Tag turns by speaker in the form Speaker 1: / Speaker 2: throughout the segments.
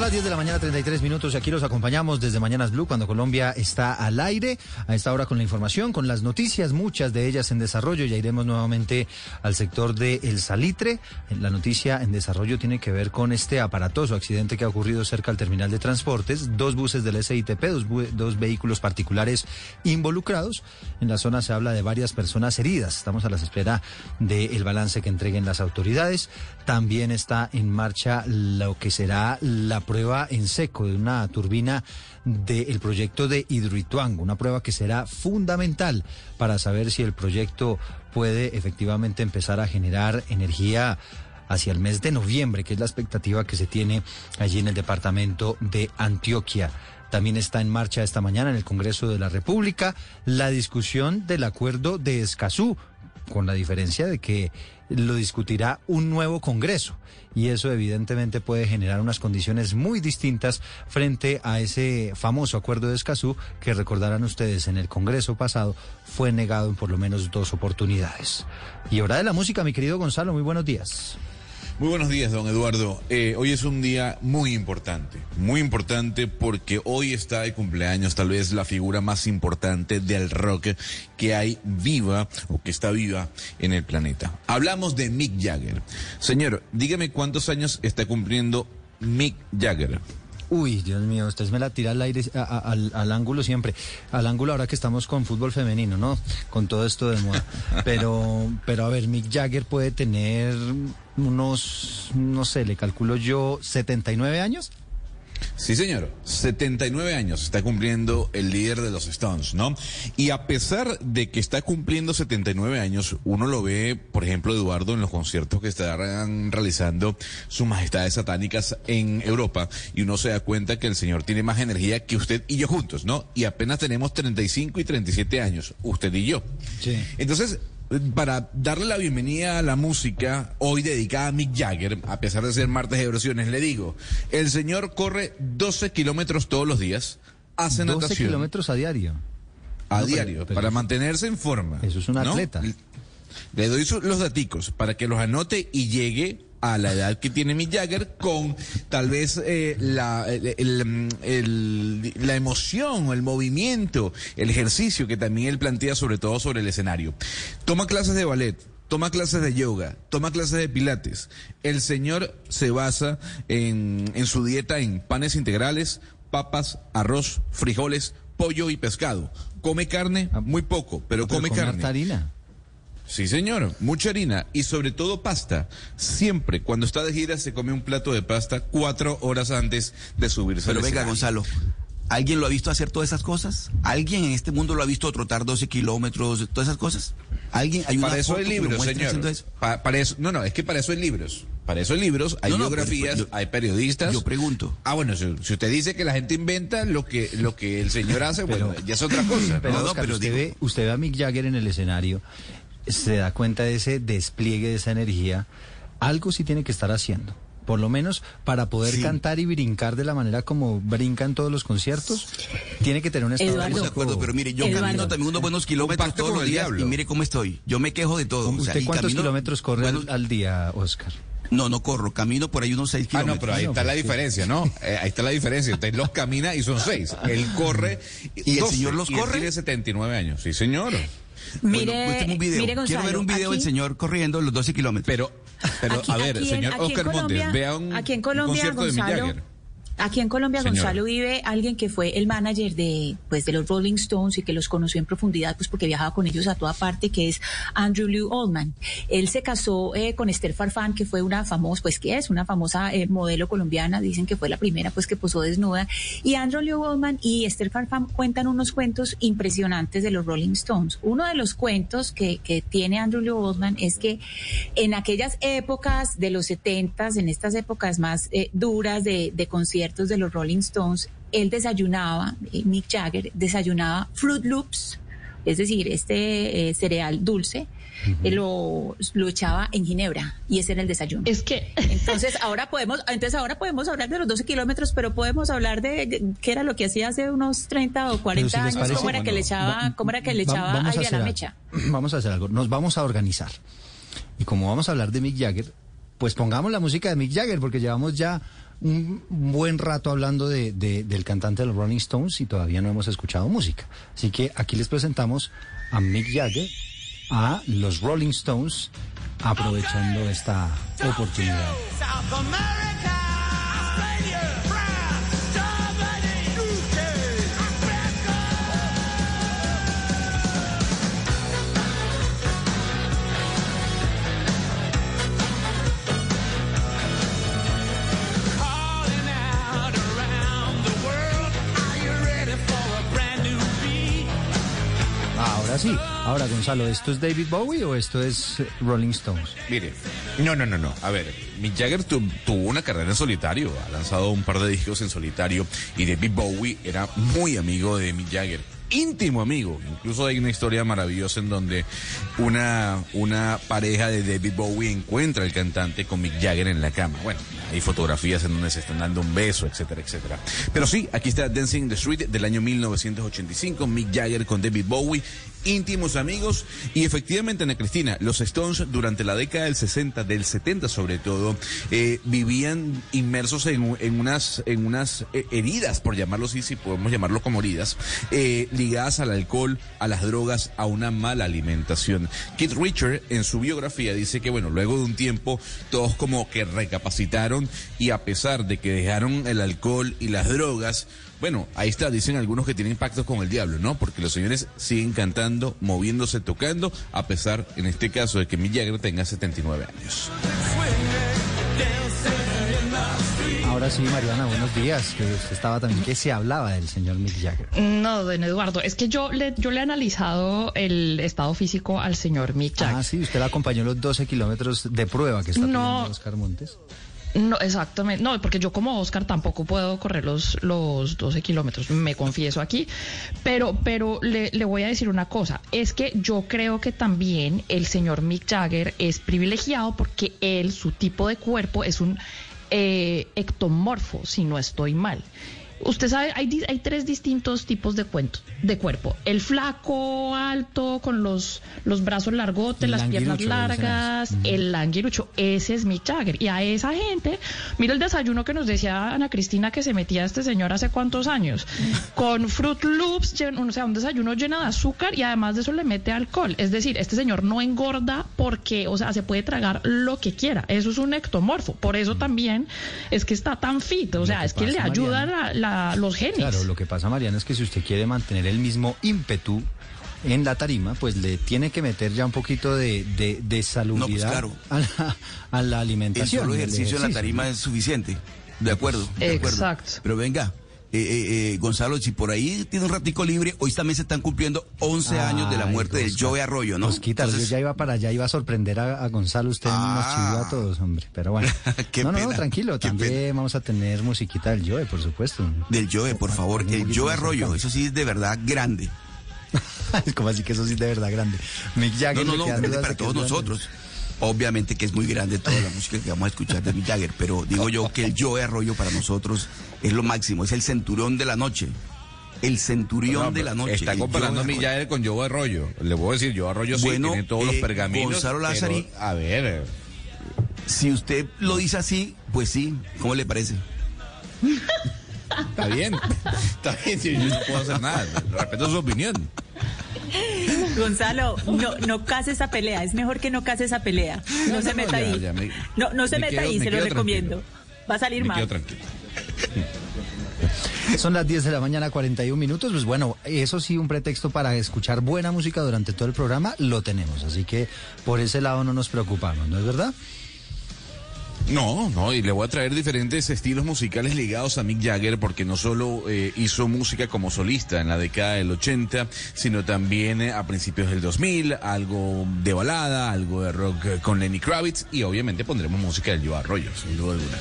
Speaker 1: Son las 10 de la mañana, 33 minutos, y aquí los acompañamos desde Mañanas Blue, cuando Colombia está al aire, a esta hora con la información, con las noticias, muchas de ellas en desarrollo. Ya iremos nuevamente al sector de El Salitre. La noticia en desarrollo tiene que ver con este aparatoso accidente que ha ocurrido cerca al terminal de transportes. Dos buses del SITP, dos, dos vehículos particulares involucrados. En la zona se habla de varias personas heridas. Estamos a la espera del balance que entreguen las autoridades. También está en marcha lo que será la prueba en seco de una turbina del proyecto de Hidroituango, una prueba que será fundamental para saber si el proyecto puede efectivamente empezar a generar energía hacia el mes de noviembre, que es la expectativa que se tiene allí en el departamento de Antioquia. También está en marcha esta mañana en el Congreso de la República la discusión del acuerdo de Escazú, con la diferencia de que lo discutirá un nuevo Congreso y eso evidentemente puede generar unas condiciones muy distintas frente a ese famoso acuerdo de Escazú que recordarán ustedes en el Congreso pasado fue negado en por lo menos dos oportunidades. Y hora de la música, mi querido Gonzalo, muy buenos días.
Speaker 2: Muy buenos días, don Eduardo. Eh, hoy es un día muy importante, muy importante porque hoy está de cumpleaños tal vez la figura más importante del rock que hay viva o que está viva en el planeta. Hablamos de Mick Jagger. Señor, dígame cuántos años está cumpliendo Mick Jagger.
Speaker 1: Uy, Dios mío, usted me la tira al aire, al, ángulo siempre. Al ángulo ahora que estamos con fútbol femenino, ¿no? Con todo esto de moda. Pero, pero a ver, Mick Jagger puede tener unos, no sé, le calculo yo, 79 años.
Speaker 2: Sí, señor. 79 años está cumpliendo el líder de los Stones, ¿no? Y a pesar de que está cumpliendo 79 años, uno lo ve, por ejemplo, Eduardo, en los conciertos que están realizando sus majestades satánicas en Europa, y uno se da cuenta que el señor tiene más energía que usted y yo juntos, ¿no? Y apenas tenemos 35 y 37 años, usted y yo. Sí. Entonces, para darle la bienvenida a la música hoy dedicada a Mick Jagger, a pesar de ser martes de versiones, le digo, el señor corre 12 kilómetros todos los días, hace 12
Speaker 1: kilómetros a diario.
Speaker 2: A diario, para mantenerse en forma.
Speaker 1: Eso es un atleta.
Speaker 2: Le doy los daticos para que los anote y llegue a la edad que tiene Mick Jagger con tal vez eh, la, la emoción, el movimiento, el ejercicio que también él plantea sobre todo sobre el escenario. Toma clases de ballet, toma clases de yoga, toma clases de pilates. El señor se basa en, en su dieta en panes integrales, papas, arroz, frijoles, pollo y pescado. Come carne, muy poco, pero, come carne.
Speaker 1: Harina.
Speaker 2: Sí, señor, mucha harina y sobre todo pasta. Siempre, cuando está de gira, se come un plato de pasta cuatro horas antes de subirse.
Speaker 3: Pero venga, Gonzalo, ¿alguien lo ha visto hacer todas esas cosas? ¿Alguien en este mundo lo ha visto trotar 12 kilómetros, todas esas cosas? ¿Alguien?
Speaker 2: Hay para eso hay libros, señor. para eso, no, no, es que para eso hay libros. Para eso hay libros, hay biografías, hay periodistas.
Speaker 3: Yo pregunto.
Speaker 2: Ah, bueno, si, usted dice que la gente inventa lo que lo que el señor hace, bueno, ya es otra cosa.
Speaker 1: Pero, pero usted, ve, usted ve a Mick Jagger en el escenario se da cuenta de ese despliegue de esa energía, algo sí tiene que estar haciendo. Por lo menos para poder cantar y brincar de la manera como brincan todos los conciertos, tiene que tener un estado
Speaker 3: de acuerdo, pero mire, yo camino también unos buenos kilómetros todos los días y mire cómo estoy. Yo me quejo de todo.
Speaker 1: ¿Usted cuántos kilómetros corre al, día, Oscar?
Speaker 3: No, no corro, camino por ahí unos seis kilómetros.
Speaker 2: Ah, no, pero ahí está la diferencia, ¿no? Eh, ahí está la diferencia. Usted los camina y son seis. Él corre.
Speaker 3: ¿Y el señor los corre?
Speaker 2: tiene 79 años. Sí, señor.
Speaker 3: Mire, un video. Quiero ver un video del señor corriendo los 12 kilómetros.
Speaker 2: Pero, pero a ver, señor Oscar Montes, vea un,
Speaker 4: aquí en Colombia,
Speaker 2: concierto
Speaker 4: Gonzalo,
Speaker 2: de Mick
Speaker 4: Aquí en Colombia,
Speaker 2: Señora.
Speaker 4: Gonzalo vive alguien que fue el manager de, pues, de los Rolling Stones y que los conoció en profundidad, pues porque viajaba con ellos a toda parte, que es Andrew Lew Oldman. Él se casó eh, con Esther Farfán, que fue una famosa, pues que es una famosa eh, modelo colombiana, dicen que fue la primera, pues que posó desnuda. Y Andrew Lew Oldman y Esther Farfán cuentan unos cuentos impresionantes de los Rolling Stones. Uno de los cuentos que, que tiene Andrew Lew Oldman es que en aquellas épocas de los 70s, en estas épocas más eh, duras de, de conciertos de los Rolling Stones, él desayunaba, eh, Mick Jagger desayunaba Fruit Loops, es decir, este eh, cereal dulce, eh, lo, lo echaba en ginebra y ese era el desayuno.
Speaker 5: Es que
Speaker 4: Entonces ahora podemos, entonces ahora podemos hablar de los 12 kilómetros, pero podemos hablar de qué era lo que hacía hace unos 30 o 40
Speaker 1: si les
Speaker 4: años,
Speaker 1: parece,
Speaker 4: cómo era que le echaba,
Speaker 1: Va-
Speaker 4: cómo era que le
Speaker 1: va-
Speaker 4: echaba aire a la
Speaker 1: algo.
Speaker 4: mecha.
Speaker 1: Vamos a hacer algo. Nos vamos a organizar. Y como vamos a hablar de Mick Jagger, pues pongamos la música de Mick Jagger, porque llevamos ya un buen rato hablando de, de- del cantante de los Rolling Stones y todavía no hemos escuchado música. Así que aquí les presentamos a Mick Jagger, a los Rolling Stones, aprovechando esta oportunidad. Ahora sí. Ahora, Gonzalo, ¿esto es David Bowie o esto es eh, Rolling Stones?
Speaker 2: Mire, no, no, no, no. A ver, Mick Jagger tu- tuvo una carrera en solitario, ha lanzado un par de discos en solitario y David Bowie era muy amigo de Mick Jagger. Íntimo amigo, incluso hay una historia maravillosa en donde una, una pareja de David Bowie encuentra al cantante con Mick Jagger en la cama. Bueno, hay fotografías en donde se están dando un beso, etcétera, etcétera. Pero sí, aquí está Dancing in the Street del año 1985, Mick Jagger con David Bowie, íntimos amigos y efectivamente Ana Cristina, los Stones durante la década del 60, del 70 sobre todo, eh, vivían inmersos en, unas, en unas eh, heridas, por llamarlo así, si podemos llamarlo como heridas, eh, ligadas al alcohol, a las drogas, a una mala alimentación. Keith Richard en su biografía dice que bueno, luego de un tiempo todos como que recapacitaron y a pesar de que dejaron el alcohol y las drogas, bueno, ahí está, dicen algunos que tienen pactos con el diablo, ¿no? Porque los señores siguen cantando, moviéndose, tocando, a pesar, en este caso, de que Mick Jagger tenga 79 años.
Speaker 1: Ahora sí, Mariana, buenos días. Que usted estaba también, que se hablaba del señor Mick Jagger.
Speaker 5: no, don Eduardo, es que yo le, yo le he analizado el estado físico al señor Mick Jagger.
Speaker 1: Ah, sí, usted la acompañó los 12 kilómetros de prueba que está
Speaker 5: No.
Speaker 1: Oscar Montes.
Speaker 5: No, exactamente. No, porque yo como Oscar tampoco puedo correr los, los 12 kilómetros, me confieso aquí. Pero, pero le, le voy a decir una cosa. Es que yo creo que también el señor Mick Jagger es privilegiado porque él, su tipo de cuerpo es un eh, ectomorfo, si no estoy mal. Usted sabe, hay, hay tres distintos tipos de, cuento, de cuerpo. El flaco, alto, con los, los brazos largotes,
Speaker 1: El
Speaker 5: las piernas largas, el languirucho, ese es Mick Jagger. Y a esa gente, mira el desayuno que nos decía Ana Cristina que se metía este señor hace cuántos años, con Fruit Loops, o sea, un desayuno lleno de azúcar y además de eso le mete alcohol. Es decir, este señor no engorda porque, o sea, se puede tragar lo que quiera. Eso es un ectomorfo. Por eso también es que está tan fit. O sea, es que le ayuda
Speaker 1: Mariana.
Speaker 5: la- la- los genes.
Speaker 1: Claro, lo que pasa, Mariana, es que si usted quiere mantener el mismo ímpetu en la tarima, pues le tiene que meter ya un poquito de, de, de salubridad
Speaker 3: claro.
Speaker 1: a, la, a la
Speaker 3: El
Speaker 1: alimentación.
Speaker 3: solo
Speaker 1: el
Speaker 3: ejercicio en la tarima
Speaker 1: ¿no?
Speaker 3: es suficiente. De acuerdo. de acuerdo.
Speaker 5: Exacto.
Speaker 3: Pero venga, eh, eh, eh, Gonzalo, si por ahí tiene un ratico libre, hoy también se están cumpliendo 11 años de la muerte de. Joe Arroyo, ¿no?
Speaker 1: Osquita, yo
Speaker 3: Entonces,
Speaker 1: ya iba para allá, iba a sorprender a, a Gonzalo, usted nos
Speaker 3: Ah.
Speaker 1: chivió a todos, hombre, pero bueno.
Speaker 3: Qué
Speaker 1: no, no, tranquilo, también
Speaker 3: pena.
Speaker 1: vamos a tener musiquita del Joe, por supuesto.
Speaker 3: Del Joe, por favor. El Joe Arroyo, eso sí es de verdad grande.
Speaker 1: es como así que eso sí es de verdad grande. Mick Jagger
Speaker 3: No, no, no, grande para todos
Speaker 1: grande.
Speaker 3: Obviamente que es muy grande toda la música que vamos a escuchar de Mick Jagger, pero digo yo que el Joe Arroyo para nosotros es lo máximo, es el centurión de la noche. El centurión
Speaker 2: No,
Speaker 3: de la noche.
Speaker 2: Está comparando a Mick. Jagger con Joe Arroyo. Le voy a decir, Joe Arroyo sí
Speaker 3: Bueno,
Speaker 2: tiene todos los
Speaker 3: eh,
Speaker 2: pergaminos.
Speaker 3: Gonzalo
Speaker 2: pero,
Speaker 3: Lázari-
Speaker 2: a ver,
Speaker 3: Si usted lo dice así, pues sí. ¿Cómo le parece?
Speaker 2: está bien. Está bien, yo no puedo hacer nada. Respeto su opinión.
Speaker 4: Gonzalo, no, no case esa pelea. Es mejor que no case esa pelea. No,
Speaker 2: No,
Speaker 4: se
Speaker 2: no,
Speaker 4: meta
Speaker 2: ya,
Speaker 4: ahí.
Speaker 2: ya, me-
Speaker 4: no, no se
Speaker 2: me
Speaker 4: meta
Speaker 2: quedo-
Speaker 4: ahí,
Speaker 2: me
Speaker 4: se lo recomiendo. Va a salir
Speaker 2: Me
Speaker 4: mal.
Speaker 2: quedo tranquilo.
Speaker 1: Son las 10 de la mañana, 41 minutos. Pues bueno, eso sí, un pretexto para escuchar buena música durante todo el programa, lo tenemos. Así que por ese lado no nos preocupamos, ¿no es verdad?
Speaker 2: No, no, y le voy a traer diferentes estilos musicales ligados a Mick Jagger porque no solo eh, hizo música como solista en la década del 80, sino también eh, a principios del 2000, algo de balada, algo de rock eh, con Lenny Kravitz y obviamente pondremos música del Joe Arroyo, sin duda alguna.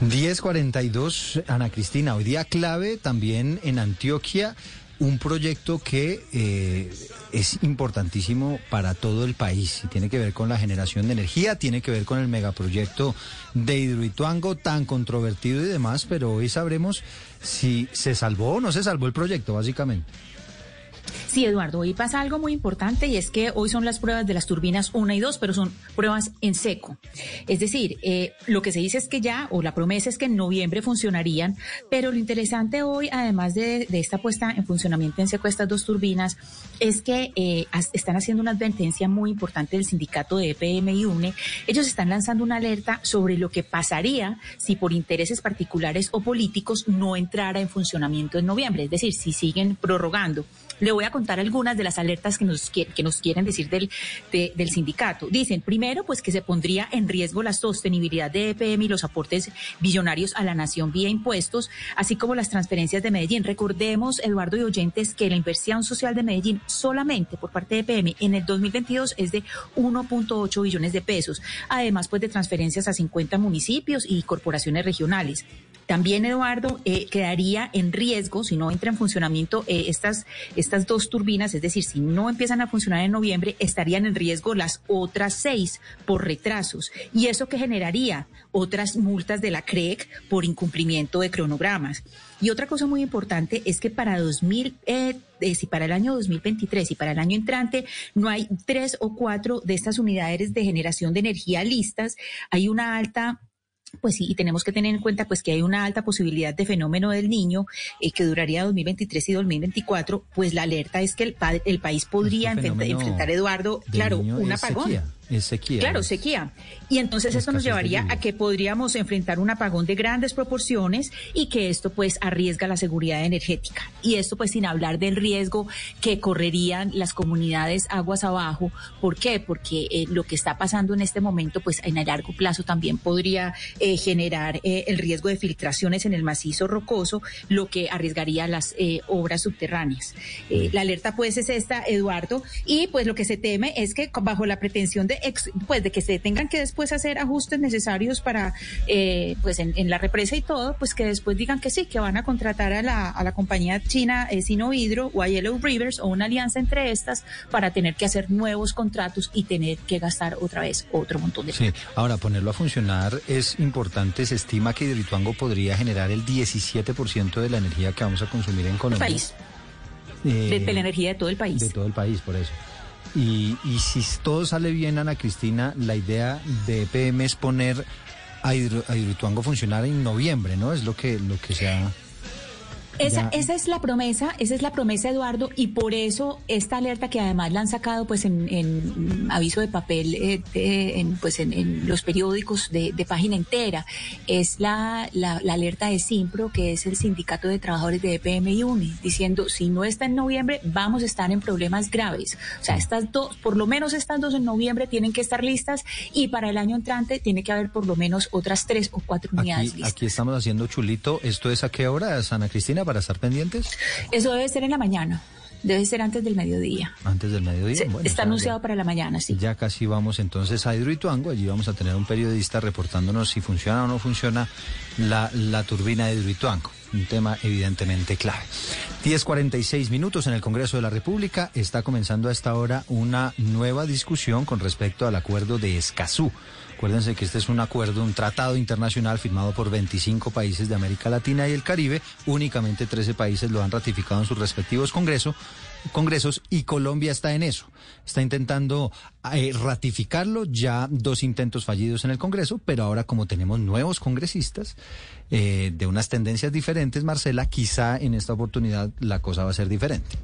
Speaker 1: 1042, Ana Cristina, hoy día clave también en Antioquia, un proyecto que eh, es importantísimo para todo el país y tiene que ver con la generación de energía, tiene que ver con el megaproyecto de Hidroituango tan controvertido y demás, pero hoy sabremos si se salvó o no se salvó el proyecto, básicamente.
Speaker 4: Sí, Eduardo, hoy pasa algo muy importante y es que hoy son las pruebas de las turbinas 1 y 2, pero son pruebas en seco. Es decir, eh, lo que se dice es que ya, o la promesa es que en noviembre funcionarían, pero lo interesante hoy, además de, esta puesta en funcionamiento en seco estas dos turbinas, es que eh, están haciendo una advertencia muy importante del sindicato de EPM y UNE. Ellos están lanzando una alerta sobre lo que pasaría si por intereses particulares o políticos no entrara en funcionamiento en noviembre, es decir, si siguen prorrogando. Le voy a contar algunas de las alertas que nos, que nos quieren decir del, de- del sindicato. Dicen, primero, pues que se pondría en riesgo la sostenibilidad de EPM y los aportes billonarios a la nación vía impuestos, así como las transferencias de Medellín. Recordemos, Eduardo y oyentes, que la inversión social de Medellín solamente por parte de EPM en el 2022 es de 1.8 billones de pesos, además pues de transferencias a 50 municipios y corporaciones regionales. También, Eduardo, eh, quedaría en riesgo, si no entra en funcionamiento eh, estas, estas dos turbinas, es decir, si no empiezan a funcionar en noviembre, estarían en riesgo las otras seis por retrasos. ¿Y eso que generaría? Otras multas de la CREC por incumplimiento de cronogramas. Y otra cosa muy importante es que para 2000, eh, eh, si para el año 2023 y para el año entrante no hay tres o cuatro de estas unidades de generación de energía listas, hay una alta pues sí, y tenemos que tener en cuenta pues que hay una alta posibilidad de fenómeno del niño eh, que duraría 2023 y 2024, pues la alerta es que el, pa- el país podría
Speaker 1: Este
Speaker 4: enfrentar, Eduardo, claro, un apagón.
Speaker 1: sequía, es sequía.
Speaker 4: Claro, sequía. Y entonces esto nos llevaría a que podríamos enfrentar un apagón de grandes proporciones y que esto pues arriesga la seguridad energética. Y esto pues sin hablar del riesgo que correrían las comunidades aguas abajo. ¿Por qué? Porque eh, lo que está pasando en este momento pues en el largo plazo también podría eh, generar eh, el riesgo de filtraciones en el macizo rocoso, lo que arriesgaría las eh, obras subterráneas. Eh, la alerta pues es esta, Eduardo, y pues lo que se teme es que bajo la pretensión de ex- pues de que se tengan que después hacer ajustes necesarios para eh, pues en, en la represa y todo, pues que después digan que sí, que van a contratar a la, a la compañía china eh, Sino Hydro o a Yellow Rivers o una alianza entre estas para tener que hacer nuevos contratos y tener que gastar otra vez otro montón de
Speaker 1: Sí, ahora ponerlo a funcionar es importante. Se estima que Hidroituango podría generar el 17% de la energía que vamos a consumir en
Speaker 4: el
Speaker 1: Colombia.
Speaker 4: país,
Speaker 1: Eh,
Speaker 4: de, de la energía de todo el país.
Speaker 1: De todo el país, por eso. Y, y si todo sale bien, Ana Cristina, la idea de EPM es poner a, Hidro, funcionar en noviembre, ¿no? Es lo que, lo que se ha...
Speaker 4: Esa, esa es la promesa, esa es la promesa, Eduardo, y por eso esta alerta que además la han sacado pues en, en aviso de papel, eh, de- en, pues en, en los periódicos de, de página entera, es la, la, la alerta de Simpro, que es el sindicato de trabajadores de EPM y UNI, diciendo si no está en noviembre vamos a estar en problemas graves. O sea, estas dos, por lo menos estas dos en noviembre tienen que estar listas y para el año entrante tiene que haber por lo menos otras tres o cuatro unidades
Speaker 1: Aquí,
Speaker 4: listas.
Speaker 1: aquí estamos haciendo chulito. ¿Esto es a qué hora, Ana Cristina, para estar pendientes?
Speaker 4: Eso debe ser en la mañana, debe ser antes del mediodía.
Speaker 1: Antes del mediodía.
Speaker 4: Se-
Speaker 1: Bueno,
Speaker 4: está
Speaker 1: ya-
Speaker 4: anunciado para la mañana, sí.
Speaker 1: Ya casi vamos entonces a Hidroituango. Allí vamos a tener un periodista reportándonos si funciona o no funciona la, la turbina de Hidroituango. Un tema evidentemente clave. 10.46 minutos en el Congreso de la República. Está comenzando a esta hora una nueva discusión con respecto al acuerdo de Escazú. Acuérdense que este es un acuerdo, un tratado internacional firmado por 25 países de América Latina y el Caribe. Únicamente 13 países lo han ratificado en sus respectivos congresos, y Colombia está en eso. Está intentando eh, ratificarlo, ya dos intentos fallidos en el Congreso, pero ahora como tenemos nuevos congresistas eh, de unas tendencias diferentes, Marcela, quizá en esta oportunidad la cosa va a ser diferente.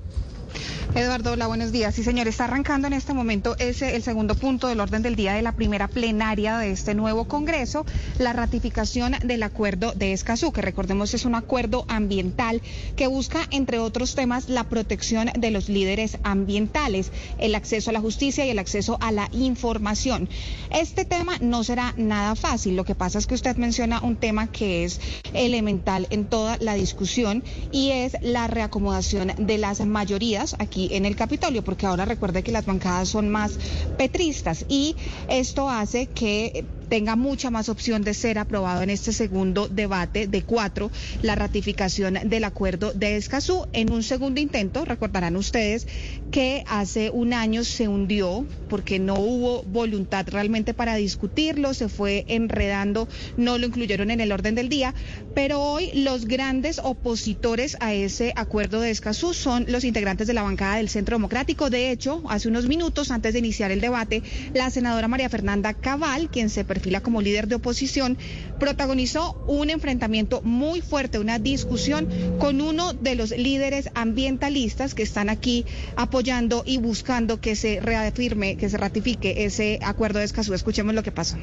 Speaker 6: Eduardo, hola, buenos días. Sí, señor, está arrancando en este momento ese el segundo punto del orden del día de la primera plenaria de este nuevo Congreso, la ratificación del acuerdo de Escazú, que recordemos es un acuerdo ambiental que busca, entre otros temas, la protección de los líderes ambientales, el acceso a la justicia y el acceso a la información. Este tema no será nada fácil. Lo que pasa es que usted menciona un tema que es elemental en toda la discusión y es la reacomodación de las mayorías en el Capitolio, porque ahora recuerde que las bancadas son más petristas y esto hace que tenga mucha más opción de ser aprobado en este segundo debate de cuatro la ratificación del acuerdo de Escazú. En un segundo intento, recordarán ustedes que hace un año se hundió porque no hubo voluntad realmente para discutirlo, se fue enredando, no lo incluyeron en el orden del día, pero hoy los grandes opositores a ese acuerdo de Escazú son los integrantes de la bancada del Centro Democrático. De hecho, hace unos minutos antes de iniciar el debate, la senadora María Fernanda Cabal, quien se perfila como líder de oposición, protagonizó un enfrentamiento muy fuerte, una discusión con uno de los líderes ambientalistas que están aquí apoyando y buscando que se reafirme, que se ratifique ese acuerdo de Escazú. Escuchemos lo que pasó.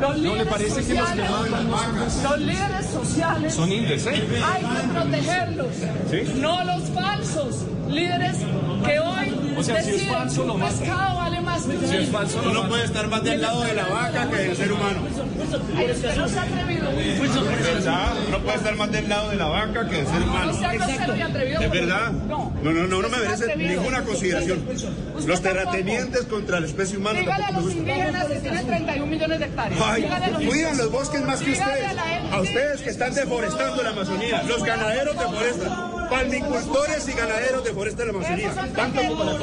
Speaker 7: Los
Speaker 8: ¿No le
Speaker 7: líderes
Speaker 8: parece que vacas
Speaker 7: Los líderes sociales
Speaker 8: son indecentes?
Speaker 7: hay que protegerlos,
Speaker 8: ¿Sí?
Speaker 7: no los falsos líderes que hoy
Speaker 8: O sea, si es falso, lo
Speaker 7: pescado vale más que un
Speaker 8: Si es falso, no puede estar más del lado de la vaca que del ser humano.
Speaker 7: Ay, usted no se ha atrevido.
Speaker 8: ¿Es verdad? No puede estar más del lado de la vaca que del ser humano. ¿Es verdad?
Speaker 7: No.
Speaker 8: No, no, no, me merece ninguna consideración. Los terratenientes contra la especie humana
Speaker 7: Dígale a los indígenas que tienen 31 millones de hectáreas.
Speaker 8: Ay, cuidan los bosques más que ustedes.
Speaker 7: A
Speaker 8: ustedes que están deforestando la Amazonía. Los ganaderos deforestan. Palmicultores y ganaderos la Amazonía.
Speaker 7: Son
Speaker 8: Tanto como la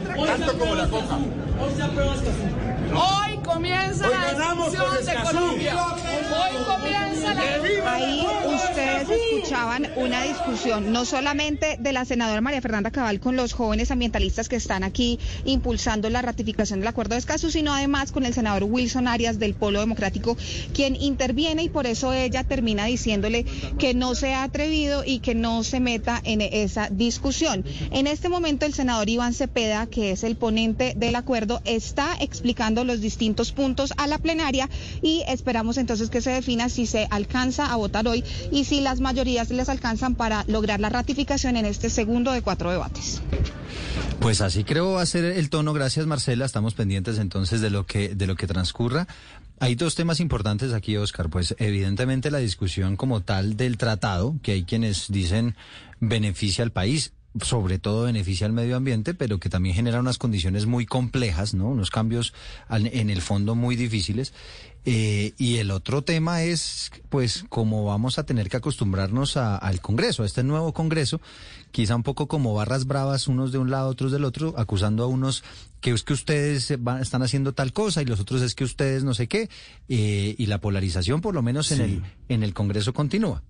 Speaker 7: traquetos.
Speaker 8: Tanto como la coca.
Speaker 7: Hoy comienza la
Speaker 8: con
Speaker 7: de. Colombia. Hoy comienza la
Speaker 6: Ahí ustedes escuchaban una discusión no solamente de la senadora María Fernanda Cabal con los jóvenes ambientalistas que están aquí impulsando la ratificación del acuerdo de Escazú, sino además con el senador Wilson Arias del Polo Democrático, quien interviene y por eso ella termina diciéndole que no se ha atrevido y que no se meta en esa discusión. En este momento el senador Iván Cepeda, que es el ponente del acuerdo, está explicando los distintos puntos a la plenaria y esperamos entonces que se defina si se alcanza a votar hoy y si las mayorías les alcanzan para lograr la ratificación en este segundo de cuatro debates.
Speaker 1: Pues así creo va a ser el tono. Gracias, Marcela. Estamos pendientes entonces de lo que de lo que transcurra. Hay dos temas importantes aquí, Oscar. Pues evidentemente la discusión como tal del tratado, que hay quienes dicen beneficia al país sobre todo beneficia al medio ambiente, pero que también genera unas condiciones muy complejas, ¿no? Unos cambios al- en el fondo muy difíciles. Eh, y el otro tema es, pues, cómo vamos a tener que acostumbrarnos a- al Congreso, a este nuevo Congreso, quizá un poco como barras bravas, unos de un lado, otros del otro, acusando a unos que es que ustedes van- están haciendo tal cosa y los otros es que ustedes no sé qué, eh, y la polarización, por lo menos en,
Speaker 3: Sí.
Speaker 1: el, en el Congreso, continúa.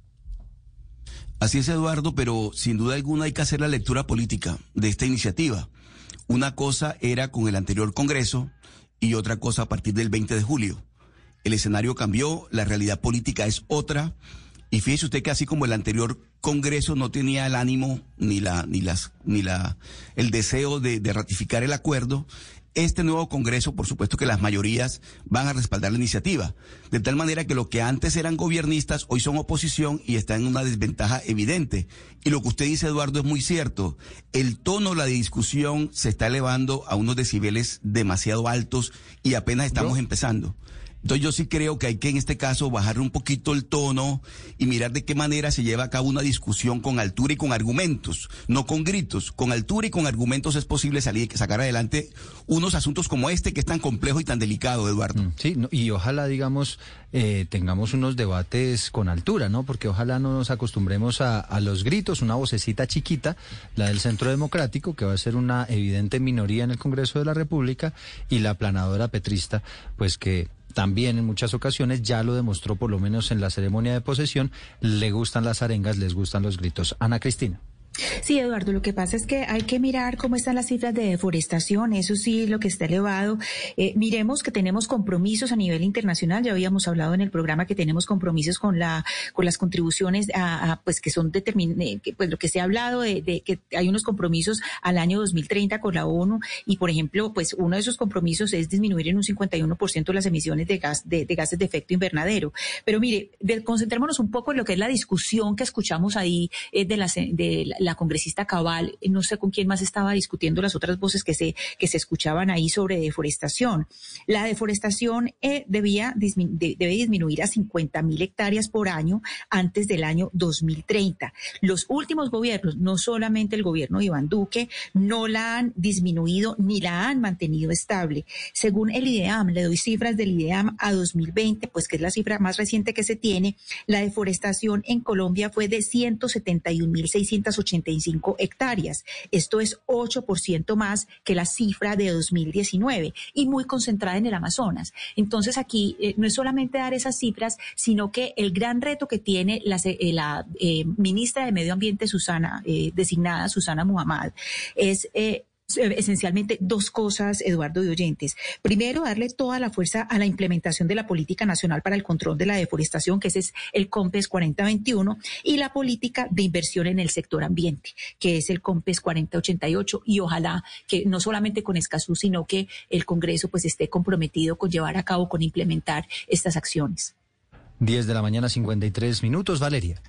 Speaker 3: Así es, Eduardo, pero sin duda alguna hay que hacer la lectura política de esta iniciativa. Una cosa era con el anterior Congreso y otra cosa a partir del 20 de julio. El escenario cambió, la realidad política es otra. Y fíjese usted que así como el anterior Congreso no tenía el ánimo ni la, ni las, ni la, el deseo de, de ratificar el acuerdo, este nuevo Congreso, por supuesto que las mayorías van a respaldar la iniciativa. De tal manera que lo que antes eran gobiernistas, hoy son oposición y están en una desventaja evidente. Y lo que usted dice, Eduardo, es muy cierto. El tono de la discusión se está elevando a unos decibeles demasiado altos y apenas estamos empezando. Entonces yo sí creo que hay que en este caso bajar un poquito el tono y mirar de qué manera se lleva a cabo una discusión con altura y con argumentos, no con gritos. Con altura y con argumentos es posible salir sacar adelante unos asuntos como este que es tan complejo y tan delicado, Eduardo.
Speaker 1: Mm, Sí, y ojalá, digamos, eh, tengamos unos debates con altura, ¿no? Porque ojalá no nos acostumbremos a, los gritos, una vocecita chiquita, la del Centro Democrático, que va a ser una evidente minoría en el Congreso de la República, y la planadora petrista, pues que también en muchas ocasiones ya lo demostró, por lo menos en la ceremonia de posesión, le gustan las arengas, les gustan los gritos. Ana Cristina.
Speaker 4: Sí, Eduardo, lo que pasa es que hay que mirar cómo están las cifras de deforestación, eso sí, lo que está elevado. Eh, miremos que tenemos compromisos a nivel internacional, ya habíamos hablado en el programa que tenemos compromisos con la con las contribuciones a, pues que son determin eh, pues lo que se ha hablado de, de, que hay unos compromisos al año 2030 con la ONU y por ejemplo, pues uno de esos compromisos es disminuir en un 51% las emisiones de gas de, de, gases de efecto invernadero. Pero mire, concentrémonos un poco en lo que es la discusión que escuchamos ahí eh, de la de la la congresista Cabal, no sé con quién más estaba discutiendo las otras voces que se, que se escuchaban ahí sobre deforestación. La deforestación eh, debe disminuir a 50 mil hectáreas por año antes del año 2030. Los últimos gobiernos, no solamente el gobierno de Iván Duque, no la han disminuido ni la han mantenido estable. Según el IDEAM, le doy cifras del IDEAM a 2020, pues que es la cifra más reciente que se tiene, la deforestación en Colombia fue de 171.680 85 hectáreas. Esto es 8% más que la cifra de 2019 y muy concentrada en el Amazonas. Entonces aquí eh, no es solamente dar esas cifras, sino que el gran reto que tiene la, eh, la eh, ministra de Medio Ambiente, Susana, designada Susana Muhammad, es esencialmente dos cosas, Eduardo de Oyentes. Primero, darle toda la fuerza a la implementación de la Política Nacional para el Control de la Deforestación, que ese es el COMPES 4021, y la política de inversión en el sector ambiente, que es el COMPES 4088, y ojalá que no solamente con Escazú, sino que el Congreso pues esté comprometido con llevar a cabo, con implementar estas acciones.
Speaker 1: 10 de la mañana, 53 minutos, Valeria.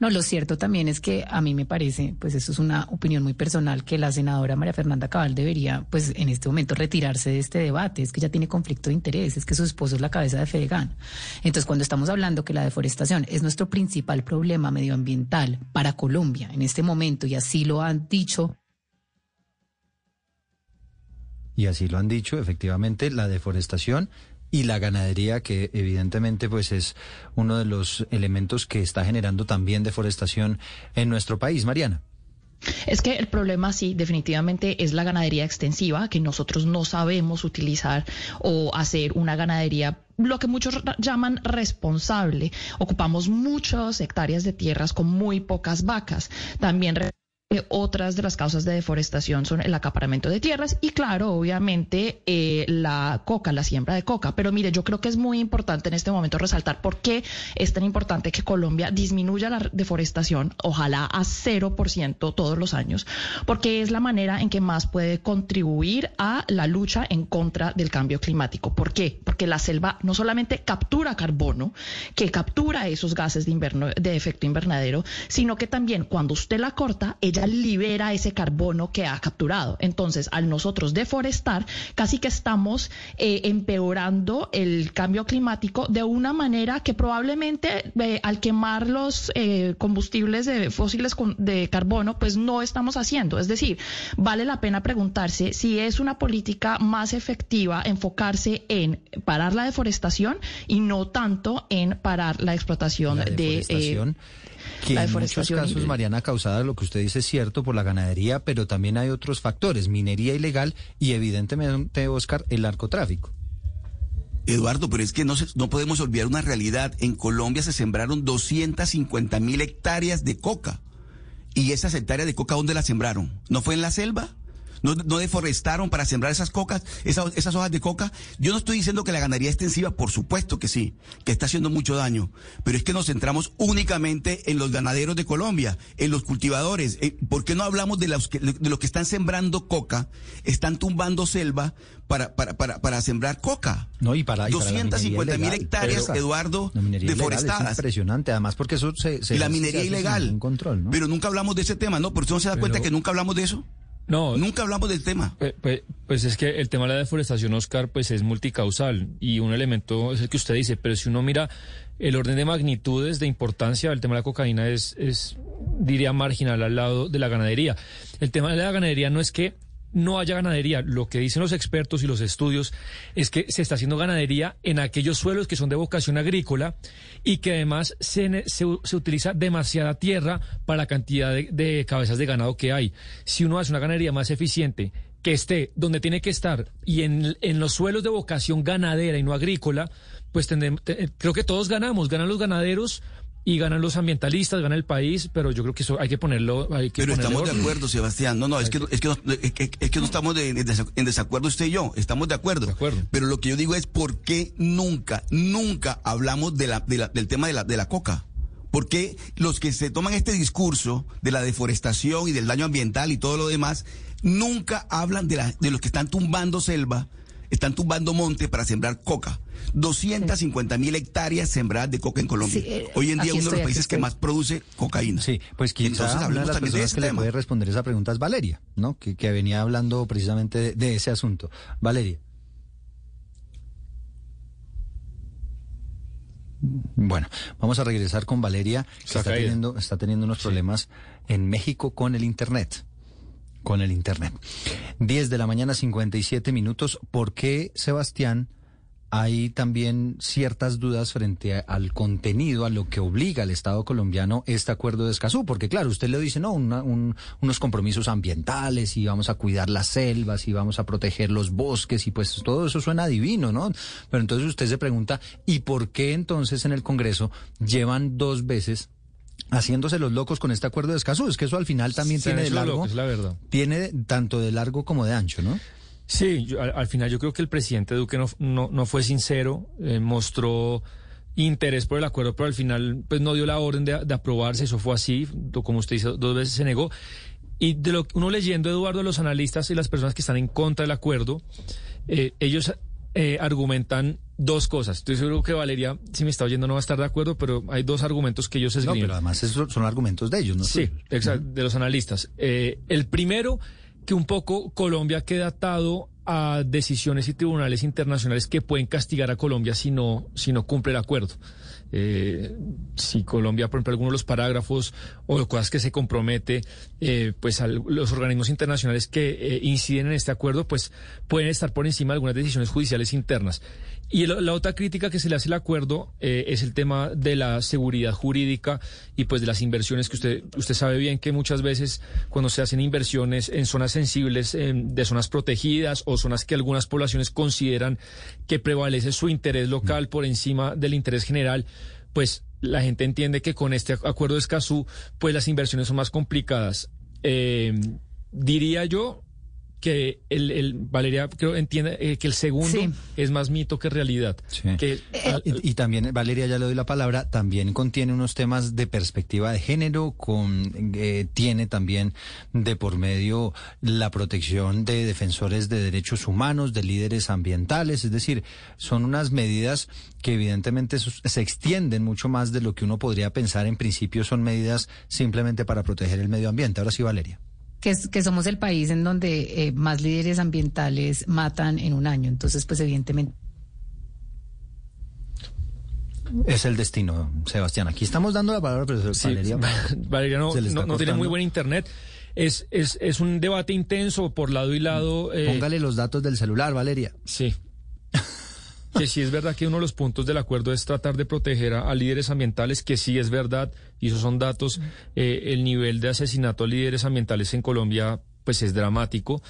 Speaker 9: No, lo cierto también es que a mí me parece, pues eso es una opinión muy personal, que la senadora María Fernanda Cabal debería, pues en este momento retirarse de este debate. Es que ya tiene conflicto de interés, es que su esposo es la cabeza de Fedegan. Entonces, cuando estamos hablando que la deforestación es nuestro principal problema medioambiental para Colombia en este momento, y así lo han dicho
Speaker 1: y así lo han dicho, efectivamente, la deforestación y la ganadería, que evidentemente pues es uno de los elementos que está generando también deforestación en nuestro país. Mariana.
Speaker 5: Es que el problema sí, definitivamente es la ganadería extensiva, que nosotros no sabemos utilizar o hacer una ganadería lo que muchos llaman responsable. Ocupamos muchas hectáreas de tierras con muy pocas vacas. También eh, otras de las causas de deforestación son el acaparamiento de tierras y claro, obviamente eh, la coca, la siembra de coca. Pero mire, yo creo que es muy importante en este momento resaltar por qué es tan importante que Colombia disminuya la deforestación, ojalá a 0% todos los años, porque es la manera en que más puede contribuir a la lucha en contra del cambio climático. ¿Por qué? Porque la selva no solamente captura carbono, que captura esos gases de, inverno, de efecto invernadero, sino que también cuando usted la corta, ella libera ese carbono que ha capturado. Entonces, al nosotros deforestar, casi que estamos eh, empeorando el cambio climático de una manera que probablemente eh, al quemar los eh, combustibles de fósiles de carbono, pues no estamos haciendo. Es decir, vale la pena preguntarse si es una política más efectiva enfocarse en parar la deforestación y no tanto en parar la explotación
Speaker 1: La
Speaker 5: de...
Speaker 1: que
Speaker 5: la
Speaker 1: en muchos casos, Mariana, causada, lo que usted dice es cierto, por la ganadería, pero también hay otros factores, minería ilegal y evidentemente, Oscar, el narcotráfico.
Speaker 3: Eduardo, pero es que no, se- no podemos olvidar una realidad. En Colombia se sembraron 250 mil hectáreas de coca. ¿Y esas hectáreas de coca dónde las sembraron? ¿No fue en la selva? ¿No, no deforestaron para sembrar esas cocas, esas, esas hojas de coca? Yo no estoy diciendo que la ganadería extensiva, por supuesto que sí, que está haciendo mucho daño, pero es que nos centramos únicamente en los ganaderos de Colombia, en los cultivadores. Eh, ¿Por qué no hablamos de los que, de los que están sembrando coca, están tumbando selva para, para, para, para sembrar coca?
Speaker 1: No, y para, y para la
Speaker 3: 250 mil hectáreas. Eduardo,
Speaker 1: ilegal
Speaker 3: deforestadas.
Speaker 1: Es impresionante, además porque eso se, se
Speaker 3: y la minería ilegal.
Speaker 1: ningún control, ¿no?
Speaker 3: Pero nunca hablamos de ese tema, ¿no? ¿Por qué no se da cuenta que nunca hablamos de eso?
Speaker 10: No,
Speaker 3: Nunca hablamos del tema.
Speaker 10: Pues, es que el tema de la deforestación, Oscar, pues es multicausal y un elemento es el que usted dice, pero si uno mira el orden de magnitudes de importancia, el tema de la cocaína es, es, diría, marginal al lado de la ganadería. El tema de la ganadería no es que no haya ganadería, lo que dicen los expertos y los estudios es que se está haciendo ganadería en aquellos suelos que son de vocación agrícola y que además se, se, se utiliza demasiada tierra para la cantidad de, de cabezas de ganado que hay. Si uno hace una ganadería más eficiente, que esté donde tiene que estar y en, en los suelos de vocación ganadera y no agrícola, pues creo que todos ganamos, ganan los ganaderos y ganan los ambientalistas, gana el país, pero yo creo que eso hay que ponerlo. Hay que
Speaker 3: Pero estamos de acuerdo, Sebastián. No, no, es que, es que, no, es que- es que no estamos de- de en desacuerdo usted y yo. Estamos de acuerdo. Pero lo que yo digo es por qué nunca, nunca hablamos de la, de la- del tema de la, de la coca. ¿Por qué los que se toman este discurso de la deforestación y del daño ambiental y todo lo demás, nunca hablan de, la, de los que están tumbando selva, están tumbando monte para sembrar coca? 250 mil hectáreas sembradas de coca en Colombia.
Speaker 1: Sí, eh,
Speaker 3: Hoy en día uno de los países que más produce cocaína.
Speaker 1: Sí, pues quizá
Speaker 3: Entonces
Speaker 1: una de las
Speaker 3: también de
Speaker 1: personas
Speaker 3: ese
Speaker 1: que le
Speaker 3: tema.
Speaker 1: puede responder esa pregunta es Valeria, ¿no? Que, que venía hablando precisamente de, de ese asunto. Valeria. Bueno, vamos a regresar con Valeria, que
Speaker 10: Está
Speaker 1: está
Speaker 10: caída.
Speaker 1: teniendo, está teniendo unos problemas en México con el Internet. Con el Internet. 10 de la mañana, 57 minutos. ¿Por qué, Sebastián, hay también ciertas dudas frente a- al contenido, a lo que obliga al Estado colombiano este acuerdo de Escazú? Porque claro, usted le dice, no, una- un- unos compromisos ambientales y vamos a cuidar las selvas y vamos a proteger los bosques y pues todo eso suena divino, ¿no? Pero entonces usted se pregunta, ¿y por qué entonces en el Congreso llevan dos veces haciéndose los locos con este acuerdo de Escazú? Es que eso al final también
Speaker 10: Se
Speaker 1: tiene de largo,
Speaker 10: locos, es la verdad.
Speaker 1: tiene tanto de largo como de ancho, ¿no?
Speaker 10: Sí, yo- al, al final yo creo que el presidente Duque no, no, no fue sincero, eh, mostró interés por el acuerdo, pero al final pues no dio la orden de, de aprobarse, eso fue así, como usted dice, dos veces se negó. Y de lo que uno leyendo, Eduardo, los analistas y las personas que están en contra del acuerdo, eh, ellos eh, argumentan dos cosas. Estoy seguro que Valeria, si me está oyendo, no va a estar de acuerdo, pero hay dos argumentos que ellos
Speaker 1: No,
Speaker 10: esgrimen.
Speaker 1: pero además esos son argumentos de ellos, ¿no?
Speaker 10: Sí, exacto, de los analistas. Eh, el primero, que un poco Colombia queda atado a decisiones y tribunales internacionales que pueden castigar a Colombia si no, si no cumple el acuerdo. Eh, si Colombia, por ejemplo, algunos de los parágrafos o cosas que se compromete, eh, pues los organismos internacionales que eh, inciden en este acuerdo, pues pueden estar por encima de algunas decisiones judiciales internas. Y la otra crítica que se le hace al acuerdo eh, es el tema de la seguridad jurídica y pues de las inversiones que usted usted sabe bien que muchas veces cuando se hacen inversiones en zonas sensibles em, de zonas protegidas o zonas que algunas poblaciones consideran que prevalece su interés local por encima del interés general, pues la gente entiende que con este acuerdo de Escazú pues las inversiones son más complicadas. Em, diría yo que el, el Valeria creo entiende eh, que el segundo
Speaker 1: Sí.
Speaker 10: es más mito que realidad. Que,
Speaker 1: Y, y también, Valeria, ya le doy la palabra, también contiene unos temas de perspectiva de género, con, eh, tiene también de por medio la protección de defensores de derechos humanos, de líderes ambientales, es decir, son unas medidas que evidentemente se extienden mucho más de lo que uno podría pensar en principio son medidas simplemente para proteger el medio ambiente. Ahora sí, Valeria.
Speaker 9: Que, es- que somos el país en donde eh, más líderes ambientales matan en un año. Entonces, pues evidentemente...
Speaker 1: Es el destino, Sebastián. Aquí estamos dando la palabra, pero
Speaker 10: Sí,
Speaker 1: Valeria,
Speaker 10: Valeria no, no- no tiene muy buen internet. Es, es, es un debate intenso por lado y lado. eh,
Speaker 1: Póngale los datos del celular, Valeria.
Speaker 10: Sí. Que sí es verdad que uno de los puntos del acuerdo es tratar de proteger a, a líderes ambientales, que sí es verdad, y esos son datos, eh, el nivel de asesinato a líderes ambientales en Colombia pues es dramático.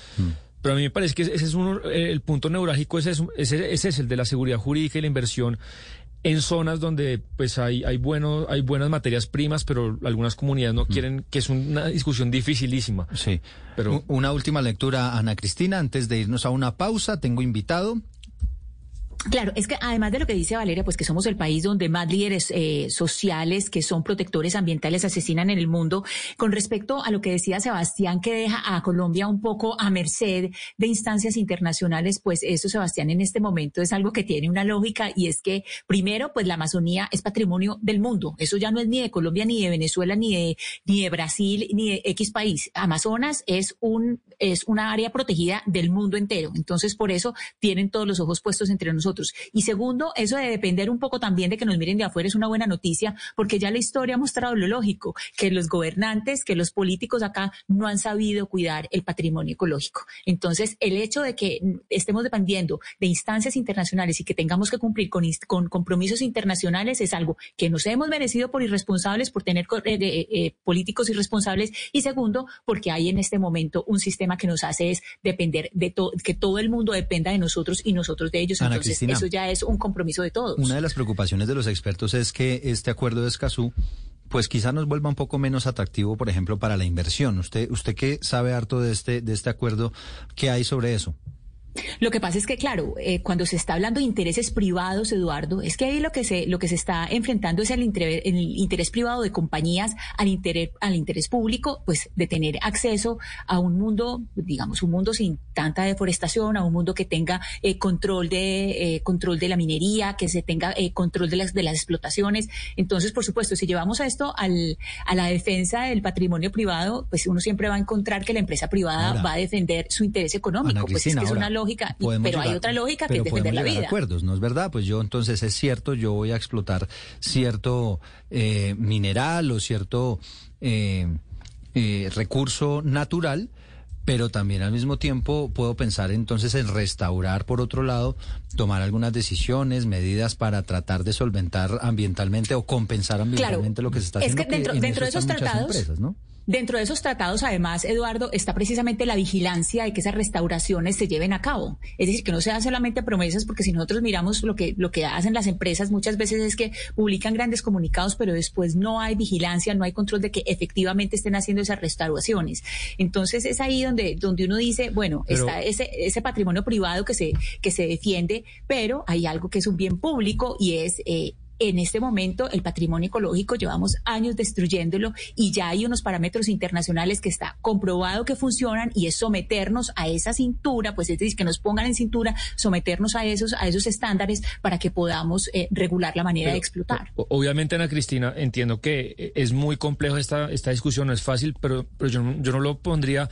Speaker 10: Pero a mí me parece que ese es uno, eh, el punto neurálgico, ese es, ese, ese es el de la seguridad jurídica y la inversión en zonas donde pues hay, hay, bueno, hay buenas materias primas, pero algunas comunidades no quieren, que es una discusión dificilísima.
Speaker 1: Sí.
Speaker 10: Pero
Speaker 1: Una última lectura, Ana Cristina, antes de irnos a una pausa. Tengo invitado.
Speaker 4: Claro, es que además de lo que dice Valeria, pues que somos el país donde más líderes eh, sociales que son protectores ambientales asesinan en el mundo, con respecto a lo que decía Sebastián, que deja a Colombia un poco a merced de instancias internacionales, pues eso, Sebastián, en este momento es algo que tiene una lógica y es que, primero, pues la Amazonía es patrimonio del mundo. Eso ya no es ni de Colombia, ni de Venezuela, ni de, ni de Brasil, ni de X país. Amazonas es un, es una área protegida del mundo entero. Entonces, por eso tienen todos los ojos puestos entre nosotros. Y segundo, eso de depender un poco también de que nos miren de afuera es una buena noticia, porque ya la historia ha mostrado lo lógico, que los gobernantes, que los políticos acá no han sabido cuidar el patrimonio ecológico. Entonces, el hecho de que estemos dependiendo de instancias internacionales y que tengamos que cumplir con, compromisos internacionales es algo que nos hemos merecido por irresponsables, por tener eh, eh, eh, políticos irresponsables, y segundo, porque hay en este momento un sistema sistema que nos hace es depender de todo, que todo el mundo dependa de nosotros y nosotros de ellos.
Speaker 1: Ana
Speaker 4: Entonces,
Speaker 1: Cristina.
Speaker 4: eso ya es un compromiso de todos.
Speaker 1: Una de las preocupaciones de los expertos es que este acuerdo de Escazú pues quizá nos vuelva un poco menos atractivo, por ejemplo, para la inversión. Usted usted que sabe harto de este de este acuerdo, ¿qué hay sobre eso?
Speaker 4: Lo que pasa es que, claro, eh, cuando se está hablando de intereses privados, Eduardo, es que ahí lo que se, lo que se está enfrentando es el, inter- el interés privado de compañías al interés, al interés público, pues de tener acceso a un mundo, digamos, un mundo sin tanta deforestación, a un mundo que tenga eh, control de eh, control de la minería, que se tenga eh, control de las de las explotaciones. Entonces, por supuesto, si llevamos esto al, a la defensa del patrimonio privado, pues uno siempre va a encontrar que la empresa privada
Speaker 1: Ahora,
Speaker 4: va a defender su interés económico. Pues es que es una lógica, y- pero hay otra lógica que es defender la vida.
Speaker 1: acuerdos, ¿no es verdad? Pues yo entonces es cierto, yo voy a explotar cierto eh, mineral o cierto eh, eh, recurso natural. Pero también al mismo tiempo puedo pensar entonces en restaurar, por otro lado, tomar algunas decisiones, medidas para tratar de solventar ambientalmente o compensar ambientalmente lo que se está
Speaker 4: es
Speaker 1: haciendo.
Speaker 4: que dentro,
Speaker 1: en
Speaker 4: dentro de
Speaker 1: eso
Speaker 4: esos tratados,
Speaker 1: empresas, ¿no?
Speaker 4: Dentro de esos tratados, además, Eduardo, está precisamente la vigilancia de que esas restauraciones se lleven a cabo. Es decir, que no sean solamente promesas, porque si nosotros miramos lo que, lo que hacen las empresas, muchas veces es que publican grandes comunicados, pero después no hay vigilancia, no hay control de que efectivamente estén haciendo esas restauraciones. Entonces es ahí donde, donde uno dice, bueno,
Speaker 11: Pero-
Speaker 4: está ese, ese patrimonio privado que se, que se defiende, pero hay algo que es un bien público y es eh, en este momento el patrimonio ecológico llevamos años destruyéndolo y ya hay unos parámetros internacionales que está comprobado que funcionan y es someternos a esa cintura, pues es decir, que nos pongan en cintura, someternos a esos, a esos estándares para que podamos eh, regular la manera
Speaker 10: Pero,
Speaker 4: de explotar.
Speaker 10: Obviamente, Ana Cristina, entiendo que eh, es muy complejo esta, esta discusión, no es fácil, pero, pero yo, yo no lo pondría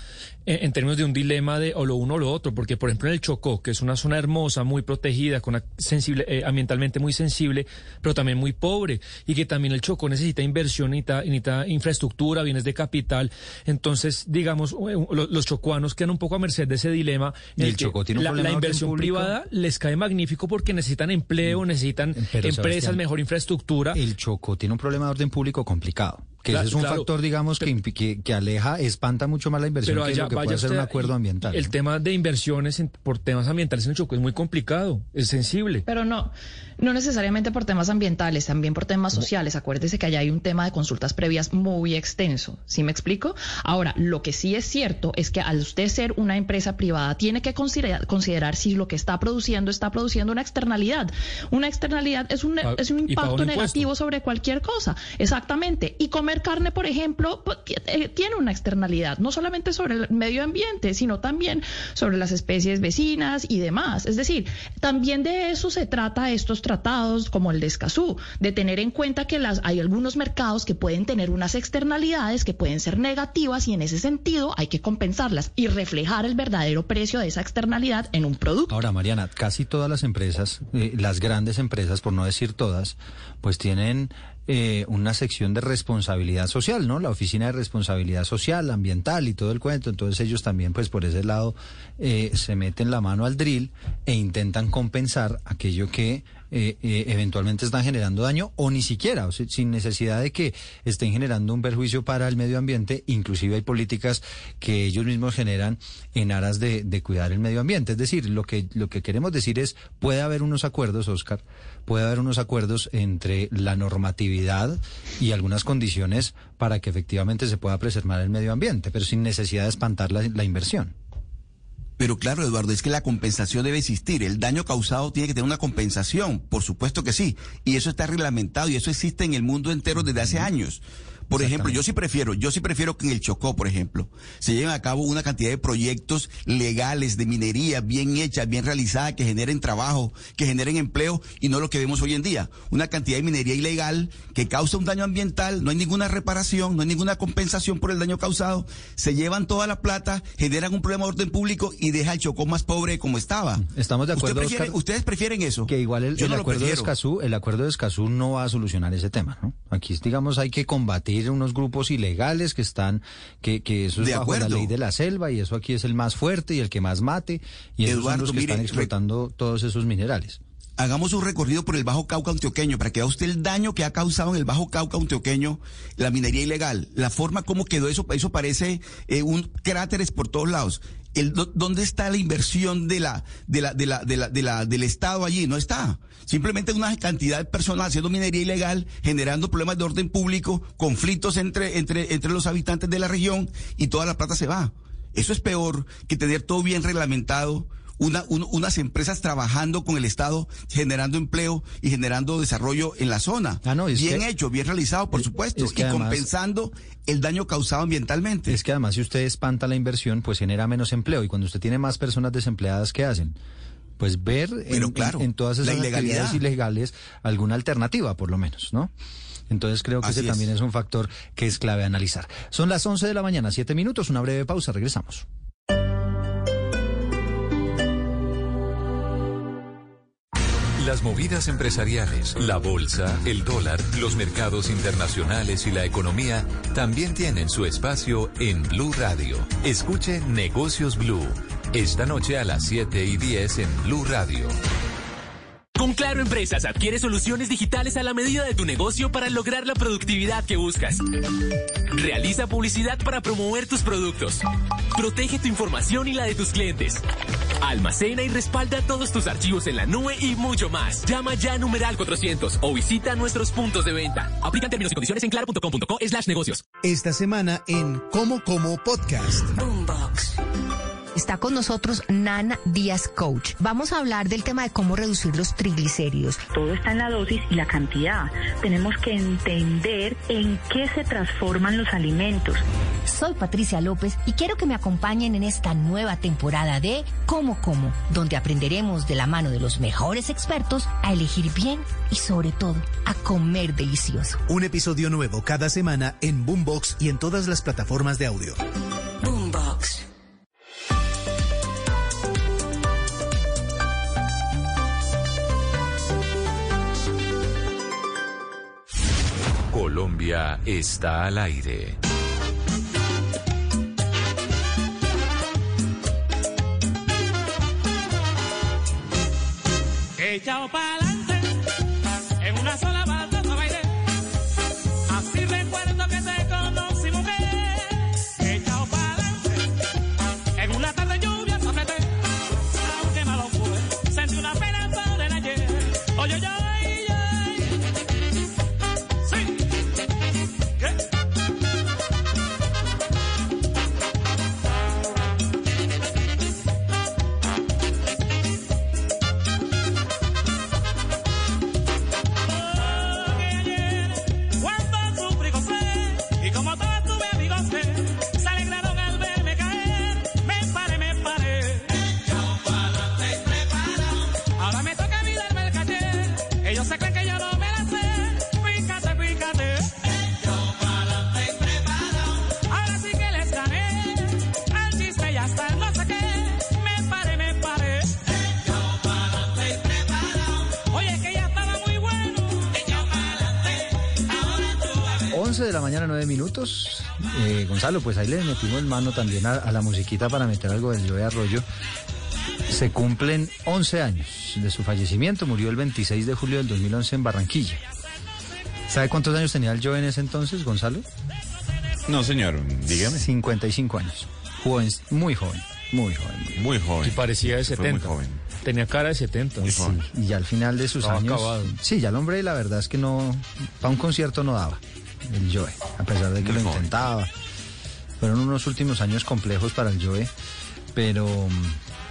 Speaker 10: en, en términos de un dilema de o lo uno o lo otro, porque, por ejemplo, en el Chocó, que es una zona hermosa, muy protegida, con una sensible, eh, ambientalmente muy sensible, pero también muy pobre, y que también el Chocó necesita inversión, necesita, necesita infraestructura, bienes de capital. Entonces, digamos, eh, lo- los chocuanos quedan un poco a merced de ese dilema. en
Speaker 1: Y el Chocó tiene un
Speaker 10: la,
Speaker 1: problema
Speaker 10: la inversión privada les cae magnífico porque necesitan empleo, necesitan
Speaker 1: Pero,
Speaker 10: empresas, mejor infraestructura.
Speaker 1: El Chocó tiene un problema de orden público complicado. Que
Speaker 10: Claro,
Speaker 1: ese es un
Speaker 10: claro.
Speaker 1: factor, digamos, que, que, que aleja, espanta mucho más la inversión
Speaker 10: Pero
Speaker 1: que lo que
Speaker 10: vaya
Speaker 1: puede ser un acuerdo ambiental.
Speaker 10: El
Speaker 1: ¿no?
Speaker 10: tema de inversiones en- por temas ambientales en Chocó es muy complicado, es sensible.
Speaker 5: Pero no, no necesariamente por temas ambientales, también por temas sociales. Acuérdese que allá hay un tema de consultas previas muy extenso. ¿Sí me explico? Ahora, lo que sí es cierto es que al usted ser una empresa privada, tiene que considerar, considerar si lo que está produciendo está produciendo una externalidad. Una externalidad es un,
Speaker 10: Pa-
Speaker 5: es un impacto
Speaker 10: un
Speaker 5: negativo sobre cualquier cosa. Exactamente. Y comer carne, por ejemplo, pues, eh, tiene una externalidad, no solamente sobre el medio ambiente, sino también sobre las especies vecinas y demás. Es decir, también de eso se trata estos tratados como el de Escazú, de tener en cuenta que las, hay algunos mercados que pueden tener unas externalidades que pueden ser negativas y en ese sentido hay que compensarlas y reflejar el verdadero precio de esa externalidad en un producto.
Speaker 1: Ahora, Mariana, casi todas las empresas, eh, las grandes empresas, por no decir todas, pues tienen eh, una sección de responsabilidad social, ¿no? La oficina de responsabilidad social, ambiental y todo el cuento. Entonces ellos también, pues por ese lado, eh, se meten la mano al drill e intentan compensar aquello que eh, eh, eventualmente están generando daño o ni siquiera, o sin necesidad de que estén generando un perjuicio para el medio ambiente. Inclusive hay políticas que ellos mismos generan en aras de, cuidar el medio ambiente. Es decir, lo que, lo que queremos decir es, puede haber unos acuerdos, Oscar, puede haber unos acuerdos entre la normatividad y algunas condiciones para que efectivamente se pueda preservar el medio ambiente, pero sin necesidad de espantar la inversión.
Speaker 3: Pero claro, Eduardo, es que la compensación debe existir. El daño causado tiene que tener una compensación, por supuesto que sí. Y eso está reglamentado y eso existe en el mundo entero desde hace años. Por ejemplo, yo sí prefiero, yo sí prefiero que en el Chocó, por ejemplo, se lleven a cabo una cantidad de proyectos legales de minería bien hechas, bien realizadas, que generen trabajo, que generen empleo y no lo que vemos hoy en día. Una cantidad de minería ilegal que causa un daño ambiental, no hay ninguna reparación, no hay ninguna compensación por el daño causado. Se llevan toda la plata, generan un problema de orden público y deja el Chocó más pobre como estaba.
Speaker 1: Estamos de
Speaker 3: ¿Usted
Speaker 1: acuerdo,
Speaker 3: prefiere-
Speaker 1: Oscar,
Speaker 3: ¿Ustedes prefieren eso?
Speaker 1: Que igual el,
Speaker 3: Yo
Speaker 1: el
Speaker 3: no
Speaker 1: acuerdo de. Escazú, el acuerdo de Escazú no va a solucionar ese tema, ¿no? Aquí, digamos, hay que combatir unos grupos ilegales que están, que, que eso es
Speaker 3: De
Speaker 1: bajo la
Speaker 3: acuerdo.
Speaker 1: ley de la selva y eso aquí es el más fuerte y el que más mate y esos
Speaker 3: Eduardo,
Speaker 1: son los que
Speaker 3: mire,
Speaker 1: están explotando todos esos minerales.
Speaker 3: hagamos un recorrido por el Bajo Cauca antioqueño para que vea usted el daño que ha causado en el Bajo Cauca antioqueño la minería ilegal, la forma como quedó eso, eso parece eh, un cráteres por todos lados. El, ¿Dónde está la inversión de la, de la, de la, de la, de la, del Estado allí? No está. Simplemente una cantidad de personas haciendo minería ilegal, generando problemas de orden público, conflictos entre, entre, entre los habitantes de la región y toda la plata se va. Eso es peor que tener todo bien reglamentado, una, un- unas empresas trabajando con el Estado, generando empleo y generando desarrollo en la zona.
Speaker 1: Ah, no,
Speaker 3: bien
Speaker 1: que-
Speaker 3: hecho, bien realizado, por
Speaker 1: es-
Speaker 3: supuesto,
Speaker 1: es que
Speaker 3: y
Speaker 1: además-
Speaker 3: compensando el daño causado ambientalmente.
Speaker 1: Es que además si usted espanta la inversión, pues genera menos empleo. Y cuando usted tiene más personas desempleadas, ¿qué hacen? Pues ver en,
Speaker 3: claro,
Speaker 1: en- en todas esas actividades ilegales alguna alternativa, por lo menos, ¿no? Entonces creo que
Speaker 3: Así
Speaker 1: ese
Speaker 3: es.
Speaker 1: también es un factor que es clave analizar. Son las 11 de la mañana, 7 minutos, una breve pausa, regresamos.
Speaker 12: Las movidas empresariales, la bolsa, el dólar, los mercados internacionales y la economía también tienen su espacio en Blue Radio. Escuche Negocios Blue. Esta noche a las 7 y 10 en Blue Radio.
Speaker 11: Con Claro Empresas adquiere soluciones digitales a la medida de tu negocio para lograr la productividad que buscas. Realiza publicidad para promover tus productos. Protege tu información y la de tus clientes. Almacena y respalda todos tus archivos en la nube y mucho más. Llama ya a numeral 400 o visita nuestros puntos de venta. Aplican términos y condiciones en claro.com.co slash negocios.
Speaker 13: Esta semana en Como Como Podcast.
Speaker 14: Está con nosotros Nana Díaz Coach. Vamos a hablar del tema de cómo reducir los triglicéridos.
Speaker 15: Todo está en la dosis y la cantidad. Tenemos que entender en qué se transforman los alimentos.
Speaker 14: Soy Patricia López y quiero que me acompañen en esta nueva temporada de Como Como, donde aprenderemos de la mano de los mejores expertos a elegir bien y sobre todo a comer delicioso.
Speaker 13: Un episodio nuevo cada semana en Boombox y en todas las plataformas de audio.
Speaker 14: Boombox.
Speaker 12: Colombia está al aire.
Speaker 7: Echado pa'lante, en una sola banda
Speaker 1: mañana, 9 minutos. Eh, Gonzalo, pues ahí le metimos mano también a, a la musiquita para meter algo del Joe Arroyo. Se cumplen 11 años de su fallecimiento. Murió el 26 de julio del 2011 en Barranquilla. ¿Sabe cuántos años tenía el Joe en ese entonces, Gonzalo?
Speaker 2: No, señor, dígame.
Speaker 1: 55 años. Joven, muy joven, muy joven.
Speaker 2: Muy joven.
Speaker 10: Y parecía de
Speaker 2: Fue
Speaker 10: 70.
Speaker 2: muy joven.
Speaker 10: Tenía cara de 70.
Speaker 1: Sí, y ya al final de sus
Speaker 10: Estaba
Speaker 1: años.
Speaker 10: acabado.
Speaker 1: Sí, ya el hombre, la verdad es que no. Para un concierto no daba el Joe, a pesar de que
Speaker 2: Muy
Speaker 1: lo
Speaker 2: joven.
Speaker 1: intentaba. Fueron unos últimos años complejos para el Joe, pero,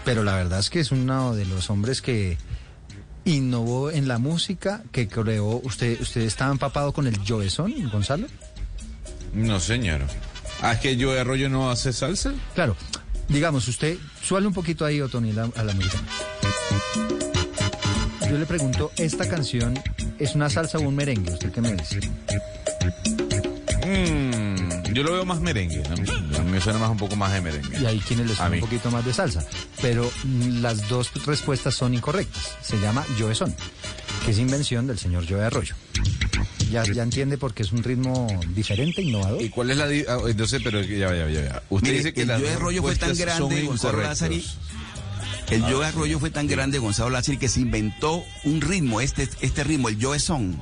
Speaker 1: pero la verdad es que es uno de los hombres que innovó en la música, que creó. ¿Usted, usted estaba empapado con el Joe Son, Gonzalo?
Speaker 2: No, señor. Ah, es que Joe Arroyo no hace salsa.
Speaker 1: Claro. Digamos, usted, suele un poquito ahí, Otoni, la- a la música. Yo le pregunto, ¿esta canción es una salsa o un merengue? ¿Usted qué me dice?
Speaker 2: Mm, yo lo veo más merengue. ¿no? A mí me suena más un poco más de merengue.
Speaker 1: Y hay quienes les
Speaker 2: A
Speaker 1: suena
Speaker 2: mí.
Speaker 1: un poquito más de salsa. Pero mm, las dos respuestas son incorrectas. Se llama Joe Son, que es invención del señor Joe Arroyo. Ya, ya entiende porque es un ritmo diferente, innovador.
Speaker 2: ¿Y cuál es la... di- ah, Entonces, pero ya, ya, ya. Usted
Speaker 3: Mire,
Speaker 2: dice que
Speaker 3: el Joe Arroyo fue tan grande, Gonzalo. Lázari, El Joe Arroyo fue tan grande, Gonzalo Lázaro, que se inventó un ritmo, este, este ritmo, el Joe Son.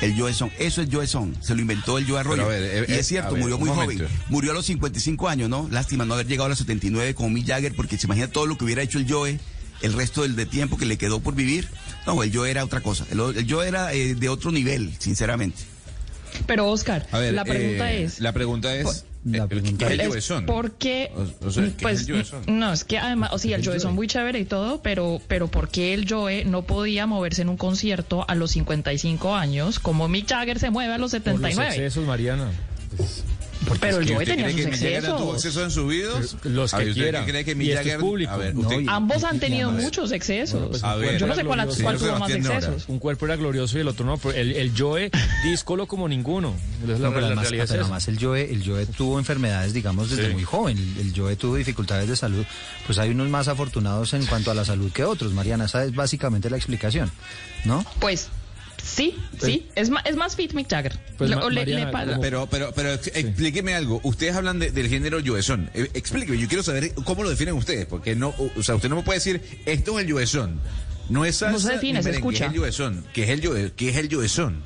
Speaker 3: El Joe Son, eso es Joe Son, se lo inventó el Joe Arroyo.
Speaker 2: Pero a ver, eh,
Speaker 3: y
Speaker 2: eh,
Speaker 3: es cierto,
Speaker 2: ver,
Speaker 3: murió muy
Speaker 2: momento.
Speaker 3: joven. Murió a los 55 años, ¿no? Lástima no haber llegado a los 79 como Mick Jagger, porque se imagina todo lo que hubiera hecho el Joe el resto del de tiempo que le quedó por vivir. No, el Joe era otra cosa. El, el Joe era eh, de otro nivel, sinceramente.
Speaker 5: Pero Oscar,
Speaker 2: ver,
Speaker 5: la pregunta
Speaker 2: eh,
Speaker 5: es...
Speaker 2: La pregunta es.
Speaker 1: La pregunta
Speaker 2: ¿qué es el
Speaker 5: es? ¿Por qué?
Speaker 2: O- o sea, ¿qué es
Speaker 5: pues,
Speaker 2: el Jovezón?
Speaker 5: no, es que además, o sea, el Joe son muy chévere y todo, pero, pero ¿por qué el Joe no podía moverse en un concierto a los 55 años como Mick Jagger se mueve a los
Speaker 10: Por los
Speaker 5: 79?
Speaker 10: excesos, Mariana.
Speaker 5: Pero el
Speaker 2: ¿Y
Speaker 5: Joe tenía sus
Speaker 2: no tuvo
Speaker 5: excesos.
Speaker 2: exceso en sus vidas?
Speaker 10: Los que
Speaker 2: ¿usted
Speaker 10: quieran.
Speaker 2: cree que Mick Jagger-
Speaker 10: público.
Speaker 5: Ambos han tenido muchos excesos.
Speaker 2: pues, A ver,
Speaker 5: Yo no sé cuál, tuvo más excesos.
Speaker 10: Un cuerpo era glorioso y el otro no. pero El, el Joe, díscolo como ninguno.
Speaker 1: Además, el Joe, el Joe tuvo enfermedades, digamos, desde muy joven. El Joe tuvo dificultades de salud. Pues hay unos más afortunados en cuanto a la salud que otros, Mariana. Esa es básicamente la explicación, ¿no?
Speaker 5: Pues sí, sí, es, es más fit Mick Jagger.
Speaker 10: Pues,
Speaker 5: Le-
Speaker 10: Ma-
Speaker 5: o le-
Speaker 10: Mariana,
Speaker 5: le pa-
Speaker 10: como-
Speaker 2: Pero, pero, pero ex- explíqueme algo. Ustedes hablan de- del género Jovezón. Eh, explíqueme, yo quiero saber cómo lo definen ustedes, porque no, o sea, usted no me puede decir, esto es el Jovezón. No es salsa
Speaker 5: No se define, se escucha.
Speaker 2: Es el Jovezón. ¿Qué es el Joe- qué es el Jovezón?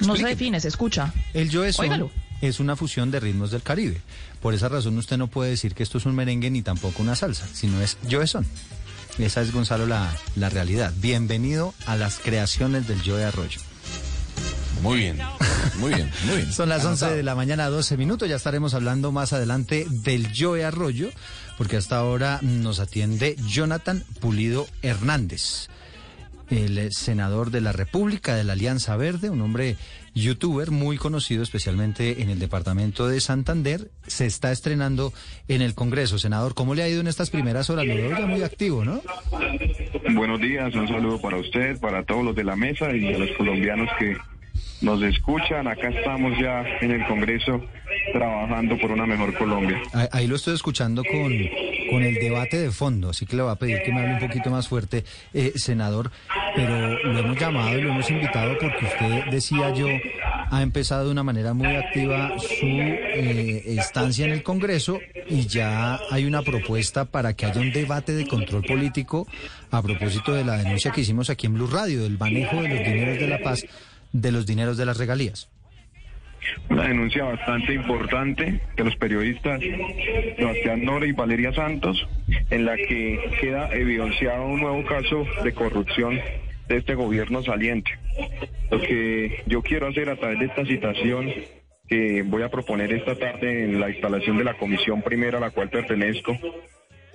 Speaker 5: no se define, se escucha.
Speaker 1: El
Speaker 5: Óigalo.
Speaker 1: es una fusión de ritmos del Caribe. Por esa razón usted no puede decir que esto es un merengue ni tampoco una salsa, sino es Joe son. Esa es, Gonzalo, la, la realidad. Bienvenido a las creaciones del Joe Arroyo.
Speaker 2: Muy bien, muy bien, muy bien.
Speaker 1: Son las 11
Speaker 2: Anotado.
Speaker 1: de la mañana, 12 minutos. Ya estaremos hablando más adelante del Joe Arroyo, porque hasta ahora nos atiende Jonathan Pulido Hernández, el senador de la República de la Alianza Verde, un hombre youtuber muy conocido especialmente en el departamento de Santander. Se está estrenando en el Congreso. Senador, ¿cómo le ha ido en estas primeras horas? Lo veo ya muy activo, ¿no?
Speaker 16: Buenos días, un saludo para usted, para todos los de la mesa y a los colombianos que nos escuchan. Acá estamos ya en el Congreso trabajando por una mejor Colombia.
Speaker 1: Ahí- Ahí lo estoy escuchando con, con el debate de fondo, así que le voy a pedir que me hable un poquito más fuerte, eh, senador, pero lo hemos llamado y lo hemos invitado porque usted, decía yo, ha empezado de una manera muy activa su eh, estancia en el Congreso y ya hay una propuesta para que haya un debate de control político a propósito de la denuncia que hicimos aquí en Blue Radio, del manejo de los dineros de la paz, de los dineros de las regalías.
Speaker 16: Una denuncia bastante importante de los periodistas Sebastián Nora y Valeria Santos, en la que queda evidenciado un nuevo caso de corrupción de este gobierno saliente. Lo que yo quiero hacer a través de esta citación que voy a proponer esta tarde en la instalación de la comisión primera a la cual pertenezco,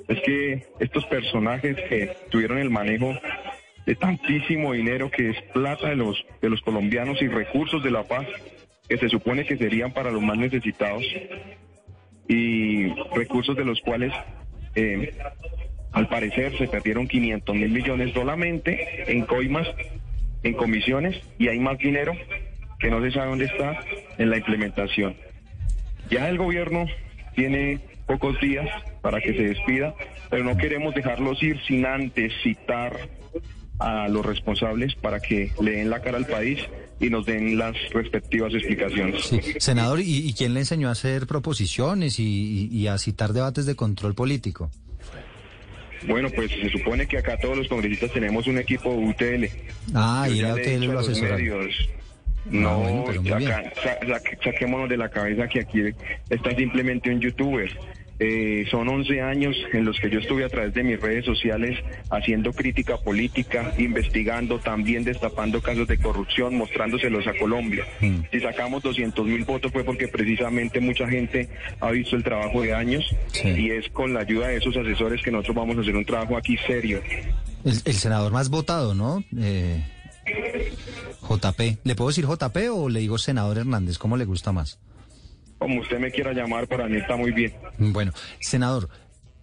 Speaker 16: es que estos personajes que tuvieron el manejo de tantísimo dinero que es plata de los de los colombianos y recursos de la paz que se supone que serían para los más necesitados y recursos de los cuales eh, al parecer se perdieron 500 mil millones solamente en coimas, en comisiones y hay más dinero que no se sabe dónde está en la implementación. Ya el gobierno tiene pocos días para que se despida, pero no queremos dejarlos ir sin antes citar a los responsables para que le den la cara al país y nos den las respectivas explicaciones.
Speaker 1: Sí, senador, ¿y, y quién le enseñó a hacer proposiciones y, y- y a citar debates de control político?
Speaker 16: Bueno, pues se supone que acá todos los congresistas tenemos un equipo UTL.
Speaker 1: Ah,
Speaker 16: Yo
Speaker 1: y era UTL lo Ah,
Speaker 16: No,
Speaker 1: bueno, pero muy bien.
Speaker 16: saca- sa- sa- saquémonos de la cabeza que aquí está simplemente un youtuber. Eh, son 11 años en los que yo estuve a través de mis redes sociales haciendo crítica política, investigando, también destapando casos de corrupción, mostrándoselos a Colombia.
Speaker 1: Mm.
Speaker 16: Si sacamos 200 mil votos fue porque precisamente mucha gente ha visto el trabajo de años y es con la ayuda de esos asesores que nosotros vamos a hacer un trabajo aquí serio.
Speaker 1: El, el senador más votado, ¿no? Eh, JP. ¿Le puedo decir JP o le digo senador Hernández? ¿Cómo le gusta más?
Speaker 16: Como usted me quiera llamar, para mí está muy bien.
Speaker 1: Bueno, senador,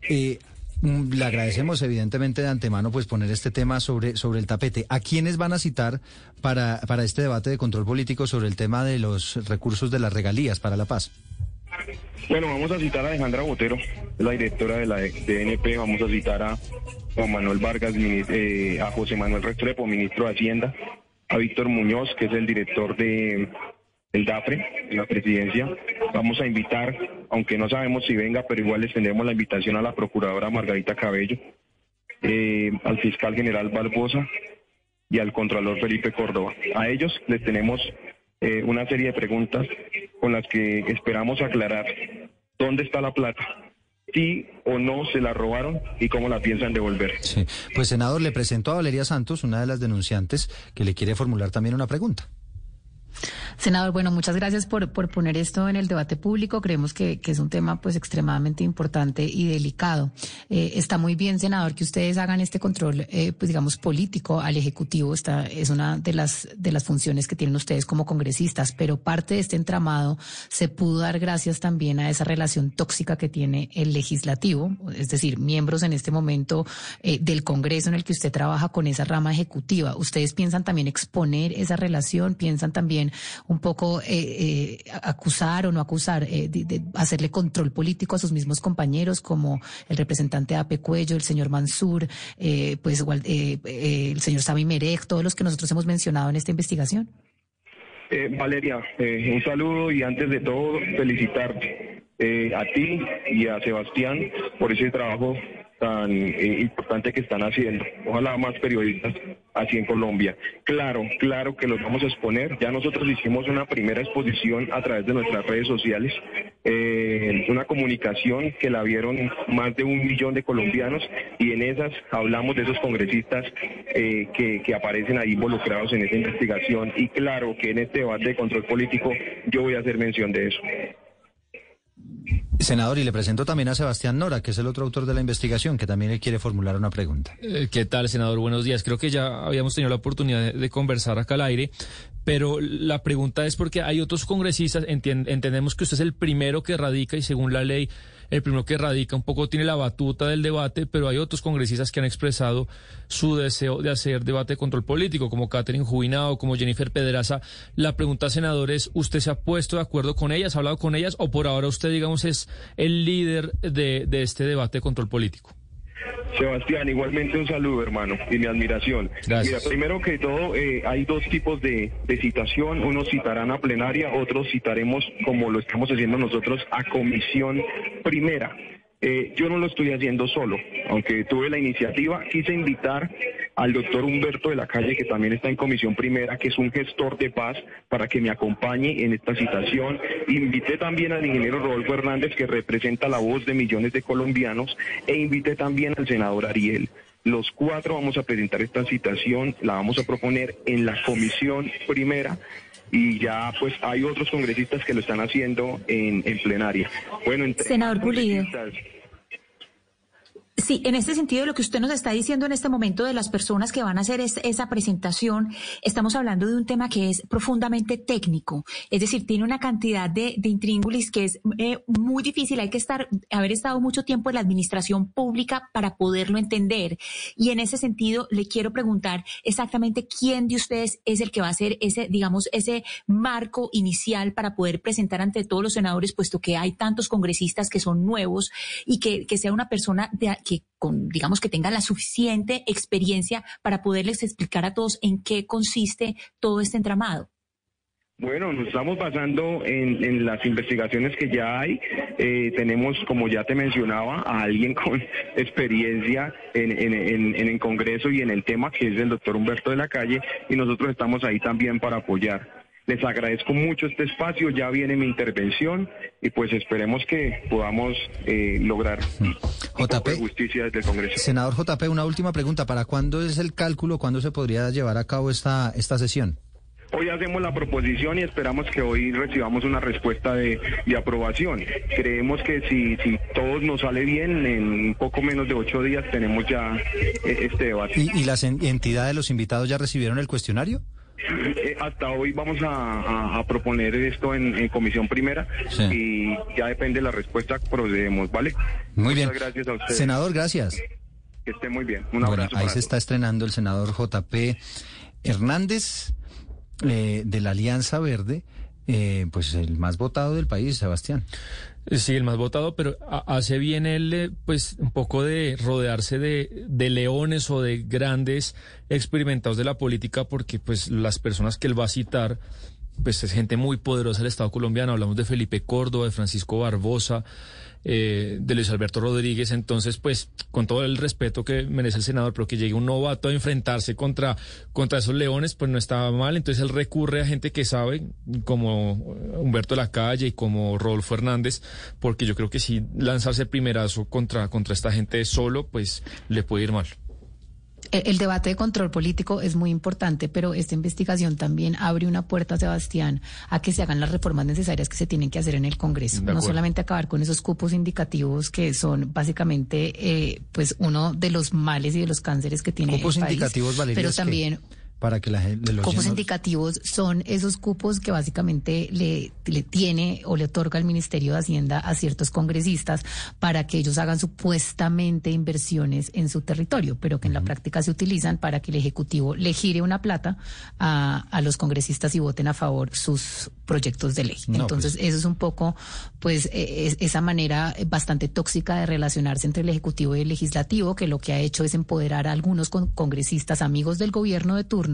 Speaker 1: eh, mm, le agradecemos evidentemente de antemano pues poner este tema sobre, sobre el tapete. ¿A quiénes van a citar para, para este debate de control político sobre el tema de los recursos de las regalías para la paz?
Speaker 16: Bueno, vamos a citar a Alejandra Botero, la directora de la DNP, vamos a citar a Juan Manuel Vargas, eh, a José Manuel Restrepo, ministro de Hacienda, a Víctor Muñoz, que es el director de el DAFRE, la presidencia. Vamos a invitar, aunque no sabemos si venga, pero igual les tendremos la invitación a la procuradora Margarita Cabello. eh, al fiscal general Barbosa y al contralor Felipe Córdoba. A ellos les tenemos eh, una serie de preguntas con las que esperamos aclarar dónde está la plata, si o no se la robaron y cómo la piensan devolver.
Speaker 1: Sí. Pues, senador, le presentó a Valeria Santos, una de las denunciantes, que le quiere formular también una pregunta.
Speaker 9: Senador, bueno, muchas gracias por, por poner esto en el debate público. Creemos que, que es un tema pues extremadamente importante y delicado. Eh, está muy bien, senador, que ustedes hagan este control, eh, pues digamos, político al Ejecutivo. Esta es una de las, de las funciones que tienen ustedes como congresistas, pero parte de este entramado se pudo dar gracias también a esa relación tóxica que tiene el legislativo, es decir, miembros en este momento eh, del Congreso en el que usted trabaja con esa rama ejecutiva. ¿Ustedes piensan también exponer esa relación? ¿Piensan también un poco eh, eh, acusar o no acusar, eh, de, de hacerle control político a sus mismos compañeros, como el representante Ape Cuello, el señor Mansur, eh, pues eh, eh, el señor Sami Merek, todos los que nosotros hemos mencionado en esta investigación?
Speaker 16: Valeria, un saludo y antes de todo felicitarte eh, a ti y a Sebastián por ese trabajo tan eh, importante que están haciendo. Ojalá más periodistas así en Colombia. Claro, claro que los vamos a exponer. Ya nosotros hicimos una primera exposición a través de nuestras redes sociales, eh, una comunicación que la vieron más de un millón de colombianos y en esas hablamos de esos congresistas eh, que, que aparecen ahí involucrados en esa investigación y claro que en este debate de control político yo voy a hacer mención de eso.
Speaker 1: Senador, y le presento también a Sebastián Nora, que es el otro autor de la investigación, que también le quiere formular una pregunta.
Speaker 10: Eh, ¿Qué tal, senador? Buenos días. Creo que ya habíamos tenido la oportunidad de conversar acá al aire, pero la pregunta es porque hay otros congresistas, entendemos que usted es el primero que radica y según la ley, el primero que radica un poco tiene la batuta del debate, pero hay otros congresistas que han expresado su deseo de hacer debate de control político, como Catherine Jubinado, como Jennifer Pedraza. La pregunta, senador, es, ¿usted se ha puesto de acuerdo con ellas, ha hablado con ellas, o por ahora usted, digamos, es el líder de, de este debate de control político?
Speaker 16: Sebastián, igualmente un saludo, hermano, y mi admiración.
Speaker 10: Gracias.
Speaker 16: Mira, primero que todo, eh, hay dos tipos de, de citación. Unos citarán a plenaria, otros citaremos, como lo estamos haciendo nosotros, a comisión primera. Eh, yo no lo estoy haciendo solo, aunque tuve la iniciativa, quise invitar al doctor Humberto de la Calle, que también está en comisión primera, que es un gestor de paz, para que me acompañe en esta citación. Invité también al ingeniero Rodolfo Hernández, que representa la voz de millones de colombianos, e invité también al senador Ariel. Los cuatro vamos a presentar esta citación, la vamos a proponer en la comisión primera y ya pues hay otros congresistas que lo están haciendo en, en plenaria. Bueno, entre
Speaker 4: Senador Pulido.
Speaker 16: congresistas,
Speaker 4: Sí, en este sentido, lo que usted nos está diciendo en este momento de las personas que van a hacer es- esa presentación, estamos hablando de un tema que es profundamente técnico, es decir, tiene una cantidad de, intríngulis que es eh, muy difícil, hay que estar, haber estado mucho tiempo en la administración pública para poderlo entender. Y en ese sentido, le quiero preguntar exactamente quién de ustedes es el que va a hacer ese, digamos, ese marco inicial para poder presentar ante todos los senadores, puesto que hay tantos congresistas que son nuevos y que, que sea una persona de- que con, digamos, que tenga la suficiente experiencia para poderles explicar a todos en qué consiste todo este entramado.
Speaker 16: Bueno, nos estamos basando en, las investigaciones que ya hay. Eh, tenemos, como ya te mencionaba, a alguien con experiencia en, en, en- en el Congreso y en el tema, que es el doctor Humberto de la Calle, y nosotros estamos ahí también para apoyar. Les agradezco mucho este espacio, ya viene mi intervención y pues esperemos que podamos eh, lograr poco de justicia desde el Congreso.
Speaker 1: Senador JP, una última pregunta. ¿Para cuándo es el cálculo? ¿Cuándo se podría llevar a cabo esta, esta sesión?
Speaker 16: Hoy hacemos la proposición y esperamos que hoy recibamos una respuesta de, de aprobación. Creemos que si, si todo nos sale bien, en poco menos de ocho días tenemos ya eh, este debate.
Speaker 1: ¿Y, y las en- entidades, los invitados ya recibieron el cuestionario?
Speaker 16: Eh, hasta hoy vamos a, a- a proponer esto en, en comisión primera y ya depende de la respuesta, procedemos, ¿vale?
Speaker 1: Muy bien.
Speaker 16: Muchas gracias a ustedes.
Speaker 1: Senador, gracias.
Speaker 16: Que esté muy bien. Un
Speaker 1: Bueno, ahí se está estrenando el senador JP Hernández eh, de la Alianza Verde, eh, pues el más votado del país, Sebastián.
Speaker 10: Sí, el más votado, pero ha- hace bien él, eh, pues, un poco de rodearse de, de leones o de grandes experimentados de la política, porque, pues, las personas que él va a citar pues es gente muy poderosa del Estado colombiano. Hablamos de Felipe Córdoba, de Francisco Barbosa, eh, de Luis Alberto Rodríguez. Entonces, pues, con todo el respeto que merece el senador, pero que llegue un novato a enfrentarse contra, contra esos leones, pues no estaba mal. Entonces él recurre a gente que sabe, como Humberto Lacalle y como Rodolfo Hernández, porque yo creo que si lanzarse primerazo contra, contra esta gente solo, pues le puede ir mal.
Speaker 9: Eh, El debate de control político es muy importante, pero esta investigación también abre una puerta, Sebastián, a que se hagan las reformas necesarias que se tienen que hacer en el Congreso. No solamente acabar con esos cupos indicativos que son básicamente eh, pues uno de los males y de los cánceres que tiene
Speaker 1: Cupos
Speaker 9: el país,
Speaker 1: indicativos, Valeria,
Speaker 9: pero
Speaker 1: que-
Speaker 9: también
Speaker 1: Para que la gente... los
Speaker 9: Cupos indicativos son esos cupos que básicamente le, le tiene o le otorga el Ministerio de Hacienda a ciertos congresistas para que ellos hagan supuestamente inversiones en su territorio, pero que en la práctica se utilizan para que el Ejecutivo le gire una plata a, a los congresistas y voten a favor sus proyectos de ley.
Speaker 17: No,
Speaker 9: Entonces, eso es un poco, pues, es- esa manera bastante tóxica de relacionarse entre el Ejecutivo y el Legislativo, que lo que ha hecho es empoderar a algunos con- congresistas amigos del gobierno de turno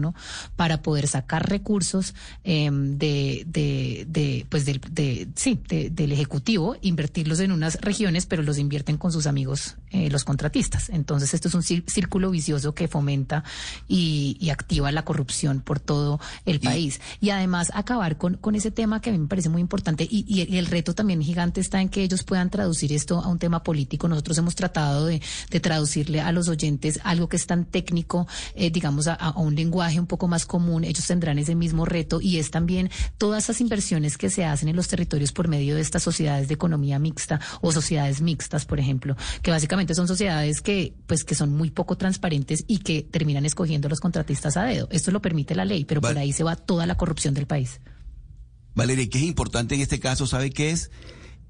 Speaker 9: para poder sacar recursos eh, de, de, de, pues, del, de, sí, de- del Ejecutivo, invertirlos en unas regiones, pero los invierten con sus amigos, eh, los contratistas. Entonces, esto es un círculo vicioso que fomenta y, y activa la corrupción por todo el país. Y además, acabar con, con ese tema que a mí me parece muy importante y, y- y el reto también gigante está en que ellos puedan traducir esto a un tema político. Nosotros hemos tratado de, de traducirle a los oyentes algo que es tan técnico, eh, digamos, a, a un lenguaje un poco más común. Ellos tendrán ese mismo reto y es también todas esas inversiones que se hacen en los territorios por medio de estas sociedades de economía mixta o sociedades mixtas, por ejemplo, que básicamente son sociedades que, pues, que son muy poco transparentes y que terminan escogiendo a los contratistas a dedo. Esto lo permite la ley, pero por ahí se va toda la corrupción del país.
Speaker 3: Valeria, ¿qué es importante en este caso? ¿Sabe qué es?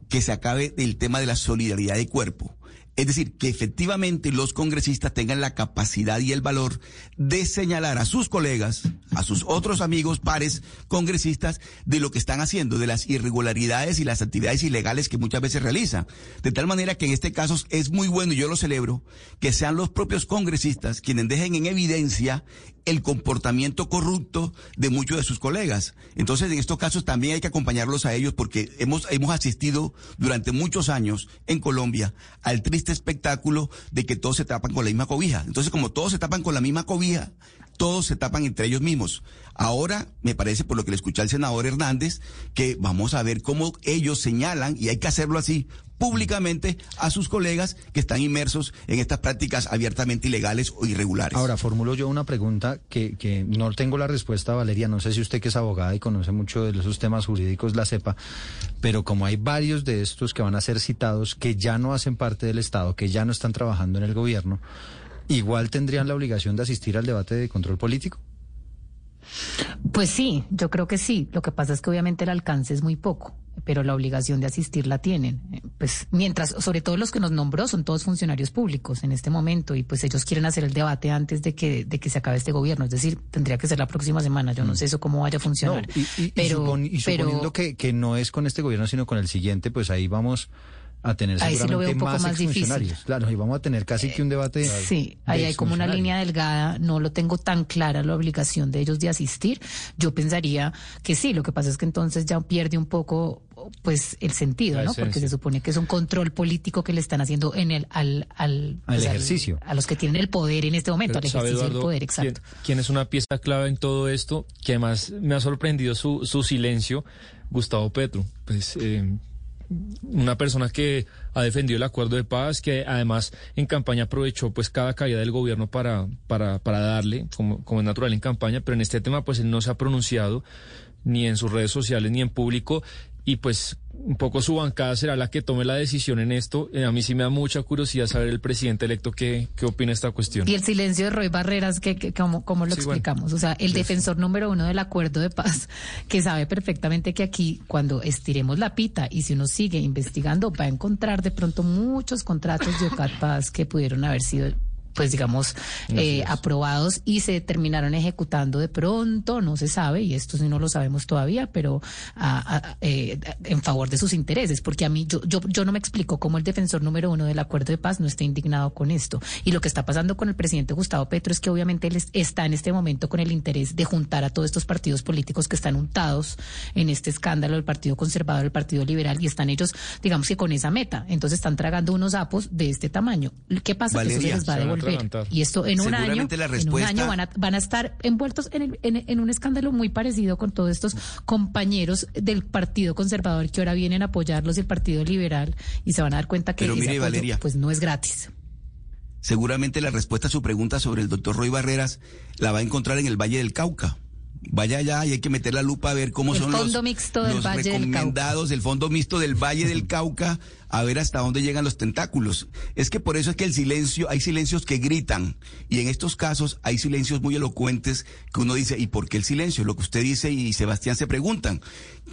Speaker 3: Que se acabe el tema de la solidaridad de cuerpo. Es decir, que efectivamente los congresistas tengan la capacidad y el valor de señalar a sus colegas, a sus otros amigos, pares congresistas, de lo que están haciendo, de las irregularidades y las actividades ilegales que muchas veces realizan. De tal manera que en este caso es muy bueno, y yo lo celebro, que sean los propios congresistas quienes dejen en evidencia el comportamiento corrupto de muchos de sus colegas. Entonces, en estos casos también hay que acompañarlos a ellos porque hemos, hemos asistido durante muchos años en Colombia al triste espectáculo de que todos se tapan con la misma cobija. Entonces, como todos se tapan con la misma cobija, todos se tapan entre ellos mismos. Ahora, me parece, por lo que le escuché al senador Hernández, que vamos a ver cómo ellos señalan, y hay que hacerlo así, públicamente a sus colegas que están inmersos en estas prácticas abiertamente ilegales o irregulares.
Speaker 1: Ahora, formulo yo una pregunta que, que no tengo la respuesta, Valeria. No sé si usted que es abogada y conoce mucho de esos temas jurídicos la sepa, pero como hay varios de estos que van a ser citados que ya no hacen parte del Estado, que ya no están trabajando en el gobierno, igual tendrían la obligación de asistir al debate de control político.
Speaker 9: Pues sí, yo creo que sí. Lo que pasa es que obviamente el alcance es muy poco, pero la obligación de asistir la tienen. Eh, Pues mientras, sobre todo los que nos nombró son todos funcionarios públicos en este momento y pues ellos quieren hacer el debate antes de que, de que se acabe este gobierno. Es decir, tendría que ser la próxima semana. Yo no sé eso cómo vaya a funcionar.
Speaker 1: Mm. No, y, y- y
Speaker 9: pero,
Speaker 1: supon- y
Speaker 9: pero-
Speaker 1: suponiendo que, que no es con este gobierno, sino con el siguiente, pues ahí vamos a tener
Speaker 9: Ahí sí lo
Speaker 1: seguramente
Speaker 9: veo un poco
Speaker 1: más,
Speaker 9: más difícil.
Speaker 1: Claro, y vamos a tener casi que un debate.
Speaker 9: Sí,
Speaker 1: de
Speaker 9: ahí hay como una línea delgada, no lo tengo tan clara la obligación de ellos de asistir. Yo pensaría que sí, lo que pasa es que entonces ya pierde un poco pues el sentido, ¿no? Porque se supone que es un control político que le están haciendo en el al al,
Speaker 1: Al
Speaker 9: pues,
Speaker 1: ejercicio.
Speaker 9: a los que tienen el poder en este momento,
Speaker 10: Pero,
Speaker 9: al
Speaker 10: ¿sabe,
Speaker 9: ejercicio del poder, exacto.
Speaker 10: ¿quién, quién es una pieza clave en todo esto? Que además me ha sorprendido su, su silencio, Gustavo Petro. Pues eh, una persona que ha defendido el acuerdo de paz, que además en campaña aprovechó pues cada caída del gobierno para, para, para darle, como, como es natural en campaña, pero en este tema pues él no se ha pronunciado ni en sus redes sociales ni en público y pues un poco su bancada será la que tome la decisión en esto. Eh, a mí sí me da mucha curiosidad saber el presidente electo qué, qué opina esta cuestión.
Speaker 9: Y el silencio de Roy Barreras, que, que- ¿cómo, cómo lo
Speaker 10: Sí, bueno.
Speaker 9: explicamos? O sea, el defensor número uno del acuerdo de paz, que sabe perfectamente que aquí, cuando estiremos la pita y si uno sigue investigando, va a encontrar de pronto muchos contratos de OCAT Paz que pudieron haber sido pues digamos, eh, aprobados y se terminaron ejecutando de pronto, no se sabe, y esto sí no lo sabemos todavía, pero a- a- eh, en favor de sus intereses, porque a mí yo, yo, yo no me explico cómo el defensor número uno del acuerdo de paz no está indignado con esto. Y lo que está pasando con el presidente Gustavo Petro es que obviamente él es- está en este momento con el interés de juntar a todos estos partidos políticos que están untados en este escándalo del Partido Conservador, el Partido Liberal, y están ellos, digamos que con esa meta. Entonces están tragando unos sapos de este tamaño. ¿Qué pasa? que eso
Speaker 3: Valeria,
Speaker 9: se les va a devolver. Y esto en un año, en un año van a, van a estar envueltos en, el- en- en un escándalo muy parecido con todos estos compañeros del Partido Conservador que ahora vienen a apoyarlos y el Partido Liberal y se van a dar cuenta que
Speaker 3: Pero
Speaker 9: ese
Speaker 3: mire,
Speaker 9: apoyo,
Speaker 3: Valeria.
Speaker 9: pues no es gratis.
Speaker 3: Seguramente la respuesta a su pregunta sobre el doctor Roy Barreras la va a encontrar en el Valle del Cauca. Vaya allá y hay que meter la lupa a ver cómo
Speaker 9: El
Speaker 3: son
Speaker 9: Fondo
Speaker 3: los,
Speaker 9: Mixto del
Speaker 3: los
Speaker 9: Valle del Cauca.
Speaker 3: recomendados del fondo mixto del Valle del Cauca, a ver hasta dónde llegan los tentáculos. Es que por eso es que el silencio, hay silencios que gritan, y en estos casos hay silencios muy elocuentes que uno dice, ¿y por qué el silencio? Lo que usted dice y Sebastián se preguntan,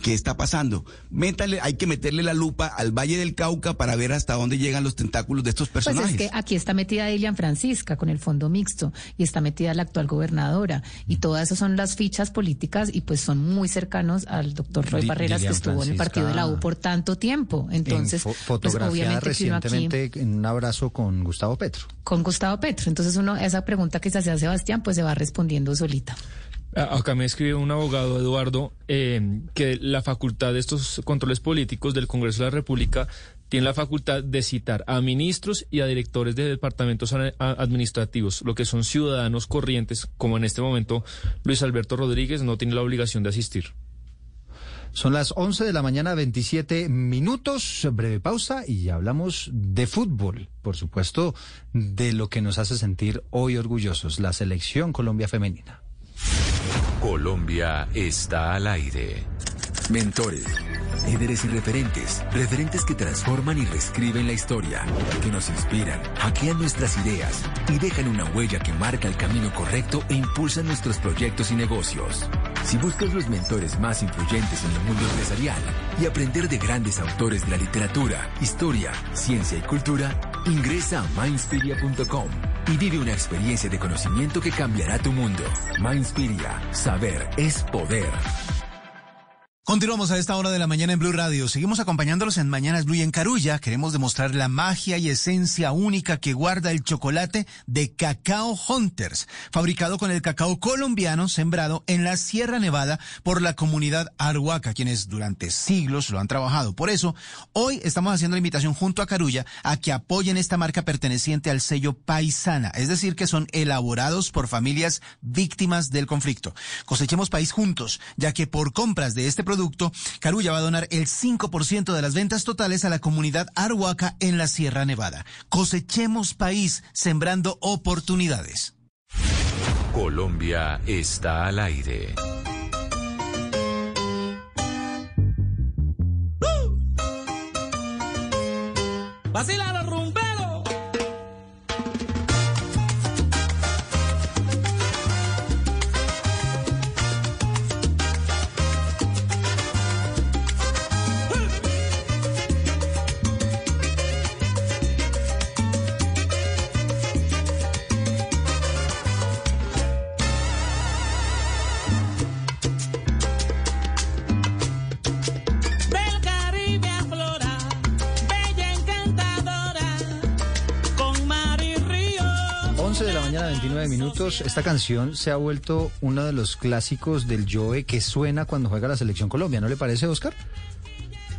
Speaker 3: ¿qué está pasando? Métale, hay que meterle la lupa al Valle del Cauca para ver hasta dónde llegan los tentáculos de estos
Speaker 9: Pues
Speaker 3: personajes.
Speaker 9: es que aquí está metida Dilian Francisca con el fondo mixto y está metida la actual gobernadora y todas esas son las fichas políticas y pues son muy cercanos al doctor Roy Barreras que estuvo en el partido de la U por tanto tiempo. Entonces,
Speaker 1: en
Speaker 9: pues
Speaker 1: fotografiada
Speaker 9: aquí
Speaker 1: recientemente en un abrazo con Gustavo Petro.
Speaker 9: con Gustavo Petro. Entonces uno, esa pregunta que se hace a Sebastián pues se va respondiendo solita.
Speaker 10: A- Acá me escribe un abogado, Eduardo, eh, que la facultad de estos controles políticos del Congreso de la República tiene la facultad de citar a ministros y a directores de departamentos administrativos, lo que son ciudadanos corrientes, como en este momento Luis Alberto Rodríguez no tiene la obligación de asistir.
Speaker 1: Son las 11 de la mañana, 27 minutos. Breve pausa y hablamos de fútbol. Por supuesto, de lo que nos hace sentir hoy orgullosos, la selección Colombia femenina.
Speaker 12: Colombia está al aire.
Speaker 17: Mentores, líderes y referentes, referentes que transforman y reescriben la historia, que nos inspiran, hackean nuestras ideas y dejan una huella que marca el camino correcto e impulsa nuestros proyectos y negocios. Si buscas los mentores más influyentes en el mundo empresarial y aprender de grandes autores de la literatura, historia, ciencia y cultura, ingresa a mindspiria.com y vive una experiencia de conocimiento que cambiará tu mundo. Mindspiria, saber es poder.
Speaker 13: Continuamos a esta hora de la mañana en Blue Radio. Seguimos acompañándolos en Mañanas Blue y en Carulla. Queremos demostrar la magia y esencia única que guarda el chocolate de Cacao Hunters, fabricado con el cacao colombiano sembrado en la Sierra Nevada por la comunidad Arhuaca, quienes durante siglos lo han trabajado. Por eso, hoy estamos haciendo la invitación junto a Carulla a que apoyen esta marca perteneciente al sello Paisana, es decir, que son elaborados por familias víctimas del conflicto. Cosechemos país juntos, ya que por compras de este producto, Carulla va a donar el 5% de las ventas totales a la comunidad Arhuaca en la Sierra Nevada. Cosechemos país, sembrando oportunidades.
Speaker 12: Colombia está al aire.
Speaker 7: Vacila
Speaker 1: mañana, 29 minutos. Esta canción se ha vuelto uno de los clásicos del Joe que suena cuando juega la selección Colombia. ¿No le parece, Oscar?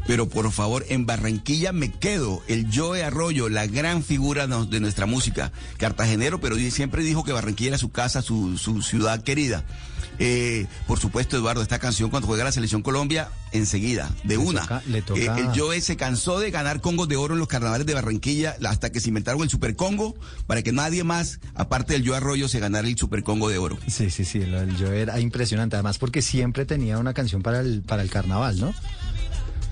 Speaker 3: Pero por favor, en Barranquilla me quedo. El Joe Arroyo, la gran figura de nuestra música. Cartagenero, pero siempre dijo que Barranquilla era su casa, su ciudad querida. Eh, por supuesto, Eduardo, esta canción cuando juega la Selección Colombia, enseguida, de
Speaker 1: Le
Speaker 3: una.
Speaker 1: toca- le toca-
Speaker 3: Eh, el Joe se cansó de ganar congos de oro en los carnavales de Barranquilla hasta que se inventaron el Super Congo para que nadie más, aparte del Joe Arroyo, se ganara el Super Congo de oro.
Speaker 1: Sí, sí, sí, del Joe era impresionante. Además, porque siempre tenía una canción para el, para el carnaval, ¿no?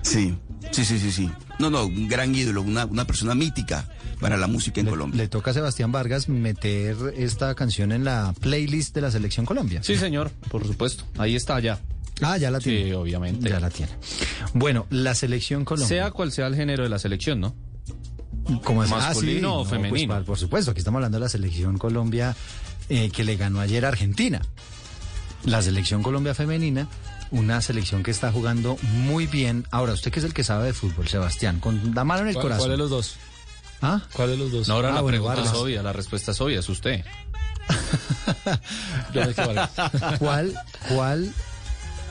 Speaker 3: Sí, sí, sí, sí, sí. No, no, un gran ídolo, una, una persona mítica para la música en Colombia.
Speaker 1: Le toca a Sebastián Vargas meter esta canción en la playlist de la selección Colombia.
Speaker 18: Sí, señor, por supuesto. Ahí está ya.
Speaker 1: Ah, ya la tiene.
Speaker 18: Sí, obviamente.
Speaker 1: Ya la tiene. Bueno, la selección Colombia.
Speaker 18: Sea cual sea el género de la selección, ¿no?
Speaker 1: ¿Cómo así?
Speaker 18: ¿Masculino
Speaker 1: Ah, sí,
Speaker 18: o
Speaker 1: no,
Speaker 18: femenino?
Speaker 1: pues, pa- por supuesto, aquí estamos hablando de la selección Colombia eh, que le ganó ayer a Argentina. La selección Colombia femenina, una selección que está jugando muy bien. Ahora, usted que es el que sabe de fútbol, Sebastián, con la mano en el
Speaker 10: ¿Cuál,
Speaker 1: corazón.
Speaker 10: cuál de los dos?
Speaker 1: ¿Ah?
Speaker 10: ¿Cuál de los dos?
Speaker 18: No, ahora
Speaker 1: Ah,
Speaker 18: la
Speaker 1: bueno,
Speaker 18: pregunta es obvia, la respuesta es obvia, es usted.
Speaker 1: ¿Cuál, ¿Cuál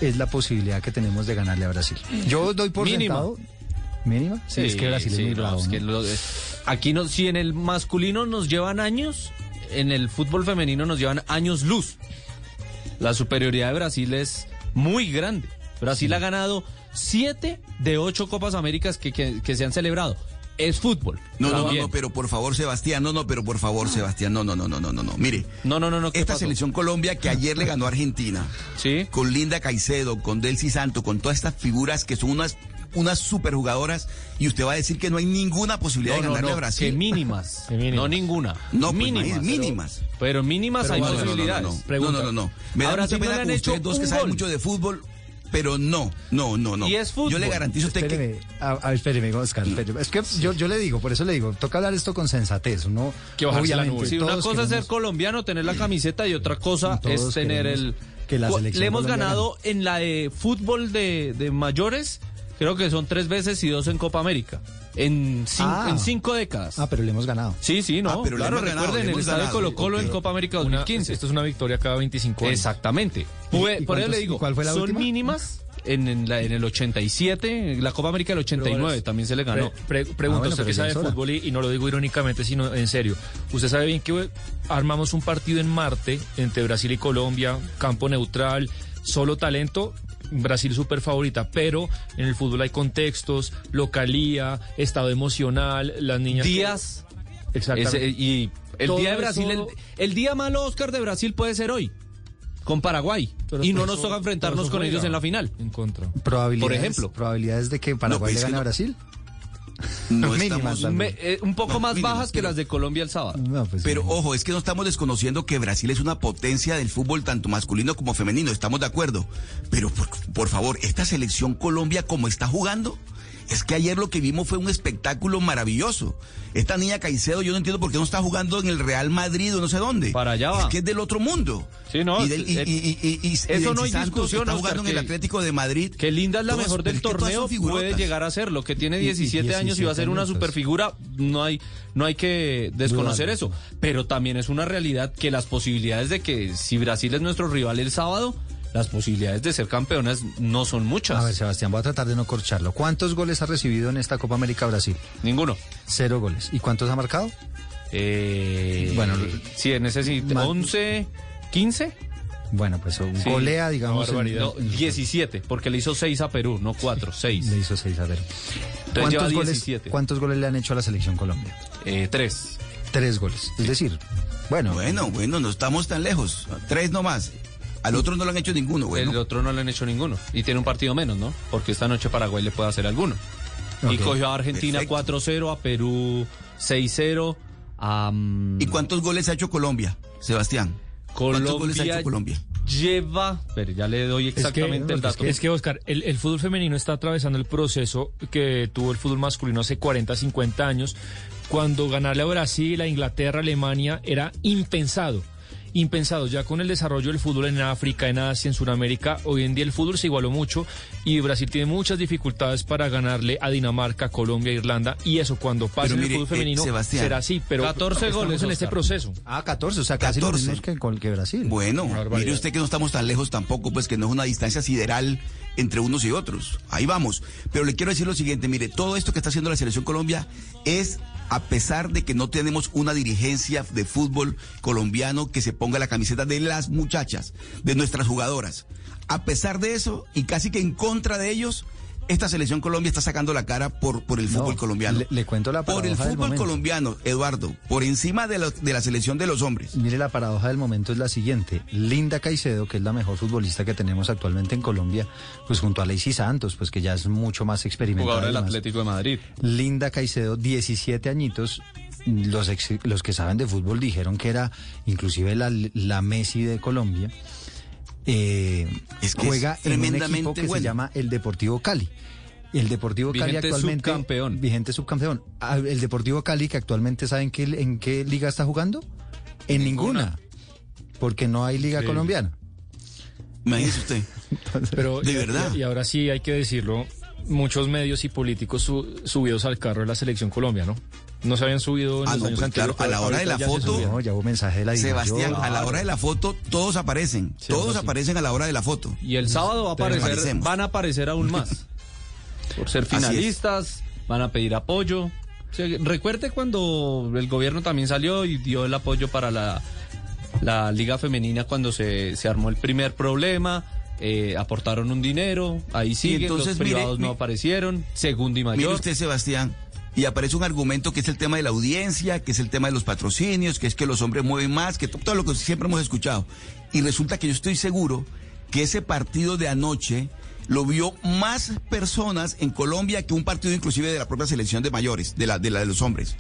Speaker 1: es la posibilidad que tenemos de ganarle a Brasil? Yo doy por
Speaker 18: Mínima.
Speaker 1: sentado. ¿Mínima? Sí, es que Brasil
Speaker 18: sí,
Speaker 1: es muy
Speaker 18: no,
Speaker 1: bravo.
Speaker 18: es
Speaker 1: ¿no?
Speaker 18: que lo de- aquí no, si en el masculino nos llevan años, en el fútbol femenino nos llevan años luz. La superioridad de Brasil es muy grande. Brasil ha ganado siete de ocho Copas Américas que, que- que se han celebrado. Es fútbol.
Speaker 3: No, no, no, pero por favor, Sebastián, no, no, pero por favor, Sebastián, no, no, no, no, no, no, no. Mire,
Speaker 18: No, no, no, no. ¿qué
Speaker 3: esta
Speaker 18: pasó?
Speaker 3: selección Colombia que ayer le ganó a Argentina,
Speaker 18: Sí.
Speaker 3: con Linda Caicedo, con Delcy Santo, con todas estas figuras que son unas unas superjugadoras y usted va a decir que no hay ninguna posibilidad
Speaker 18: No,
Speaker 3: de ganarle
Speaker 18: no,
Speaker 3: a Brasil.
Speaker 18: que mínimas.
Speaker 10: Que mínimas.
Speaker 18: No ninguna.
Speaker 3: No, pues,
Speaker 18: mínimas.
Speaker 3: mínimas.
Speaker 18: Pero mínimas
Speaker 3: Pero
Speaker 18: hay posibilidades.
Speaker 3: No, no, no,
Speaker 18: Pregunta.
Speaker 3: no, no, no. Me da
Speaker 18: Ahora
Speaker 3: mucha
Speaker 18: sí no
Speaker 3: pena con ustedes dos que saben mucho de fútbol, pero no, no, no, no.
Speaker 18: Y es fútbol.
Speaker 3: Yo le garantizo a usted que
Speaker 1: a, a espéreme, Oscar, espéreme. Es que yo, yo le digo, por eso le digo, toca hablar esto con sensatez. Uno,
Speaker 10: Que bajarse la nube.
Speaker 18: Sí, una cosa es ser colombiano, tener la camiseta y otra cosa
Speaker 1: Todos
Speaker 18: es tener el...
Speaker 1: que la selección
Speaker 18: Le hemos ganado en la de fútbol de, de mayores, creo que son tres veces y dos en Copa América. En, cin-
Speaker 1: Ah.
Speaker 18: en cinco décadas.
Speaker 1: Ah, pero le hemos ganado.
Speaker 18: Sí, sí, no.
Speaker 3: Ah, pero le
Speaker 18: claro,
Speaker 3: hemos ganado,
Speaker 18: recuerden
Speaker 3: le
Speaker 18: el estadio
Speaker 3: ganado,
Speaker 18: Colo Colo en Copa América
Speaker 10: Una-
Speaker 18: 2015.
Speaker 10: esto es una victoria cada 25 años.
Speaker 18: Exactamente.
Speaker 1: ¿Y-
Speaker 18: Fue-
Speaker 1: y
Speaker 18: por eso le digo,
Speaker 1: cuál fue la
Speaker 18: son
Speaker 1: última?
Speaker 18: mínimas en, en la- en el 87, en la Copa América del 89
Speaker 10: Pero,
Speaker 18: también se le ganó.
Speaker 10: Pre- pre- pregunta,
Speaker 1: Ah, bueno,
Speaker 10: usted que sabe de fútbol y, y no lo digo irónicamente, sino en serio. Usted sabe bien que eh, armamos un partido en Marte entre Brasil y Colombia, campo neutral, solo talento. Brasil súper favorita, pero en el fútbol hay contextos, localía, estado emocional, las niñas. que-
Speaker 18: Días.
Speaker 10: Exactamente.
Speaker 18: Ese- y el
Speaker 10: Todo
Speaker 18: día de Brasil,
Speaker 10: eso-
Speaker 18: el, el día malo Oscar de Brasil puede ser hoy, con Paraguay.
Speaker 10: Pero
Speaker 18: y no nos toca enfrentarnos con ellos en la final.
Speaker 10: En contra.
Speaker 1: Probabilidades,
Speaker 18: Por ejemplo.
Speaker 1: Probabilidades de que Paraguay
Speaker 3: pues
Speaker 1: le
Speaker 3: que
Speaker 1: gane a Brasil.
Speaker 3: No estamos...
Speaker 18: Me- eh, un poco
Speaker 3: No,
Speaker 18: más
Speaker 3: mínimas,
Speaker 18: bajas que las de Colombia el sábado.
Speaker 1: No, pues,
Speaker 3: Pero
Speaker 1: sí.
Speaker 3: ojo, es que no estamos desconociendo que Brasil es una potencia del fútbol tanto masculino como femenino, estamos de acuerdo. Pero por, por favor, esta selección Colombia como está jugando, es que ayer lo que vimos fue un espectáculo maravilloso. Esta niña Caicedo, yo no entiendo por qué no está jugando en el Real Madrid o no sé dónde.
Speaker 18: Para allá va.
Speaker 3: Es que es del otro mundo.
Speaker 18: Sí, no,
Speaker 3: Y, del- y-
Speaker 18: eh,
Speaker 3: y- y-
Speaker 18: eso no hay
Speaker 3: Santos
Speaker 18: discusión,
Speaker 3: Está
Speaker 18: Oscar,
Speaker 3: jugando en el Atlético de Madrid.
Speaker 18: Que Linda es la mejor del torneo, puede llegar a ser lo que tiene
Speaker 1: Y- y
Speaker 18: 17 años y va a ser
Speaker 1: 17
Speaker 18: una
Speaker 1: añitos.
Speaker 18: superfigura, no hay, no hay que desconocer eso. Pero también es una realidad que las posibilidades de que si Brasil es nuestro rival el sábado, las posibilidades de ser campeonas no son muchas.
Speaker 1: A ver, Sebastián, voy a tratar de no corcharlo. ¿Cuántos goles ha recibido en esta Copa América Brasil?
Speaker 18: Ninguno.
Speaker 1: Cero goles. ¿Y cuántos ha marcado?
Speaker 18: Eh,
Speaker 1: Bueno,
Speaker 18: sí, en ese sí,
Speaker 1: Ma-
Speaker 18: 11, 15.
Speaker 1: Bueno, pues un
Speaker 18: Sí.
Speaker 1: golea, digamos.
Speaker 10: Una
Speaker 1: en-
Speaker 18: No, 17, porque le hizo 6 a Perú, no 4, 6.
Speaker 1: Le hizo seis a ver.
Speaker 18: Entonces lleva
Speaker 1: ¿Cuántos goles,
Speaker 18: 17.
Speaker 1: ¿Cuántos goles le han hecho a la selección Colombia?
Speaker 18: Eh, 3.
Speaker 1: Tres goles. Es decir, bueno,
Speaker 3: Bueno, bueno, no estamos tan lejos. Tres nomás. Al otro no lo han hecho ninguno, bueno.
Speaker 18: El otro no le han hecho ninguno. Y tiene un partido menos, ¿no? Porque esta noche Paraguay le puede hacer alguno. Y cogió a Argentina
Speaker 3: Perfecto.
Speaker 18: 4-0, a Perú 6-0, a mm,
Speaker 3: ¿Y cuántos goles ha hecho Colombia, Sebastián? ¿Cuántos goles ha hecho Colombia?
Speaker 18: lleva, pero ya le doy exactamente el
Speaker 10: es
Speaker 18: dato.
Speaker 10: que, es que, Oscar, el, el fútbol femenino está atravesando el proceso que tuvo el fútbol masculino hace 40, 50 años, cuando ganarle a Brasil, a Inglaterra, a Alemania era impensado. Impensado, ya con el desarrollo del fútbol en África, en Asia, en Sudamérica, hoy en día el fútbol se igualó mucho y Brasil tiene muchas dificultades para ganarle a Dinamarca, Colombia, Irlanda y eso cuando pase el fútbol
Speaker 3: eh,
Speaker 10: femenino será así, pero
Speaker 18: 14
Speaker 10: estamos
Speaker 18: goles,
Speaker 10: en este proceso.
Speaker 1: Ah, 14, o sea, casi lo
Speaker 3: 14.
Speaker 1: mismo que, con- que Brasil.
Speaker 3: Bueno, mire usted que no estamos tan lejos tampoco, pues que no es una distancia sideral entre unos y otros. Ahí vamos. Pero le quiero decir lo siguiente, mire, todo esto que está haciendo la Selección Colombia es a pesar de que no tenemos una dirigencia de fútbol colombiano que se ponga la camiseta de las muchachas, de nuestras jugadoras. A pesar de eso, y casi que en contra de ellos, esta selección Colombia está sacando la cara por, por el
Speaker 1: No,
Speaker 3: fútbol colombiano.
Speaker 1: Le, le cuento la
Speaker 3: por el
Speaker 1: paradoja del
Speaker 3: fútbol colombiano, Eduardo, por encima de, de la selección de los hombres.
Speaker 1: Mire, la paradoja del momento es la siguiente. Linda Caicedo, que es la mejor futbolista que tenemos actualmente en Colombia, pues junto a Lacey Santos, pues que ya es mucho más experimentada.
Speaker 18: Jugador del. Atlético de Madrid.
Speaker 1: Linda Caicedo, 17 añitos. Los, ex- los que saben de fútbol dijeron que era inclusive la, la Messi de Colombia. Eh,
Speaker 3: Es que
Speaker 1: juega
Speaker 3: es
Speaker 1: en un equipo que se llama el Deportivo Cali. El Deportivo Cali
Speaker 18: Vigente
Speaker 1: actualmente
Speaker 18: subcampeón.
Speaker 1: vigente subcampeón. Ah, El Deportivo Cali que actualmente saben qué, en qué liga está jugando? En ninguna. Porque no hay liga
Speaker 10: Sí.
Speaker 1: colombiana.
Speaker 3: Imagínese usted.
Speaker 10: Pero,
Speaker 3: De
Speaker 10: y-
Speaker 3: verdad.
Speaker 10: Y, ahora sí hay que decirlo, muchos medios y políticos su- subidos al carro de la selección Colombia, ¿no? No se habían subido en
Speaker 3: Ah,
Speaker 10: los
Speaker 3: no,
Speaker 10: años
Speaker 3: pues
Speaker 10: anteriores.
Speaker 3: claro, a la hora de la
Speaker 10: se
Speaker 3: foto-.
Speaker 1: No, ya hubo mensaje de la
Speaker 3: Sebastián, a la hora de la foto, todos aparecen.
Speaker 18: Sí,
Speaker 3: todos
Speaker 18: sí.
Speaker 3: aparecen a la hora de la foto.
Speaker 18: Y el sábado va a aparecer, van a aparecer aún más. Por ser finalistas, van a pedir apoyo. O sea, recuerde cuando el gobierno también salió y dio el apoyo para la, la liga femenina cuando se, se armó el primer problema. eh, aportaron un dinero, ahí siguen,
Speaker 3: entonces,
Speaker 18: los
Speaker 3: mire,
Speaker 18: privados no aparecieron, segundo y
Speaker 3: Mire
Speaker 18: mayor.
Speaker 3: usted, Sebastián, y aparece un argumento que es el tema de la audiencia, que es el tema de los patrocinios, que es que los hombres mueven más, que to- todo lo que siempre hemos escuchado. Y resulta que yo estoy seguro que ese partido de anoche lo vio más personas en Colombia que un partido inclusive de la propia selección de mayores, de la de, la de los hombres.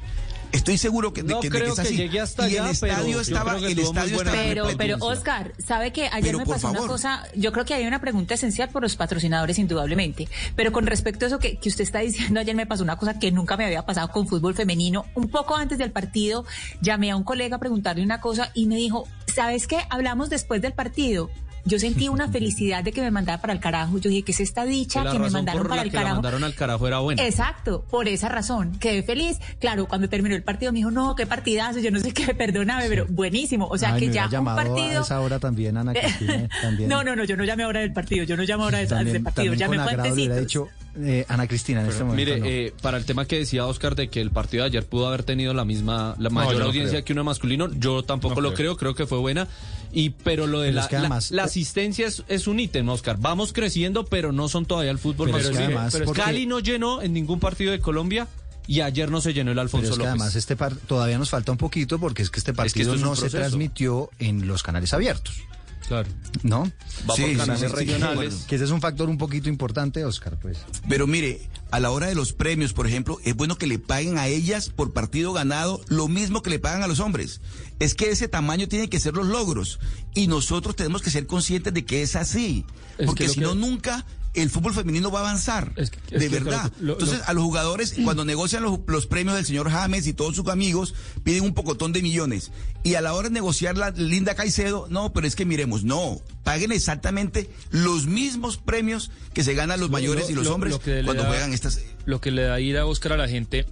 Speaker 3: Estoy seguro que, de,
Speaker 18: No
Speaker 3: que, de
Speaker 18: creo
Speaker 3: es
Speaker 18: que
Speaker 3: así.
Speaker 18: llegue hasta
Speaker 3: y
Speaker 18: allá,
Speaker 3: el estadio estaba,
Speaker 18: que
Speaker 3: el estadio estaba
Speaker 4: Pero, pero. Oscar, ¿sabe que ayer
Speaker 3: Pero,
Speaker 4: me pasó una cosa? Yo creo que hay una pregunta esencial por los patrocinadores, indudablemente. Pero con respecto a eso que, que usted está diciendo, ayer me pasó una cosa que nunca me había pasado con fútbol femenino. Un poco antes del partido, llamé a un colega a preguntarle una cosa y me dijo, ¿sabes qué? Hablamos después del partido. Yo sentí una felicidad de que me mandara para el carajo. Yo dije, ¿qué es esta dicha
Speaker 18: Que la
Speaker 4: que me mandaron
Speaker 18: por
Speaker 4: para
Speaker 18: la
Speaker 4: el
Speaker 18: que la
Speaker 4: carajo?
Speaker 18: mandaron al carajo era buena.
Speaker 4: Exacto, por esa razón. Quedé feliz. Claro, cuando terminó el partido me dijo, no, qué partidazo, yo no sé qué, perdóname, pero buenísimo. O sea,
Speaker 1: Ay,
Speaker 4: que
Speaker 1: me
Speaker 4: ya un
Speaker 1: llamado
Speaker 4: partido...
Speaker 1: a esa hora también, Ana Cristina. También,
Speaker 4: No, no, no, yo no llamé ahora del partido, yo no llamo ahora del
Speaker 1: también,
Speaker 4: partido,
Speaker 1: también
Speaker 4: llamé antecitos.
Speaker 1: dicho eh, Ana Cristina en este momento.
Speaker 18: Mire,
Speaker 1: no.
Speaker 18: eh, para el tema que decía Oscar de que el partido de ayer pudo haber tenido la misma, la mayor
Speaker 10: no
Speaker 18: audiencia
Speaker 10: creo.
Speaker 18: que uno masculino, yo tampoco
Speaker 10: No
Speaker 18: lo
Speaker 10: creo.
Speaker 18: creo, creo que fue buena. Y pero lo de
Speaker 1: Pero
Speaker 18: la,
Speaker 1: es que además-
Speaker 18: la asistencia es, es un ítem, Oscar. Vamos creciendo, pero no son todavía el fútbol
Speaker 1: Pero es que
Speaker 18: masculino.
Speaker 1: además,
Speaker 18: Pero
Speaker 1: porque-
Speaker 18: Cali no llenó en ningún partido de Colombia y ayer no se llenó el
Speaker 1: Pero
Speaker 18: Alfonso
Speaker 1: es que
Speaker 18: López.
Speaker 1: además este par todavía nos falta un poquito porque es que este partido
Speaker 18: es
Speaker 1: no se transmitió en los canales abiertos,
Speaker 18: Claro.
Speaker 1: ¿no?
Speaker 18: Va
Speaker 3: Sí,
Speaker 18: por
Speaker 3: sí,
Speaker 18: canales
Speaker 3: sí, sí,
Speaker 18: regionales.
Speaker 1: Que ese es un factor un poquito importante, Oscar, pues.
Speaker 3: Pero mire, a la hora de los premios, por ejemplo, es bueno que le paguen a ellas por partido ganado lo mismo que le pagan a los hombres. Es que ese tamaño tiene que ser los logros. Y nosotros tenemos que ser conscientes de que es así.
Speaker 10: Es
Speaker 3: porque si
Speaker 10: que-
Speaker 3: no, nunca el fútbol femenino va a avanzar.
Speaker 10: Es que- es
Speaker 3: de verdad.
Speaker 10: lo- lo-
Speaker 3: Entonces, a los jugadores, cuando negocian los, los premios del señor James y todos sus amigos, piden un pocotón de millones. Y a la hora de negociar la Linda Caicedo, no, pero es que miremos, no, paguen exactamente los mismos premios que se ganan los mayores
Speaker 10: Lo-
Speaker 3: y los
Speaker 10: lo-
Speaker 3: hombres cuando
Speaker 10: da-
Speaker 3: juegan estas...
Speaker 10: Lo que le da ir a Oscar a la gente,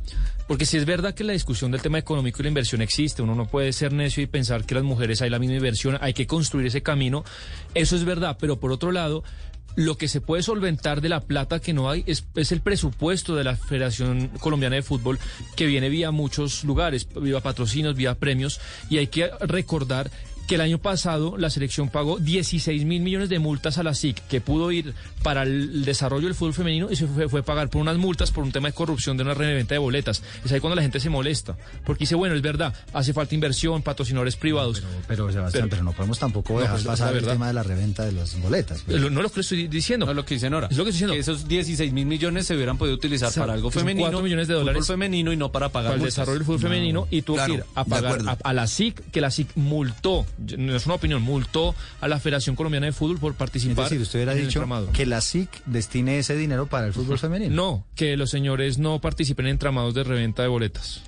Speaker 10: porque si es verdad que la discusión del tema económico y la inversión existe, uno no puede ser necio y pensar que las mujeres hay la misma inversión, hay que construir ese camino, eso es verdad, pero por otro lado, lo que se puede solventar de la plata que no hay es, es el presupuesto de la Federación Colombiana de Fútbol que viene vía muchos lugares, vía patrocinios, vía premios, y hay que recordar que el año pasado la selección pagó 16 mil millones de multas a la SIC, que pudo ir para el desarrollo del fútbol femenino y se fue, fue a pagar por unas multas por un tema de corrupción de una reventa de boletas. Es ahí cuando la gente se molesta, porque dice, bueno, es verdad, hace falta inversión, patrocinadores privados.
Speaker 1: Pero, Sebastián, pero,
Speaker 10: Pero-
Speaker 1: no podemos tampoco
Speaker 10: No,
Speaker 1: dejar
Speaker 10: pues,
Speaker 1: pasar el tema de la reventa de las boletas. pues.
Speaker 10: Lo- no lo que estoy diciendo.
Speaker 18: No es lo que dicen ahora.
Speaker 10: Es lo que estoy diciendo.
Speaker 18: Que esos 16 mil millones se hubieran podido utilizar
Speaker 10: O sea,
Speaker 18: para algo femenino.
Speaker 10: cuatro millones de
Speaker 18: fútbol
Speaker 10: dólares
Speaker 18: femenino y no para pagar
Speaker 10: para el desarrollo del fútbol femenino y tuvo
Speaker 3: Claro,
Speaker 10: que ir a pagar a, a la SIC, que la SIC multó, no es una opinión, multó a la Federación Colombiana de Fútbol por
Speaker 1: Es
Speaker 10: participar
Speaker 1: decir, usted hubiera dicho que la SIC destine ese dinero para el fútbol femenino.
Speaker 10: No, que los señores no participen en entramados de reventa de boletas.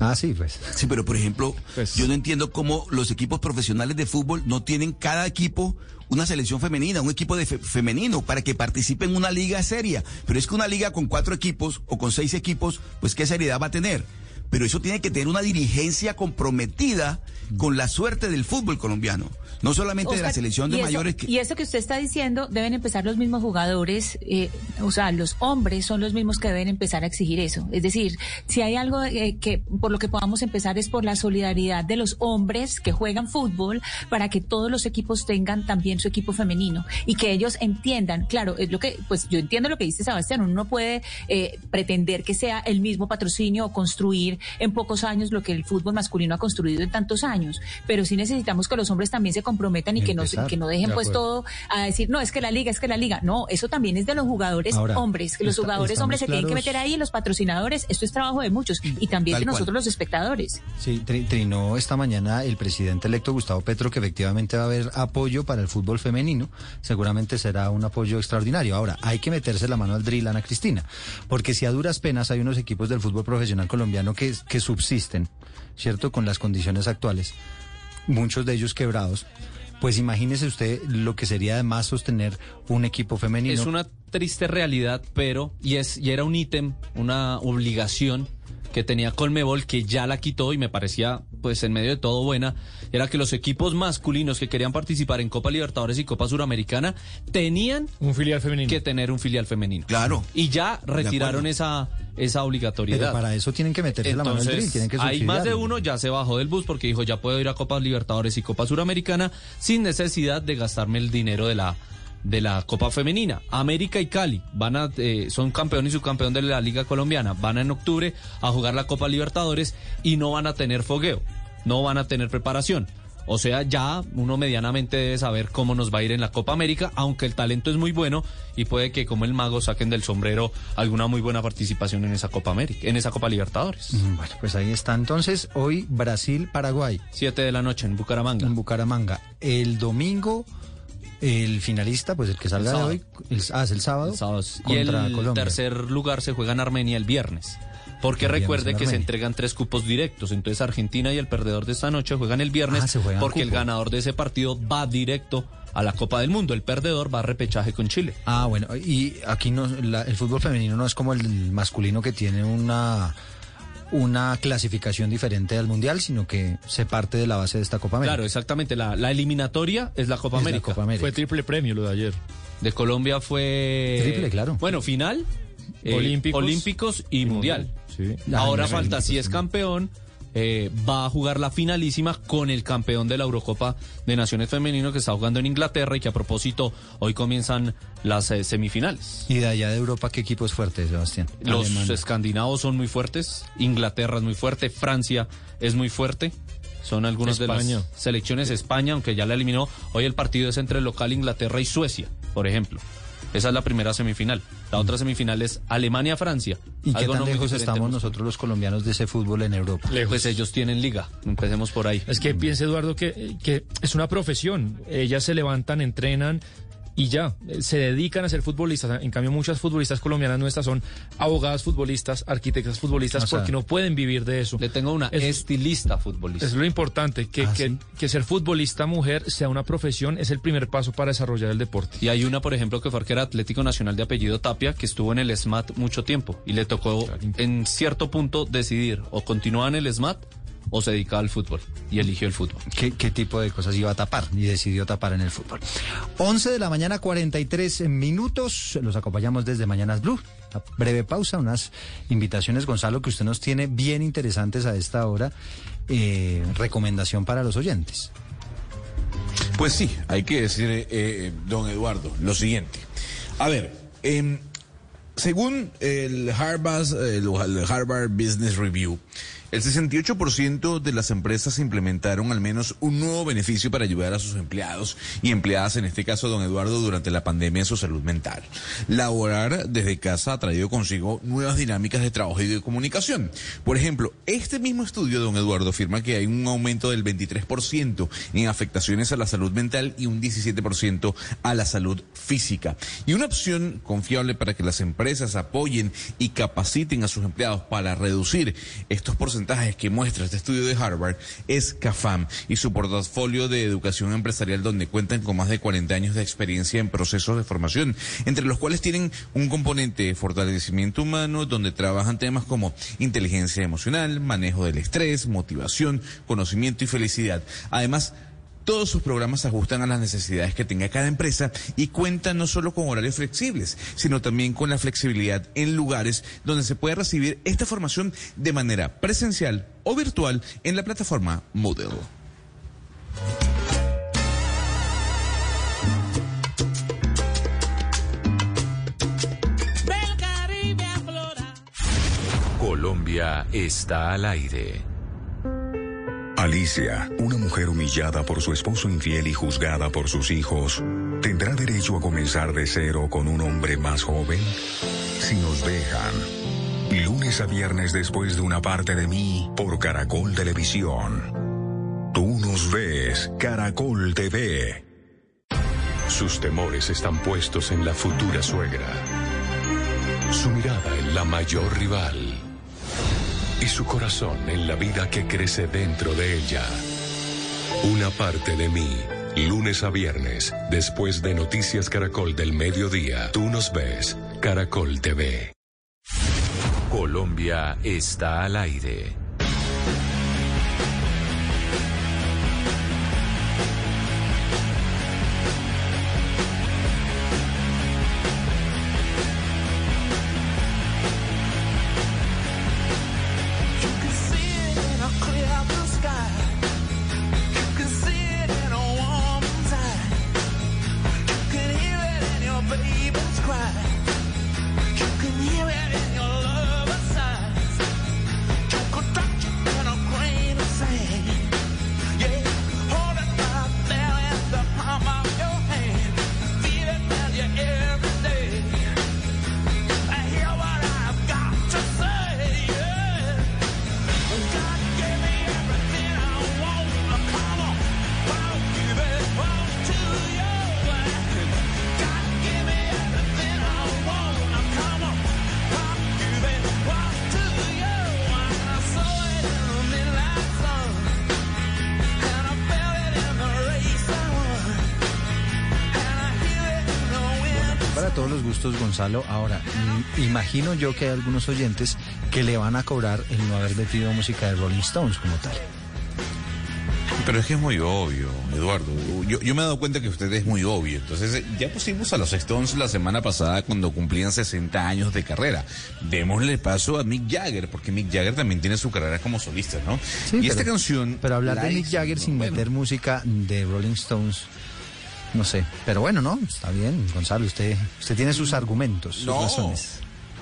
Speaker 1: Ah, sí, pues.
Speaker 3: Sí, pero por ejemplo,
Speaker 10: Pues-
Speaker 3: yo no entiendo cómo los equipos profesionales de fútbol no tienen cada equipo una selección femenina, un equipo de fe- femenino para que participe en una liga seria. Pero es que una liga con cuatro equipos o con seis equipos, pues qué seriedad va a tener. Pero eso tiene que tener una dirigencia comprometida con la suerte del fútbol colombiano. No solamente de la selección de
Speaker 4: y eso-
Speaker 3: mayores que...
Speaker 4: Y eso que usted está diciendo, deben empezar los mismos jugadores, eh, o sea, los hombres son los mismos que deben empezar a exigir eso. Es decir, si hay algo eh, que por lo que podamos empezar es por la solidaridad de los hombres que juegan fútbol para que todos los equipos tengan también su equipo femenino y que ellos entiendan, claro, es lo que, pues yo entiendo lo que dice Sebastián, uno no puede eh, pretender que sea el mismo patrocinio o construir en pocos años lo que el fútbol masculino ha construido en tantos años. pero sí necesitamos que los hombres también se comprometan y que no, que no dejen
Speaker 1: De
Speaker 4: pues todo a decir, no, es que la liga, es que la liga. No, eso también es de los jugadores
Speaker 1: Ahora,
Speaker 4: hombres, que los
Speaker 1: está-
Speaker 4: jugadores hombres se tienen que meter ahí, los patrocinadores, esto es trabajo de muchos y también
Speaker 1: Tal
Speaker 4: de
Speaker 1: cual.
Speaker 4: nosotros los espectadores.
Speaker 1: Sí, tri- trinó esta mañana el presidente electo Gustavo Petro que efectivamente va a haber apoyo para el fútbol femenino. Seguramente será un apoyo extraordinario. Ahora, hay que meterse la mano al drill, Ana Cristina, porque si a duras penas hay unos equipos del fútbol profesional colombiano que, que subsisten, ¿cierto? Con las condiciones actuales, muchos de ellos quebrados. Pues imagínese usted lo que sería además sostener un equipo femenino.
Speaker 18: Es una triste realidad, pero, y, es, y era un ítem, una obligación que tenía Colmebol que ya la quitó y me parecía, pues en medio de todo buena, era que los equipos masculinos que querían participar en Copa Libertadores y Copa Suramericana tenían
Speaker 10: un filial femenino.
Speaker 18: que tener un filial femenino.
Speaker 3: Claro.
Speaker 18: Y ya retiraron esa, esa obligatoriedad.
Speaker 1: Pero para eso tienen que meterse la mano al
Speaker 18: Entonces,
Speaker 1: drill, tienen que
Speaker 18: hay más de uno, ya se bajó del bus porque dijo, ya puedo ir a Copa Libertadores y Copa Suramericana sin necesidad de gastarme el dinero de la de la Copa Femenina. América y Cali van a, eh, son campeón y subcampeón de la Liga Colombiana. Van en octubre a jugar la Copa Libertadores y no van a tener fogueo, no van a tener preparación. O sea, ya uno medianamente debe saber cómo nos va a ir en la Copa América, aunque el talento es muy bueno y puede que como el mago saquen del sombrero alguna muy buena participación en esa Copa América, en esa Copa Libertadores.
Speaker 1: Mm, Bueno, pues ahí está. Entonces, hoy Brasil-Paraguay.
Speaker 18: 7 de la noche en Bucaramanga.
Speaker 1: En Bucaramanga. El domingo, el finalista, pues el que salga de hoy, el, ah, es el sábado,
Speaker 18: Y el
Speaker 1: contra Colombia.
Speaker 18: tercer lugar se juega en Armenia el viernes. Porque
Speaker 1: El viernes
Speaker 18: recuerde
Speaker 1: en
Speaker 18: que se entregan tres cupos directos. Entonces Argentina y el perdedor de esta noche juegan el viernes.
Speaker 1: Ah, juegan
Speaker 18: porque el ganador de ese partido va directo a la Copa del Mundo. El perdedor va a repechaje con Chile.
Speaker 1: Ah, bueno, y aquí no, la- el fútbol femenino no es como el masculino que tiene una una clasificación diferente al mundial, sino que se parte de la base de esta Copa América.
Speaker 18: Claro, exactamente. La, la eliminatoria es la Copa
Speaker 1: Es la. Copa América.
Speaker 10: Fue triple premio lo de ayer.
Speaker 18: De Colombia fue.
Speaker 1: Triple, claro.
Speaker 18: Bueno, final. eh,
Speaker 10: Olímpicos.
Speaker 18: Olímpicos y, mundial.
Speaker 10: Sí.
Speaker 18: Ahora
Speaker 1: Ah,
Speaker 18: falta, si es
Speaker 1: sí.
Speaker 18: campeón, eh, va a jugar la finalísima con el campeón de la Eurocopa de Naciones Femenino que está jugando en Inglaterra y que a propósito hoy comienzan las eh, semifinales.
Speaker 1: Y de allá de Europa, ¿qué equipo es fuerte, Sebastián?
Speaker 18: Los
Speaker 1: Alemania.
Speaker 18: escandinavos son muy fuertes, Inglaterra es muy fuerte, Francia es muy fuerte. Son algunas de las selecciones. España, aunque ya la eliminó, hoy el partido es entre el local Inglaterra y Suecia, por ejemplo. Esa es la primera semifinal. La otra semifinal es Alemania-Francia.
Speaker 1: ¿Y qué
Speaker 18: Algo
Speaker 1: tan
Speaker 18: no
Speaker 1: lejos
Speaker 18: diferente
Speaker 1: estamos nosotros los colombianos de ese fútbol en Europa?
Speaker 18: Pues ellos tienen liga. Empecemos por ahí.
Speaker 10: Es que piense Eduardo que, que es una profesión. Ellas se levantan, entrenan y ya, se dedican a ser futbolistas. En cambio, muchas futbolistas colombianas nuestras son abogadas futbolistas, arquitectas futbolistas,
Speaker 18: O sea,
Speaker 10: porque no pueden vivir de eso.
Speaker 18: Le tengo una estilista futbolista.
Speaker 10: Es lo importante, que,
Speaker 1: Ah,
Speaker 10: que, que ser futbolista mujer sea una profesión, es el primer paso para desarrollar el deporte.
Speaker 18: Y hay una, por ejemplo, que fue arquera Atlético Nacional de apellido Tapia, que estuvo en el SMAT mucho tiempo y le tocó en cierto punto decidir o continuaba en el SMAT o se dedicaba al fútbol y eligió el fútbol.
Speaker 1: ¿Qué, qué tipo de cosas iba a tapar? Y decidió tapar en el fútbol. 11 de la mañana, 43 minutos. Los acompañamos desde Mañanas Blue. Una breve pausa, unas invitaciones, Gonzalo, que usted nos tiene bien interesantes a esta hora. Eh, recomendación para los oyentes.
Speaker 2: Pues sí, hay que decir, eh, eh, don Eduardo, lo siguiente. A ver, em, según el Harvard, el, el Harvard Business Review, el 68% de las empresas implementaron al menos un nuevo beneficio para ayudar a sus empleados y empleadas, en este caso don Eduardo, durante la pandemia en su salud mental. Laborar desde casa ha traído consigo nuevas dinámicas de trabajo y de comunicación. Por ejemplo, este mismo estudio, don Eduardo, afirma que hay un aumento del 23% en afectaciones a la salud mental y un 17% a la salud física. Y una opción confiable para que las empresas apoyen y capaciten a sus empleados para reducir estos porcentajes que muestra este estudio de Harvard es CAFAM y su portafolio de educación empresarial donde cuentan con más de 40 años de experiencia en procesos de formación, entre los cuales tienen un componente de fortalecimiento humano donde trabajan temas como inteligencia emocional, manejo del estrés, motivación, conocimiento y felicidad. Además, todos sus programas se ajustan a las necesidades que tenga cada empresa y cuentan no solo con horarios flexibles, sino también con la flexibilidad en lugares donde se puede recibir esta formación de manera presencial o virtual en la plataforma Moodle.
Speaker 12: Colombia está al aire.
Speaker 19: Alicia, una mujer humillada por su esposo infiel y juzgada por sus hijos, ¿tendrá derecho a comenzar de cero con un hombre más joven? Si nos dejan, lunes a viernes después de una parte de mí por Caracol Televisión. Tú nos ves, Caracol TV.
Speaker 12: Sus temores están puestos en la futura suegra. Su mirada en la mayor rival. Y su corazón en la vida que crece dentro de ella. Una parte de mí. Lunes a viernes, después de Noticias Caracol del mediodía. Tú nos ves, Caracol TV.
Speaker 20: Colombia está al aire.
Speaker 1: Gonzalo. Ahora, imagino yo que hay algunos oyentes que le van a cobrar el no haber metido música de Rolling Stones como tal.
Speaker 2: Pero es que es muy obvio, Eduardo. Yo, yo me he dado cuenta que usted es muy obvio. Entonces, eh, ya pusimos a los Stones la semana pasada cuando cumplían 60 años de carrera. Démosle paso a Mick Jagger, porque Mick Jagger también tiene su carrera como solista, ¿no?
Speaker 1: Sí,
Speaker 2: y
Speaker 1: pero-
Speaker 2: esta canción.
Speaker 1: Pero hablar de Mick Jagger sin
Speaker 2: bueno,
Speaker 1: meter música de Rolling Stones, no sé. Pero bueno, no, está bien, Gonzalo. Usted, usted tiene sus argumentos, sus
Speaker 2: No.
Speaker 1: razones.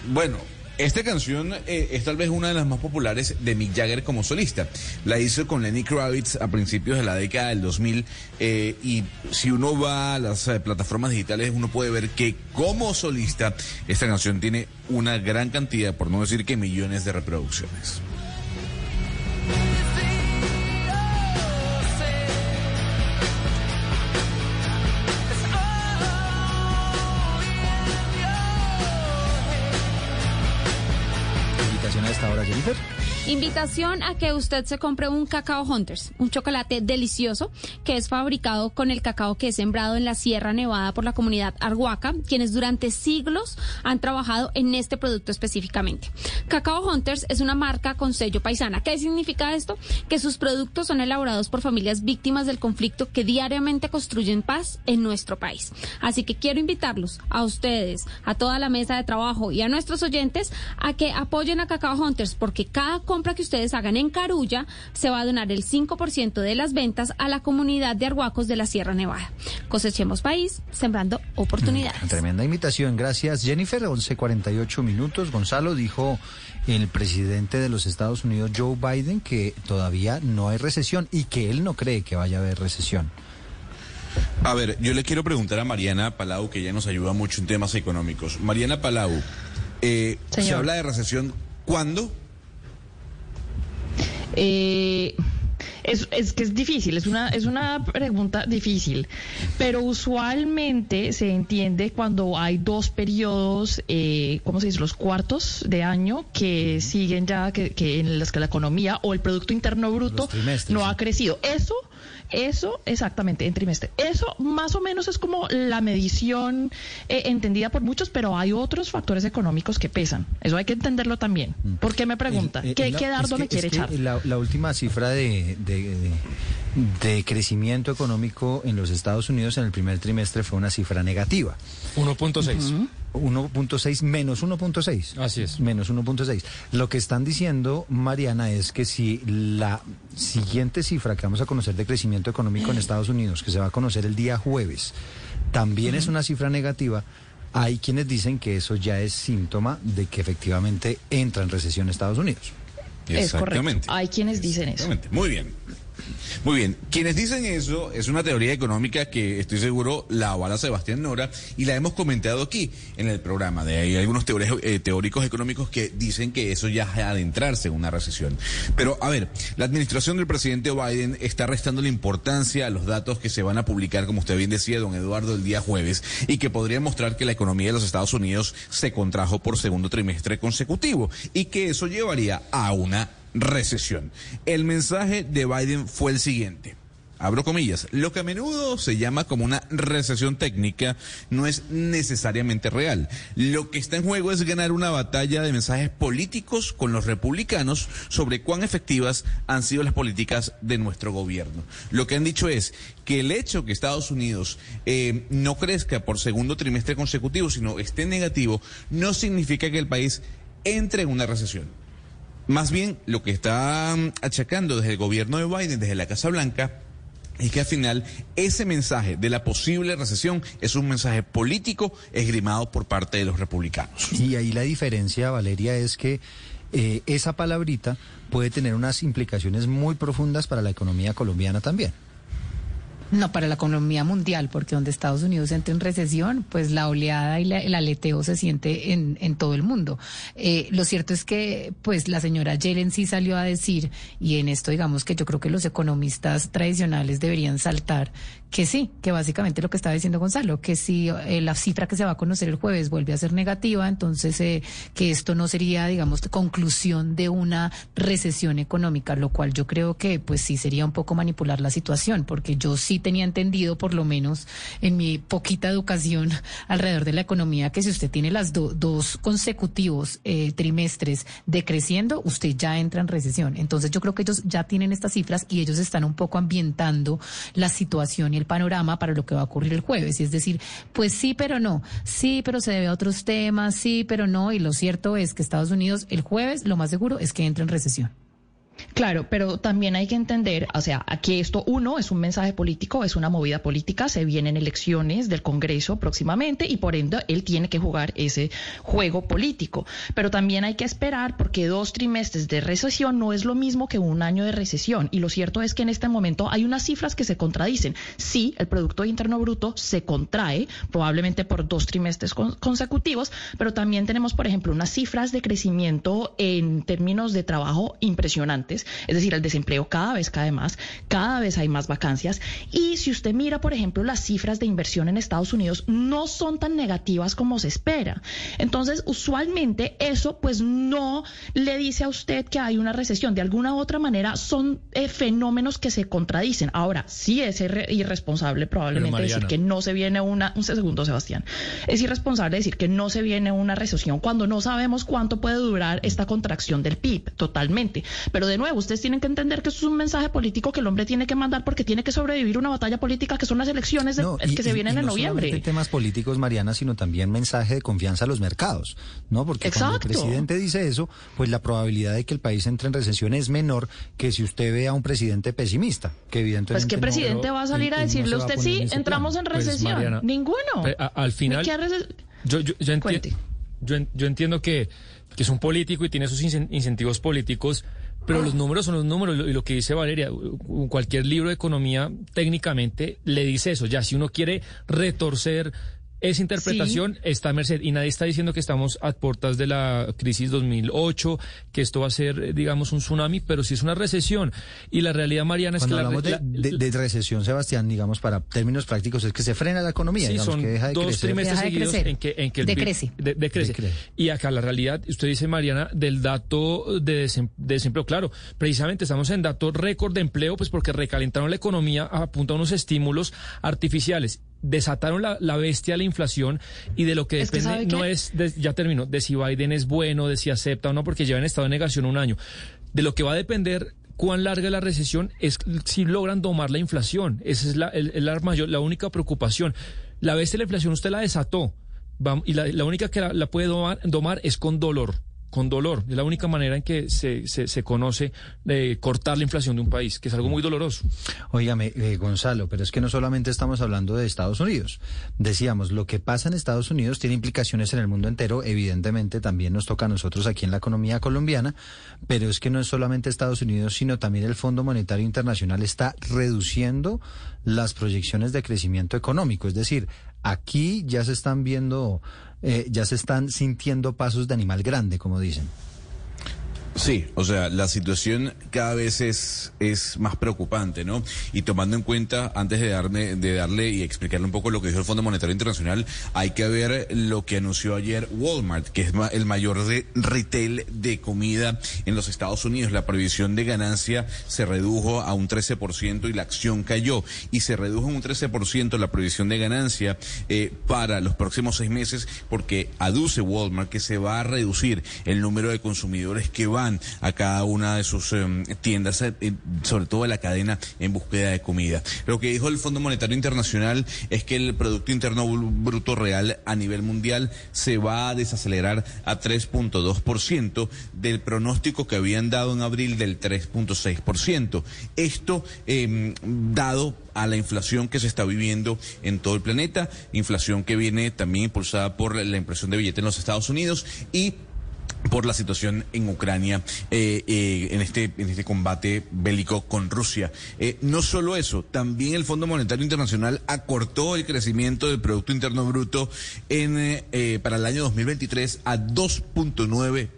Speaker 2: Bueno, esta canción eh, es tal vez una de las más populares de Mick Jagger como solista. La hizo con Lenny Kravitz a principios de la década del 2000 eh, y si uno va a las eh, plataformas digitales uno puede ver que como solista esta canción tiene una gran cantidad, por no decir que millones de reproducciones.
Speaker 1: Invitación a
Speaker 21: que usted se compre un Cacao Hunters, un chocolate delicioso que es fabricado con el cacao que es sembrado en la Sierra Nevada por la comunidad Arhuaca, quienes durante siglos han trabajado en este producto específicamente. Cacao Hunters es una marca con sello paisana. ¿Qué significa esto? Que sus productos son elaborados por familias víctimas del conflicto que diariamente construyen paz en nuestro país. Así que quiero invitarlos a ustedes, a toda la mesa de trabajo y a nuestros oyentes a que apoyen a Cacao Hunters porque cada compra que ustedes hagan en Carulla se va a donar el 5% de las ventas a la comunidad de arhuacos de la Sierra Nevada. Cosechemos país, sembrando oportunidades.
Speaker 1: Tremenda invitación, gracias Jennifer. 11.48 minutos. Gonzalo dijo el presidente de los Estados Unidos, Joe Biden, que todavía no hay recesión y que él no cree que vaya a haber recesión.
Speaker 2: A ver, yo le quiero preguntar a Mariana Palau, que ya nos ayuda mucho en temas económicos. Mariana Palau, eh, se habla de recesión, ¿cuándo?
Speaker 5: Eh, es, es que es difícil, es una, es una pregunta difícil, pero usualmente se entiende cuando hay dos periodos, eh, ¿cómo se dice? Los cuartos de año que siguen ya, que, que en las que la economía o el Producto Interno Bruto no ha crecido. Eso eso, exactamente, en trimestre. Eso más o menos es como la medición eh, entendida por muchos, pero hay otros factores económicos que pesan. Eso hay que entenderlo también. ¿Por qué me pregunta?
Speaker 1: Eh,
Speaker 5: ¿Qué,
Speaker 1: la-
Speaker 5: qué dardo
Speaker 1: es que-
Speaker 5: me quiere
Speaker 1: es que
Speaker 5: echar?
Speaker 1: La, la última cifra de, de- de- de crecimiento económico en los Estados Unidos en el primer trimestre fue una cifra negativa.
Speaker 10: 1.6.
Speaker 1: 1.6 menos 1.6.
Speaker 10: Así es.
Speaker 1: Menos 1.6. Lo que están diciendo, Mariana, es que si la siguiente cifra que vamos a conocer de crecimiento económico en Estados Unidos, que se va a conocer el día jueves, también es una cifra negativa, hay quienes dicen que eso ya es síntoma de que efectivamente entra en recesión Estados Unidos.
Speaker 5: Es correcto. Hay quienes dicen eso.
Speaker 2: Muy bien. Muy bien, quienes dicen eso es una teoría económica que estoy seguro la avala Sebastián Nora y la hemos comentado aquí en el programa. De ahí hay algunos teores- eh, teóricos económicos que dicen que eso ya es adentrarse en una recesión. Pero a ver, la administración del presidente Biden está restando la importancia a los datos que se van a publicar, como usted bien decía, don Eduardo, el día jueves y que podrían mostrar que la economía de los Estados Unidos se contrajo por segundo trimestre consecutivo y que eso llevaría a una recesión. El mensaje de Biden fue el siguiente. Abro comillas, lo que a menudo se llama como una recesión técnica no es necesariamente real. Lo que está en juego es ganar una batalla de mensajes políticos con los republicanos sobre cuán efectivas han sido las políticas de nuestro gobierno. Lo que han dicho es que el hecho que Estados Unidos eh, no crezca por segundo trimestre consecutivo, sino esté negativo, no significa que el país entre en una recesión. Más bien, lo que está mm, achacando desde el gobierno de Biden, desde la Casa Blanca, es que al final ese mensaje de la posible recesión es un mensaje político esgrimado por parte de los republicanos.
Speaker 1: Y ahí la diferencia, Valeria, es que eh, esa palabrita puede tener unas implicaciones muy profundas para la economía colombiana también.
Speaker 9: No, para la economía mundial, porque donde Estados Unidos entra en recesión, pues la oleada y la- el aleteo se siente en, todo el mundo. Eh, lo cierto es que, pues la señora Yellen sí salió a decir, y en esto digamos que yo creo que los economistas tradicionales deberían saltar, que sí, que básicamente lo que estaba diciendo Gonzalo, que si eh, la cifra que se va a conocer el jueves vuelve a ser negativa, entonces eh, que esto no sería, digamos, conclusión de una recesión económica, lo cual yo creo que pues sí sería un poco manipular la situación, porque yo sí tenía entendido, por lo menos en mi poquita educación alrededor de la economía, que si usted tiene las do- dos consecutivos eh, trimestres decreciendo, usted ya entra en recesión. Entonces yo creo que ellos ya tienen estas cifras y ellos están un poco ambientando la situación y el panorama para lo que va a ocurrir el jueves. Y es decir, pues sí, pero no, sí, pero se debe a otros temas, sí, pero no. Y lo cierto es que Estados Unidos el jueves lo más seguro es que entre en recesión.
Speaker 5: Claro, pero también hay que entender, o sea, aquí esto, uno, es un mensaje político, es una movida política, se vienen elecciones del Congreso próximamente y por ende él tiene que jugar ese juego político. Pero también hay que esperar porque dos trimestres de recesión no es lo mismo que un año de recesión. Y lo cierto es que en este momento hay unas cifras que se contradicen. Sí, el Producto Interno Bruto se contrae, probablemente por dos trimestres con- consecutivos, pero también tenemos, por ejemplo, unas cifras de crecimiento en términos de trabajo impresionantes. Es decir, el desempleo cada vez cae más, cada vez hay más vacancias. Y si usted mira, por ejemplo, las cifras de inversión en Estados Unidos, no son tan negativas como se espera. Entonces, usualmente eso pues no le dice a usted que hay una recesión. De alguna u otra manera son eh, fenómenos que se contradicen. Ahora, sí es irre- irresponsable probablemente decir que no se viene una... Un segundo, Sebastián. Es irresponsable decir que no se viene una recesión cuando no sabemos cuánto puede durar esta contracción del PIB, totalmente. Pero de nuevo, ustedes tienen que entender que eso es un mensaje político que el hombre tiene que mandar porque tiene que sobrevivir una batalla política que son las elecciones de-
Speaker 1: No,
Speaker 5: que se vienen
Speaker 1: y
Speaker 5: en
Speaker 1: no
Speaker 5: noviembre.
Speaker 1: solamente temas políticos, Mariana, sino también mensaje de confianza a los mercados, ¿no? Porque cuando el
Speaker 5: Exacto.
Speaker 1: presidente dice eso, pues la probabilidad de que el país entre en recesión es menor que si usted ve a un presidente pesimista, que evidentemente
Speaker 5: Pues qué
Speaker 1: no-
Speaker 5: presidente va a salir a decirle
Speaker 1: a
Speaker 5: usted
Speaker 1: en
Speaker 5: sí, entramos
Speaker 1: plan.
Speaker 5: en
Speaker 10: Pues,
Speaker 5: recesión.
Speaker 10: Mariana,
Speaker 5: Ninguno.
Speaker 10: A- al final, yo, yo, yo enti- yo en- yo entiendo que, que es un político y tiene sus incen- incentivos políticos, pero los números son los números. Y lo que dice Valeria, cualquier libro de economía técnicamente le dice eso. Ya, si uno quiere retorcer esa interpretación, está a merced. Y nadie está diciendo que estamos a puertas de la crisis 2008, que esto va a ser, eh, digamos, un tsunami, pero sí es una recesión. Y la realidad, Mariana, es
Speaker 1: Cuando
Speaker 10: que la,
Speaker 1: hablamos de,
Speaker 10: la-
Speaker 1: de- de recesión, Sebastián, digamos, para términos prácticos, es que se frena la economía,
Speaker 10: Sí,
Speaker 1: digamos,
Speaker 10: son
Speaker 1: que deja de
Speaker 10: dos
Speaker 1: crecer.
Speaker 10: trimestres
Speaker 9: Deja de
Speaker 10: seguidos
Speaker 9: crecer.
Speaker 10: en que, en que el PIB
Speaker 9: Decrece.
Speaker 10: de- decrece.
Speaker 1: Decrece.
Speaker 10: Y acá la realidad, usted dice, Mariana, del dato de, desem- de desempleo, claro, precisamente estamos en dato récord de empleo, pues porque recalentaron la economía a punta de unos estímulos artificiales. Desataron la, la bestia de la inflación y de lo que
Speaker 5: Es
Speaker 10: depende
Speaker 5: ¿sabe
Speaker 10: no
Speaker 5: qué?
Speaker 10: es, de- ya terminó, de si Biden es bueno, de si acepta o no, porque lleva en estado de negación un año. De lo que va a depender cuán larga es la recesión es si logran domar la inflación. Esa es la, el- mayor, la única preocupación. La bestia de la inflación usted la desató. Y la, la única que la, la puede domar, domar es con dolor. Con dolor. Es la única manera en que se, se, se conoce de cortar la inflación de un país, que es algo muy doloroso.
Speaker 1: Óigame, eh, Gonzalo, pero es que no solamente estamos hablando de Estados Unidos. Decíamos, lo que pasa en Estados Unidos tiene implicaciones en el mundo entero. Evidentemente, también nos toca a nosotros aquí en la economía colombiana, pero es que no es solamente Estados Unidos, sino también el Fondo Monetario Internacional está reduciendo las proyecciones de crecimiento económico. Es decir, aquí ya se están viendo, eh, ya se están sintiendo pasos de animal grande, como dicen.
Speaker 2: Sí, o sea, la situación cada vez es, es más preocupante, ¿no? Y tomando en cuenta, antes de darme, de darle y explicarle un poco lo que dijo el Fondo Monetario Internacional, hay que ver lo que anunció ayer Walmart, que es el mayor de retail de comida en los Estados Unidos. La previsión de ganancia se redujo a un 13% y la acción cayó. Y se redujo en un 13% la previsión de ganancia eh, para los próximos seis meses porque aduce Walmart que se va a reducir el número de consumidores que van a cada una de sus em, tiendas, eh, eh, sobre todo en la cadena en búsqueda de comida. Lo que dijo el Fondo Monetario Internacional es que el Producto Interno Bru- Bruto Real a nivel mundial se va a desacelerar a 3.2% del pronóstico que habían dado en abril del 3.6%. Esto em, dado a la inflación que se está viviendo en todo el planeta, inflación que viene también impulsada por la impresión de billetes en los Estados Unidos y por la situación en Ucrania, eh, eh, en, este, en este combate bélico con Rusia. Eh, no solo eso, también el Fondo Monetario Internacional acortó el crecimiento del Producto Interno Bruto en, para el año 2023 a 2.9%.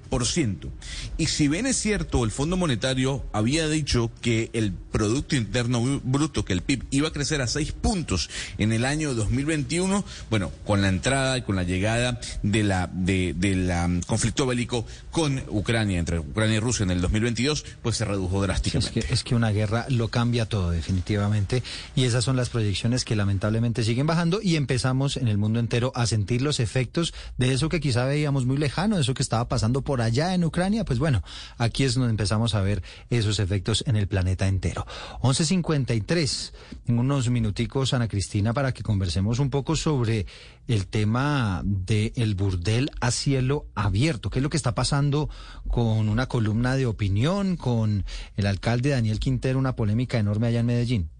Speaker 2: Y si bien es cierto, el Fondo Monetario había dicho que el Producto Interno Bru- Bruto, que el PIB iba a crecer a 6 puntos en el año 2021, bueno, con la entrada y con la llegada de la de, la mm, conflicto bélico con Ucrania, entre Ucrania y Rusia en el 2022, pues se redujo drásticamente.
Speaker 1: es que una guerra lo cambia todo definitivamente y esas son las proyecciones que lamentablemente siguen bajando y empezamos en el mundo entero a sentir los efectos de eso que quizá veíamos muy lejano, de eso que estaba pasando por allá en Ucrania, pues bueno, aquí es donde empezamos a ver esos efectos en el planeta entero. 11.53, en unos minuticos, Ana Cristina, para que conversemos un poco sobre el tema del burdel a cielo abierto. ¿Qué es lo que está pasando con una columna de opinión, con el alcalde Daniel Quintero, una polémica enorme allá en Medellín?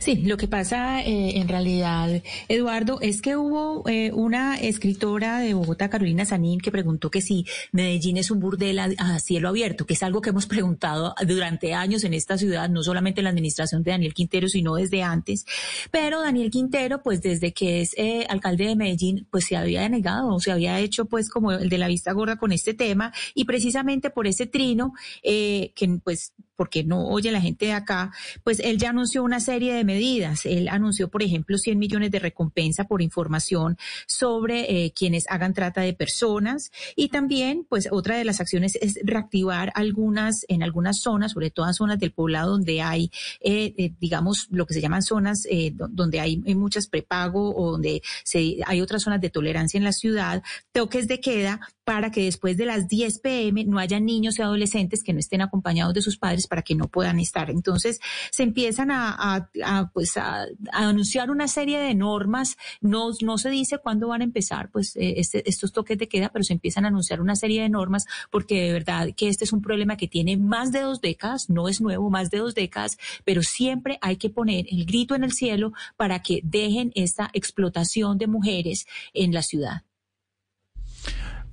Speaker 4: Sí, lo que pasa eh, en realidad, Eduardo, es que hubo eh, una escritora de Bogotá, Carolina Sanín, que preguntó que si Medellín es un burdel a, cielo abierto, que es algo que hemos preguntado durante años en esta ciudad, no solamente en la administración de Daniel Quintero, sino desde antes. Pero Daniel Quintero, pues desde que es eh, alcalde de Medellín, pues se había negado, se había hecho pues como el de la vista gorda con este tema y precisamente por ese trino, eh, que pues porque no oye la gente de acá, pues él ya anunció una serie de medidas. Él anunció, por ejemplo, 100 millones de recompensa por información sobre eh, quienes hagan trata de personas. Y también, pues otra de las acciones es reactivar algunas en algunas zonas, sobre todo en zonas del poblado donde hay, eh, eh, digamos, lo que se llaman zonas eh, do- donde hay muchas prepago o donde se, hay otras zonas de tolerancia en la ciudad, toques de queda para que después de las 10 pm no haya niños y adolescentes que no estén acompañados de sus padres para que no puedan estar. Entonces se empiezan a, a- a, pues a, a anunciar una serie de normas. No, no se dice cuándo van a empezar pues eh, este- estos toques de queda, pero se empiezan a anunciar una serie de normas porque de verdad que este es un problema que tiene más de dos décadas, no es nuevo, más de dos décadas, pero siempre hay que poner el grito en el cielo para que dejen esta explotación de mujeres en la ciudad.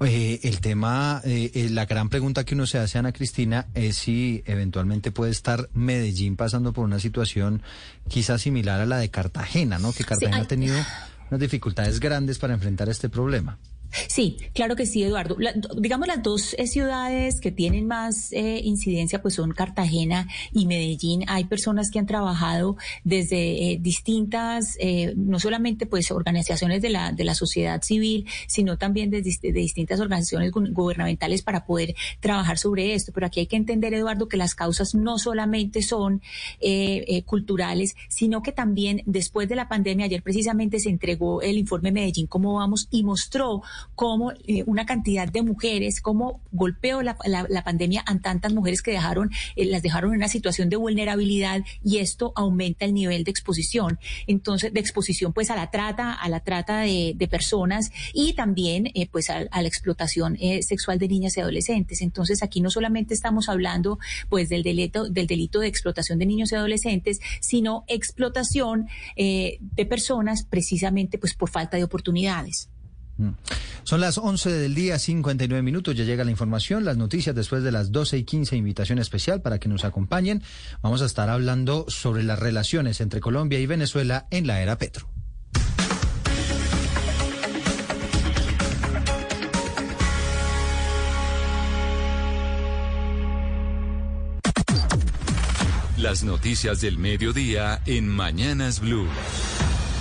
Speaker 1: Eh, el tema, eh, eh, la gran pregunta que uno se hace, Ana Cristina, es si eventualmente puede estar Medellín pasando por una situación quizás similar a la de Cartagena, ¿no? Que Cartagena
Speaker 4: hay-
Speaker 1: ha tenido unas dificultades grandes para enfrentar este problema.
Speaker 4: Sí, claro que sí, Eduardo. La- digamos las dos eh, ciudades que tienen más eh, incidencia pues son Cartagena y Medellín. Hay personas que han trabajado desde eh, distintas, eh, no solamente pues organizaciones de la, de la sociedad civil, sino también de, dis- de distintas organizaciones gu- gubernamentales para poder trabajar sobre esto. Pero aquí hay que entender, Eduardo, que las causas no solamente son culturales, sino que también después de la pandemia, ayer precisamente se entregó el informe Medellín, cómo vamos, y mostró cómo eh, una cantidad de mujeres, cómo golpeó la, la- la pandemia a tantas mujeres que dejaron, eh, las dejaron en una situación de vulnerabilidad y esto aumenta el nivel de exposición. Entonces, de exposición pues a la trata, a la trata de, personas y también eh, pues a, a la explotación eh, sexual de niñas y adolescentes. Entonces, aquí no solamente estamos hablando pues del delito, del delito de explotación de niños y adolescentes, sino explotación eh, de personas precisamente pues por falta de oportunidades.
Speaker 1: Mm. Son las 11 del día, 59 minutos, ya llega la información, las noticias después de las 12 y 15, invitación especial para que nos acompañen. Vamos a estar hablando sobre las relaciones entre Colombia y Venezuela en la era Petro.
Speaker 12: Las noticias del mediodía en Mañanas Blue.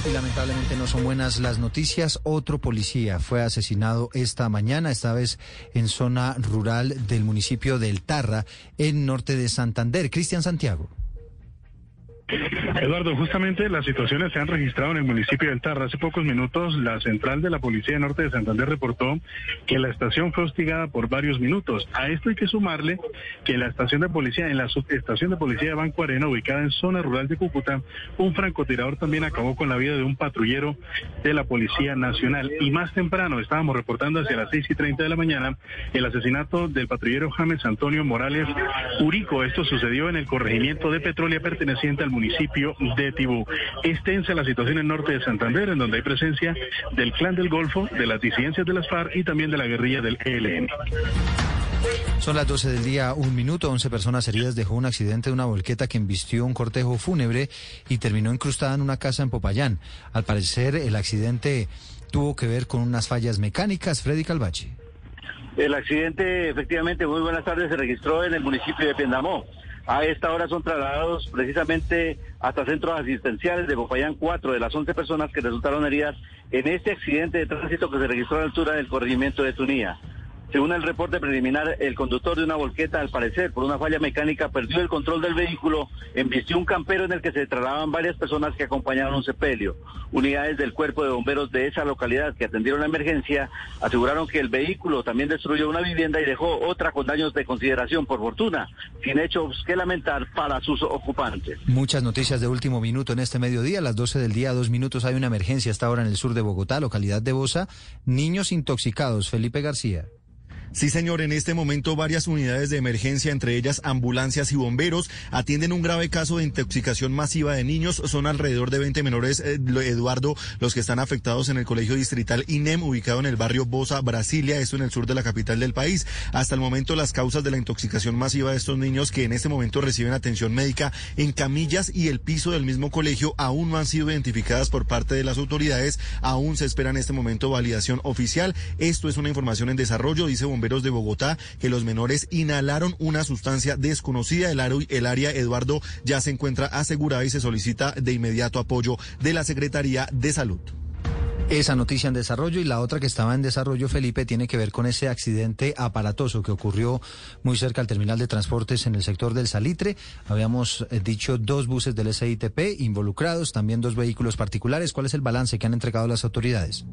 Speaker 1: Y lamentablemente no son buenas las noticias. Otro policía fue asesinado esta mañana, esta vez en zona rural del municipio del Tarra, en norte de Santander. Cristian Santiago.
Speaker 22: Eduardo, justamente las situaciones se han registrado en el municipio del Tarra. Hace pocos minutos, la central de la Policía Norte de Santander reportó que la estación fue hostigada por varios minutos. A esto hay que sumarle que la estación de policía, en la subestación de policía de Banco Arena, ubicada en zona rural de Cúcuta, un francotirador también acabó con la vida de un patrullero de la Policía Nacional. Y más temprano, estábamos reportando hacia las 6 y 30 de la mañana, el asesinato del patrullero James Antonio Morales Urico. Esto sucedió en el corregimiento de Petrolia perteneciente al municipio de Tibú. Es tensa la situación en norte de Santander, en donde hay presencia del clan del Golfo, de las disidencias de las FARC y también de la guerrilla del ELN.
Speaker 1: Son las 12 del día, un minuto. 11 personas heridas dejó un accidente de una volqueta que embistió un cortejo fúnebre y terminó incrustada en una casa en Popayán. Al parecer, el accidente tuvo que ver con unas fallas mecánicas. Freddy Calvache.
Speaker 23: El accidente, efectivamente, muy buenas tardes, se registró en el municipio de Piendamó. A esta hora son trasladados precisamente hasta centros asistenciales de Popayán cuatro de las 11 personas que resultaron heridas en este accidente de tránsito que se registró a la altura del corregimiento de Tunía. Según el reporte preliminar, el conductor de una volqueta, al parecer, por una falla mecánica, perdió el control del vehículo, embistió un campero en el que se trasladaban varias personas que acompañaban un sepelio. Unidades del cuerpo de bomberos de esa localidad que atendieron la emergencia aseguraron que el vehículo también destruyó una vivienda y dejó otra con daños de consideración, por fortuna, sin hechos que lamentar para sus ocupantes.
Speaker 1: Muchas noticias de último minuto en este mediodía. A las 12 del día, dos minutos, hay una emergencia hasta ahora en el sur de Bogotá, localidad de Bosa. Niños intoxicados. Felipe García.
Speaker 24: Sí, señor, en este momento varias unidades de emergencia, entre ellas ambulancias y bomberos, atienden un grave caso de intoxicación masiva de niños. Son alrededor de 20 menores, eh, Eduardo, los que están afectados en el colegio distrital INEM, ubicado en el barrio Bosa, Brasilia, esto en el sur de la capital del país. Hasta el momento, las causas de la intoxicación masiva de estos niños que en este momento reciben atención médica en camillas y el piso del mismo colegio aún no han sido identificadas por parte de las autoridades. Aún se espera en este momento validación oficial. Esto es una información en desarrollo, dice de Bogotá, que los menores inhalaron una sustancia desconocida. El, aru- el área, Eduardo, ya se encuentra asegurada y se solicita de inmediato apoyo de la Secretaría de Salud.
Speaker 1: Esa noticia en desarrollo y la otra que estaba en desarrollo, Felipe, tiene que ver con ese accidente aparatoso que ocurrió muy cerca al terminal de transportes en el sector del Salitre. Habíamos eh, dicho dos buses del SITP involucrados, también dos vehículos particulares. ¿Cuál es el balance que han entregado las autoridades?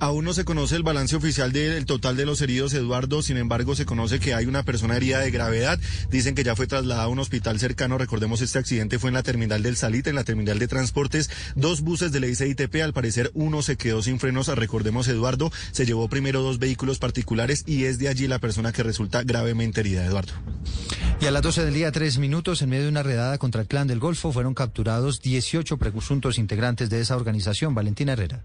Speaker 24: Aún no se conoce el balance oficial del total de los heridos, Eduardo. Sin embargo, se conoce que hay una persona herida de gravedad. Dicen que ya fue trasladada a un hospital cercano. Recordemos, este accidente fue en la terminal del Salite, en la terminal de transportes. Dos buses de la ICITP, al parecer uno se quedó sin frenos. Recordemos, Eduardo, se llevó primero dos vehículos particulares y es de allí la persona que resulta gravemente herida, Eduardo.
Speaker 1: Y a las 12 del día, tres minutos, en medio de una redada contra el clan del Golfo, fueron capturados 18 presuntos integrantes de esa organización. Valentina Herrera.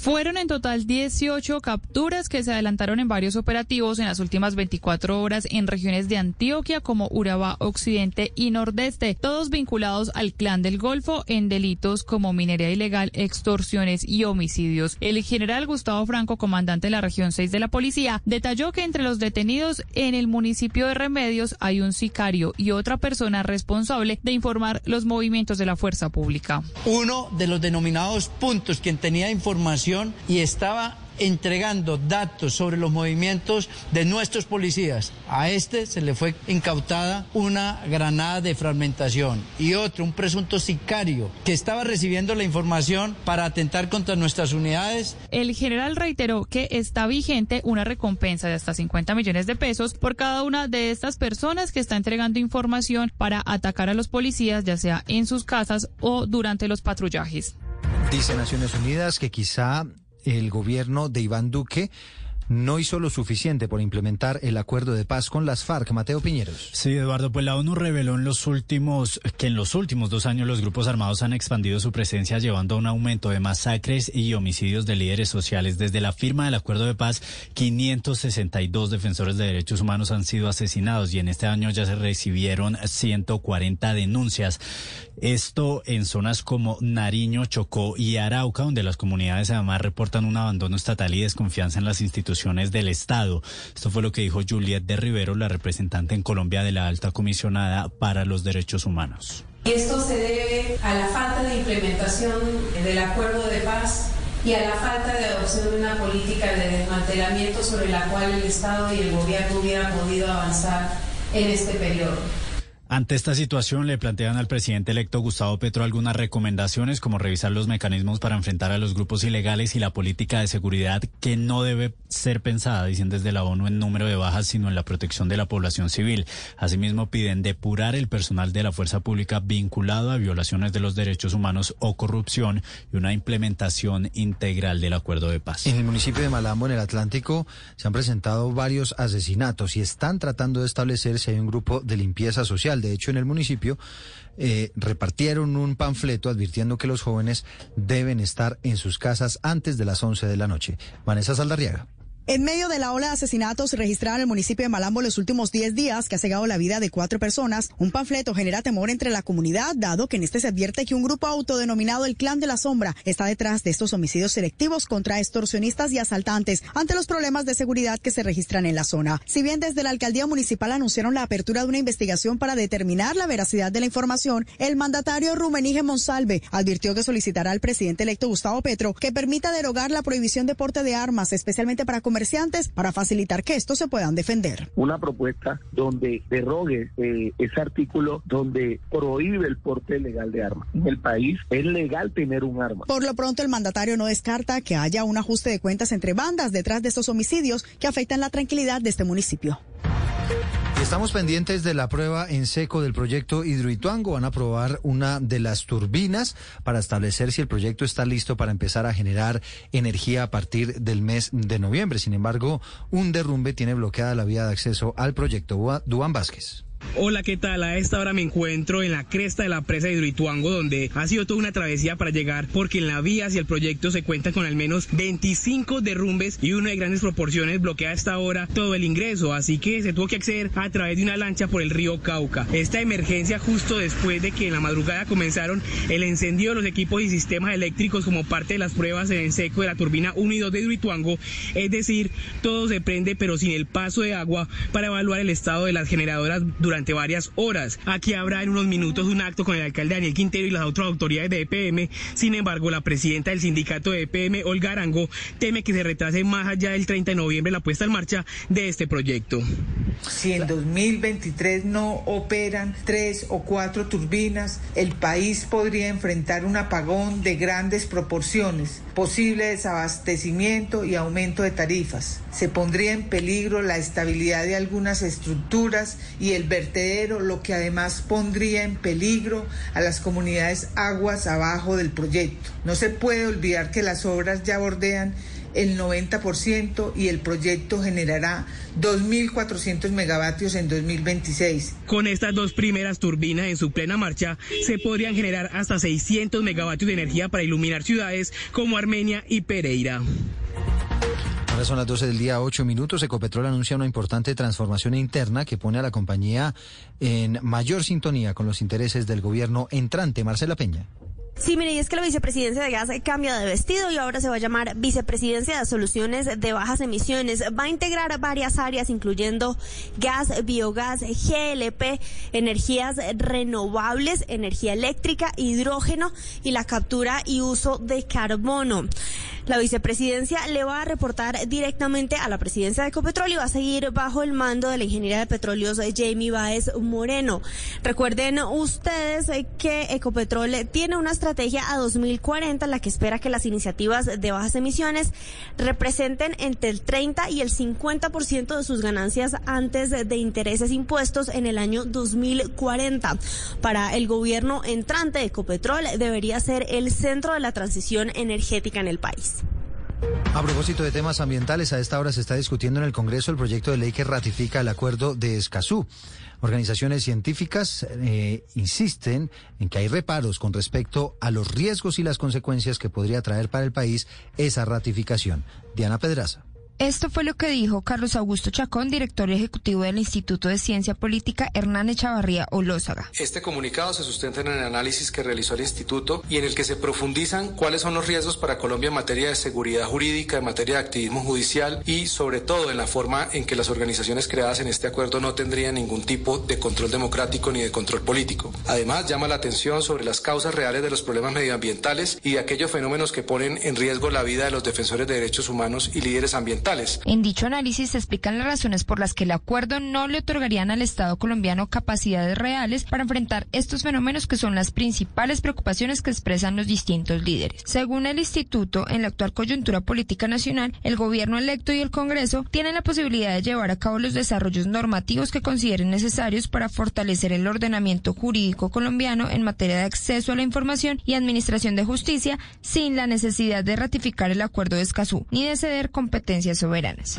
Speaker 25: Fueron en total 18 capturas que se adelantaron en varios operativos en las últimas 24 horas en regiones de Antioquia como Urabá Occidente y Nordeste, todos vinculados al clan del Golfo en delitos como minería ilegal, extorsiones y homicidios. El general Gustavo Franco, comandante de la región 6 de la policía, detalló que entre los detenidos en el municipio de Remedios hay un sicario y otra persona responsable de informar los movimientos de la fuerza pública.
Speaker 26: uno de los denominados puntos, quien tenía información y estaba
Speaker 27: entregando datos sobre los movimientos de nuestros policías. A este se le fue incautada una granada de fragmentación y otro, un presunto sicario que estaba recibiendo la información para atentar contra nuestras unidades.
Speaker 25: El general reiteró que está vigente una recompensa de hasta 50 millones de pesos por cada una de estas personas que está entregando información para atacar a los policías, ya sea en sus casas o durante los patrullajes.
Speaker 1: Dice Naciones Unidas que quizá el gobierno de Iván Duque no hizo lo suficiente por implementar el acuerdo de paz con las FARC. Mateo Piñeros.
Speaker 28: Sí, Eduardo, pues la ONU reveló en los últimos que en los últimos dos años los grupos armados han expandido su presencia llevando a un aumento de masacres y homicidios de líderes sociales. Desde la firma del acuerdo de paz, 562 defensores de derechos humanos han sido asesinados y en este año ya se recibieron 140 denuncias. Esto en zonas como Nariño, Chocó y Arauca, donde las comunidades además reportan un abandono estatal y desconfianza en las instituciones del Estado. Esto fue lo que dijo Juliette de Rivero, la representante en Colombia de la alta comisionada para los derechos humanos.
Speaker 29: Y esto se debe a la falta de implementación del acuerdo de paz y a la falta de adopción de una política de desmantelamiento sobre la cual el Estado y el gobierno hubieran podido avanzar en este periodo.
Speaker 28: Ante esta situación, le plantean al presidente electo Gustavo Petro algunas recomendaciones como revisar los mecanismos para enfrentar a los grupos ilegales y la política de seguridad que no debe ser pensada, dicen desde la ONU, en número de bajas, sino en la protección de la población civil. Asimismo, piden depurar el personal de la fuerza pública vinculado a violaciones de los derechos humanos o corrupción y una implementación integral del acuerdo de paz.
Speaker 1: En el municipio de Malambo, en el Atlántico, se han presentado varios asesinatos y están tratando de establecer si hay un grupo de limpieza social. De hecho, en el municipio eh, repartieron un panfleto advirtiendo que los jóvenes deben estar en sus casas antes de las 11 de la noche. Vanessa Saldarriaga.
Speaker 30: En medio de la ola de asesinatos registrada en el municipio de Malambo los últimos 10 días, que ha cegado la vida de cuatro personas, un panfleto genera temor entre la comunidad, dado que en este se advierte que un grupo autodenominado el Clan de la Sombra está detrás de estos homicidios selectivos contra extorsionistas y asaltantes ante los problemas de seguridad que se registran en la zona. Si bien desde la alcaldía municipal anunciaron la apertura de una investigación para determinar la veracidad de la información, el mandatario Rumenige Monsalve advirtió que solicitará al presidente electo Gustavo Petro que permita derogar la prohibición de porte de armas, especialmente para comerciantes para facilitar que estos se puedan defender.
Speaker 26: Una propuesta donde derrogue eh, ese artículo donde prohíbe el porte legal de armas. En el país es legal tener un arma.
Speaker 30: Por lo pronto, el mandatario no descarta que haya un ajuste de cuentas entre bandas detrás de estos homicidios que afectan la tranquilidad de este municipio.
Speaker 1: Estamos pendientes de la prueba en seco del proyecto Hidroituango. Van a probar una de las turbinas para establecer si el proyecto está listo para empezar a generar energía a partir del mes de noviembre. Sin embargo, un derrumbe tiene bloqueada la vía de acceso al proyecto. Duan Vázquez.
Speaker 31: Hola, ¿qué tal? A esta hora me encuentro en la cresta de la presa de Hidroituango, donde ha sido toda una travesía para llegar, porque en la vía hacia el proyecto se cuenta con al menos 25 derrumbes y uno de grandes proporciones bloquea a esta hora todo el ingreso, así que se tuvo que acceder a través de una lancha por el río Cauca. Esta emergencia justo después de que en la madrugada comenzaron el encendido de los equipos y sistemas eléctricos como parte de las pruebas en seco de la turbina 1 y 2 de Hidroituango, es decir, todo se prende pero sin el paso de agua para evaluar el estado de las generadoras varias horas. Aquí habrá en unos minutos un acto con el alcalde Daniel Quintero y las otras autoridades de EPM. Sin embargo, la presidenta del sindicato de EPM, Olga Arango, teme que se retrase más allá del 30 de noviembre la puesta en marcha de este proyecto.
Speaker 32: Si en 2023 no operan tres o cuatro turbinas, el país podría enfrentar un apagón de grandes proporciones, posible desabastecimiento y aumento de tarifas. Se pondría en peligro la estabilidad de algunas estructuras y el vertedero, lo que además pondría en peligro a las comunidades aguas abajo del proyecto. No se puede olvidar que las obras ya bordean el 90% y el proyecto generará 2.400 megavatios en 2026.
Speaker 31: Con estas dos primeras turbinas en su plena marcha, se podrían generar hasta 600 megavatios de energía para iluminar ciudades como Armenia y Pereira.
Speaker 1: Son las 12 del día, 8 minutos. Ecopetrol anuncia una importante transformación interna que pone a la compañía en mayor sintonía con los intereses del gobierno entrante. Marcela Peña.
Speaker 33: Sí, mire, y es que la vicepresidencia de gas cambia de vestido y ahora se va a llamar vicepresidencia de soluciones de bajas emisiones. Va a integrar varias áreas, incluyendo gas, biogás, GLP, energías renovables, energía eléctrica, hidrógeno y la captura y uso de carbono. La vicepresidencia le va a reportar directamente a la presidencia de Ecopetrol y va a seguir bajo el mando de la ingeniera de petróleos Jamie Baez Moreno. Recuerden ustedes que Ecopetrol tiene una estrategia a 2040 en la que espera que las iniciativas de bajas emisiones representen entre el 30 y el 50% de sus ganancias antes de intereses impuestos en el año 2040. Para el gobierno entrante, Ecopetrol debería ser el centro de la transición energética en el país.
Speaker 1: A propósito de temas ambientales, a esta hora se está discutiendo en el Congreso el proyecto de ley que ratifica el acuerdo de Escazú. Organizaciones científicas eh, insisten en que hay reparos con respecto a los riesgos y las consecuencias que podría traer para el país esa ratificación. Diana Pedraza.
Speaker 34: Esto fue lo que dijo Carlos Augusto Chacón, director ejecutivo del Instituto de Ciencia Política Hernán Echavarría Olózaga.
Speaker 35: Este comunicado se sustenta en el análisis que realizó el instituto y en el que se profundizan cuáles son los riesgos para Colombia en materia de seguridad jurídica, en materia de activismo judicial y sobre todo en la forma en que las organizaciones creadas en este acuerdo no tendrían ningún tipo de control democrático ni de control político. Además, llama la atención sobre las causas reales de los problemas medioambientales y de aquellos fenómenos que ponen en riesgo la vida de los defensores de derechos humanos y líderes ambientales.
Speaker 34: En dicho análisis se explican las razones por las que el acuerdo no le otorgarían al Estado colombiano capacidades reales para enfrentar estos fenómenos que son las principales preocupaciones que expresan los distintos líderes. Según el instituto, en la actual coyuntura política nacional, el gobierno electo y el Congreso tienen la posibilidad de llevar a cabo los desarrollos normativos que consideren necesarios para fortalecer el ordenamiento jurídico colombiano en materia de acceso a la información y administración de justicia sin la necesidad de ratificar el acuerdo de Escazú ni de ceder competencias soberanas.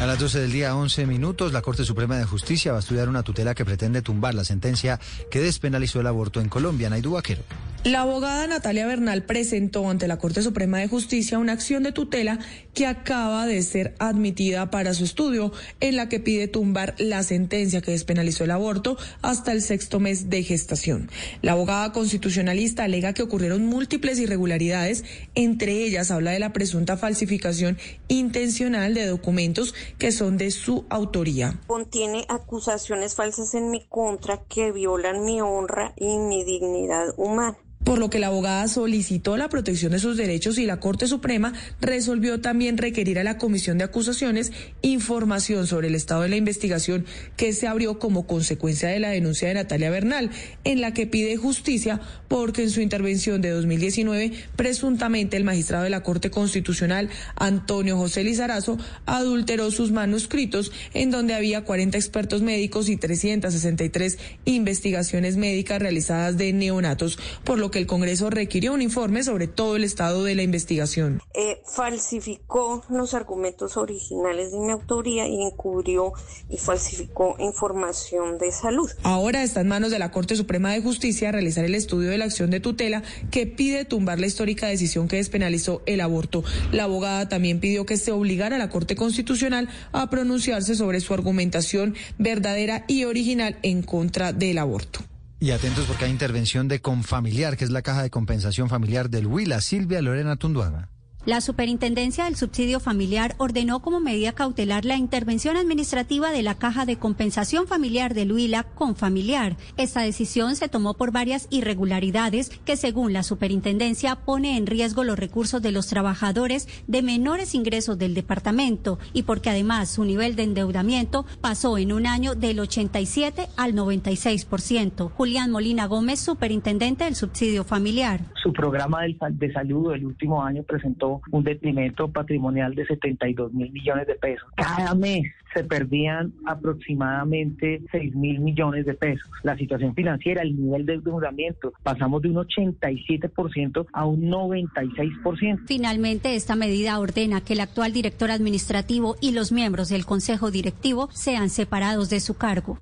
Speaker 1: A las 12 del día, 11 minutos, la Corte Suprema de Justicia va a estudiar una tutela que pretende tumbar la sentencia que despenalizó el aborto en Colombia. Naidu Vaquero.
Speaker 36: La abogada Natalia Bernal presentó ante la Corte Suprema de Justicia una acción de tutela que acaba de ser admitida para su estudio, en la que pide tumbar la sentencia que despenalizó el aborto hasta el sexto mes de gestación. La abogada constitucionalista alega que ocurrieron múltiples irregularidades, entre ellas habla de la presunta falsificación intencional de documentos que son de su autoría.
Speaker 37: Contiene acusaciones falsas en mi contra que violan mi honra y mi dignidad humana
Speaker 36: por lo que la abogada solicitó la protección de sus derechos y la Corte Suprema resolvió también requerir a la Comisión de Acusaciones información sobre el estado de la investigación que se abrió como consecuencia de la denuncia de Natalia Bernal, en la que pide justicia porque en su intervención de 2019, presuntamente el magistrado de la Corte Constitucional, Antonio José Lizarazo, adulteró sus manuscritos en donde había 40 expertos médicos y 363 investigaciones médicas realizadas de neonatos, por lo que el Congreso requirió un informe sobre todo el estado de la investigación.
Speaker 37: Eh, falsificó los argumentos originales de mi autoría y encubrió y falsificó información de salud.
Speaker 36: Ahora está en manos de la Corte Suprema de Justicia realizar el estudio de la acción de tutela que pide tumbar la histórica decisión que despenalizó el aborto. La abogada también pidió que se obligara a la Corte Constitucional a pronunciarse sobre su argumentación verdadera y original en contra del aborto.
Speaker 1: Y atentos porque hay intervención de Confamiliar, que es la caja de compensación familiar del Huila, Silvia Lorena Tunduaga.
Speaker 38: La Superintendencia del Subsidio Familiar ordenó como medida cautelar la intervención administrativa de la Caja de Compensación Familiar del Huila con familiar. Esta decisión se tomó por varias irregularidades que, según la Superintendencia, pone en riesgo los recursos de los trabajadores de menores ingresos del departamento y porque además su nivel de endeudamiento pasó en un año del 87 al 96%. Julián Molina Gómez, Superintendente del Subsidio Familiar.
Speaker 26: Su programa de salud del último año presentó un detrimento patrimonial de 72 mil millones de pesos. Cada mes se perdían aproximadamente 6 mil millones de pesos. La situación financiera, el nivel de endeudamiento, pasamos de un 87% a un 96%.
Speaker 38: Finalmente, esta medida ordena que el actual director administrativo y los miembros del Consejo Directivo sean separados de su cargo.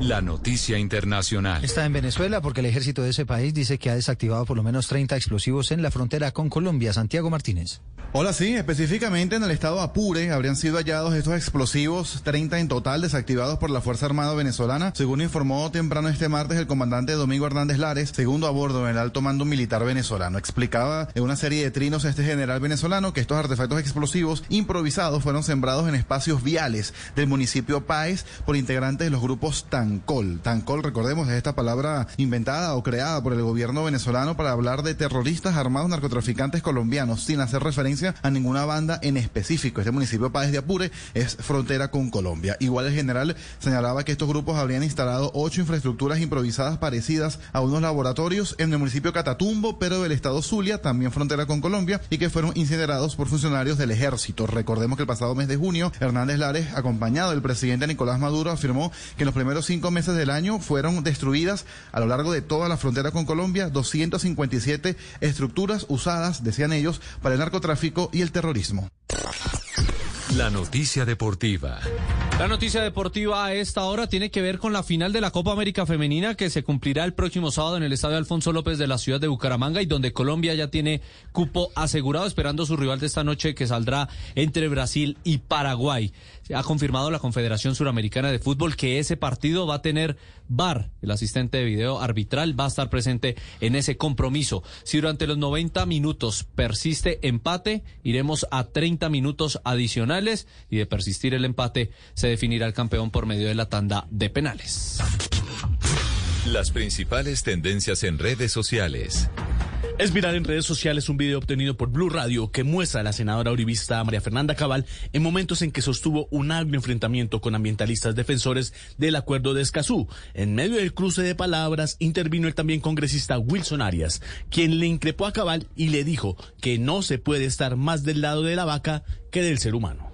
Speaker 12: La noticia internacional.
Speaker 1: Está en Venezuela porque el ejército de ese país dice que ha desactivado por lo menos 30 explosivos en la frontera con Colombia. Santiago Martínez.
Speaker 39: Hola, sí, específicamente en el estado Apure habrían sido hallados estos explosivos, 30 en total, desactivados por la Fuerza Armada venezolana, según informó temprano este martes el comandante Domingo Hernández Lares, segundo a bordo en el alto mando militar venezolano. Explicaba en una serie de trinos este general venezolano que estos artefactos explosivos improvisados fueron sembrados en espacios viales del municipio Páez por integrantes de los grupos Tancol. Tancol, recordemos, es esta palabra inventada o creada por el gobierno venezolano para hablar de terroristas armados narcotraficantes colombianos, sin hacer referencia a ninguna banda en específico. Este municipio Páez de Apure es frontera con Colombia. Igual el general señalaba que estos grupos habrían instalado ocho infraestructuras improvisadas parecidas a unos laboratorios en el municipio Catatumbo, pero del estado Zulia, también frontera con Colombia, y que fueron incinerados por funcionarios del ejército. Recordemos que el pasado mes de junio, Hernández Lares, acompañado del presidente Nicolás Maduro, afirmó que en los primeros cinco meses del año fueron destruidas a lo largo de toda la frontera con Colombia 257 estructuras usadas, decían ellos, para el narcotráfico y el terrorismo.
Speaker 12: La noticia deportiva.
Speaker 40: La noticia deportiva a esta hora tiene que ver con la final de la Copa América Femenina que se cumplirá el próximo sábado en el Estadio Alfonso López de la ciudad de Bucaramanga y donde Colombia ya tiene cupo asegurado esperando su rival de esta noche que saldrá entre Brasil y Paraguay. Ha confirmado la Confederación Suramericana de Fútbol que ese partido va a tener VAR, el asistente de video arbitral, va a estar presente en ese compromiso. Si durante los 90 minutos persiste empate, iremos a 30 minutos adicionales y de persistir el empate se definirá el campeón por medio de la tanda de penales.
Speaker 12: Las principales tendencias en redes sociales.
Speaker 41: Es viral en redes sociales un video obtenido por Blue Radio que muestra a la senadora uribista María Fernanda Cabal en momentos en que sostuvo un agrio enfrentamiento con ambientalistas defensores del acuerdo de Escazú. En medio del cruce de palabras intervino el también congresista Wilson Arias, quien le increpó a Cabal y le dijo que no se puede estar más del lado de la vaca que del ser humano.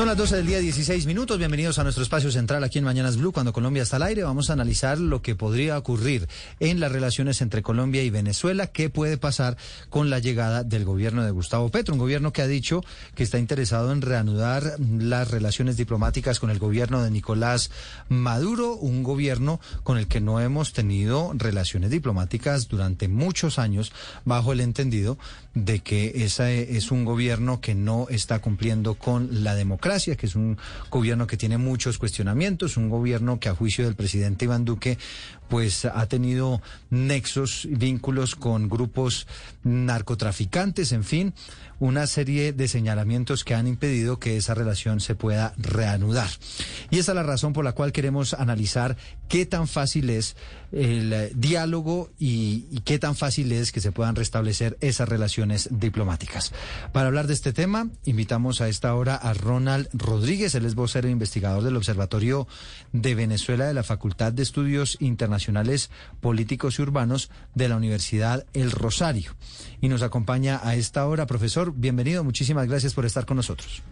Speaker 1: Son las 12 del día, 16 minutos. Bienvenidos a nuestro espacio central aquí en Mañanas Blue. Cuando Colombia está al aire, vamos a analizar lo que podría ocurrir en las relaciones entre Colombia y Venezuela. ¿Qué puede pasar con la llegada del gobierno de Gustavo Petro? Un gobierno que ha dicho que está interesado en reanudar las relaciones diplomáticas con el gobierno de Nicolás Maduro. Un gobierno con el que no hemos tenido relaciones diplomáticas durante muchos años, bajo el entendido de que ese es un gobierno que no está cumpliendo con la democracia que es un gobierno que tiene muchos cuestionamientos, un gobierno que a juicio del presidente Iván Duque pues ha tenido nexos, vínculos con grupos narcotraficantes, en fin, una serie de señalamientos que han impedido que esa relación se pueda reanudar. Y esa es la razón por la cual queremos analizar qué tan fácil es el diálogo y, qué tan fácil es que se puedan restablecer esas relaciones diplomáticas. Para hablar de este tema, invitamos a esta hora a Ronald Rodríguez, él es vocero e investigador del Observatorio de Venezuela de la Facultad de Estudios Internacionales Políticos y Urbanos de la Universidad El Rosario. Y nos acompaña a esta hora, profesor, bienvenido, muchísimas gracias por estar con nosotros.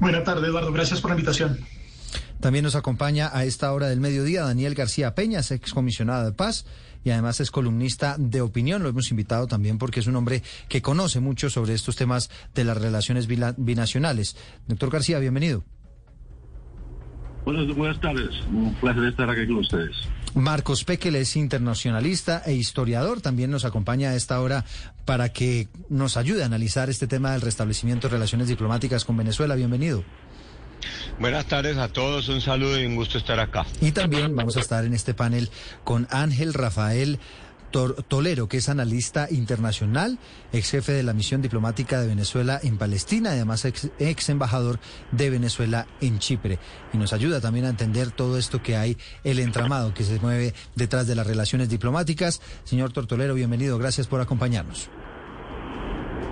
Speaker 42: Buenas tardes, Eduardo, gracias por la invitación.
Speaker 1: También nos acompaña a esta hora del mediodía Daniel García Peñas, excomisionado de paz y además es columnista de opinión. Lo hemos invitado también porque es un hombre que conoce mucho sobre estos temas de las relaciones binacionales. Doctor García, bienvenido.
Speaker 43: Buenas, buenas tardes, un placer estar aquí con ustedes.
Speaker 1: Marcos Pekel es internacionalista e historiador, también nos acompaña a esta hora para que nos ayude a analizar este tema del restablecimiento de relaciones diplomáticas con Venezuela. Bienvenido.
Speaker 44: Buenas tardes a todos, un saludo y un gusto estar acá.
Speaker 1: Y también vamos a estar en este panel con Ángel Rafael Tolero, que es analista internacional, ex jefe de la misión diplomática de Venezuela en Palestina, además ex, embajador de Venezuela en Chipre. Y nos ayuda también a entender todo esto que hay, el entramado que se mueve detrás de las relaciones diplomáticas. Señor Tortolero, bienvenido, gracias por acompañarnos.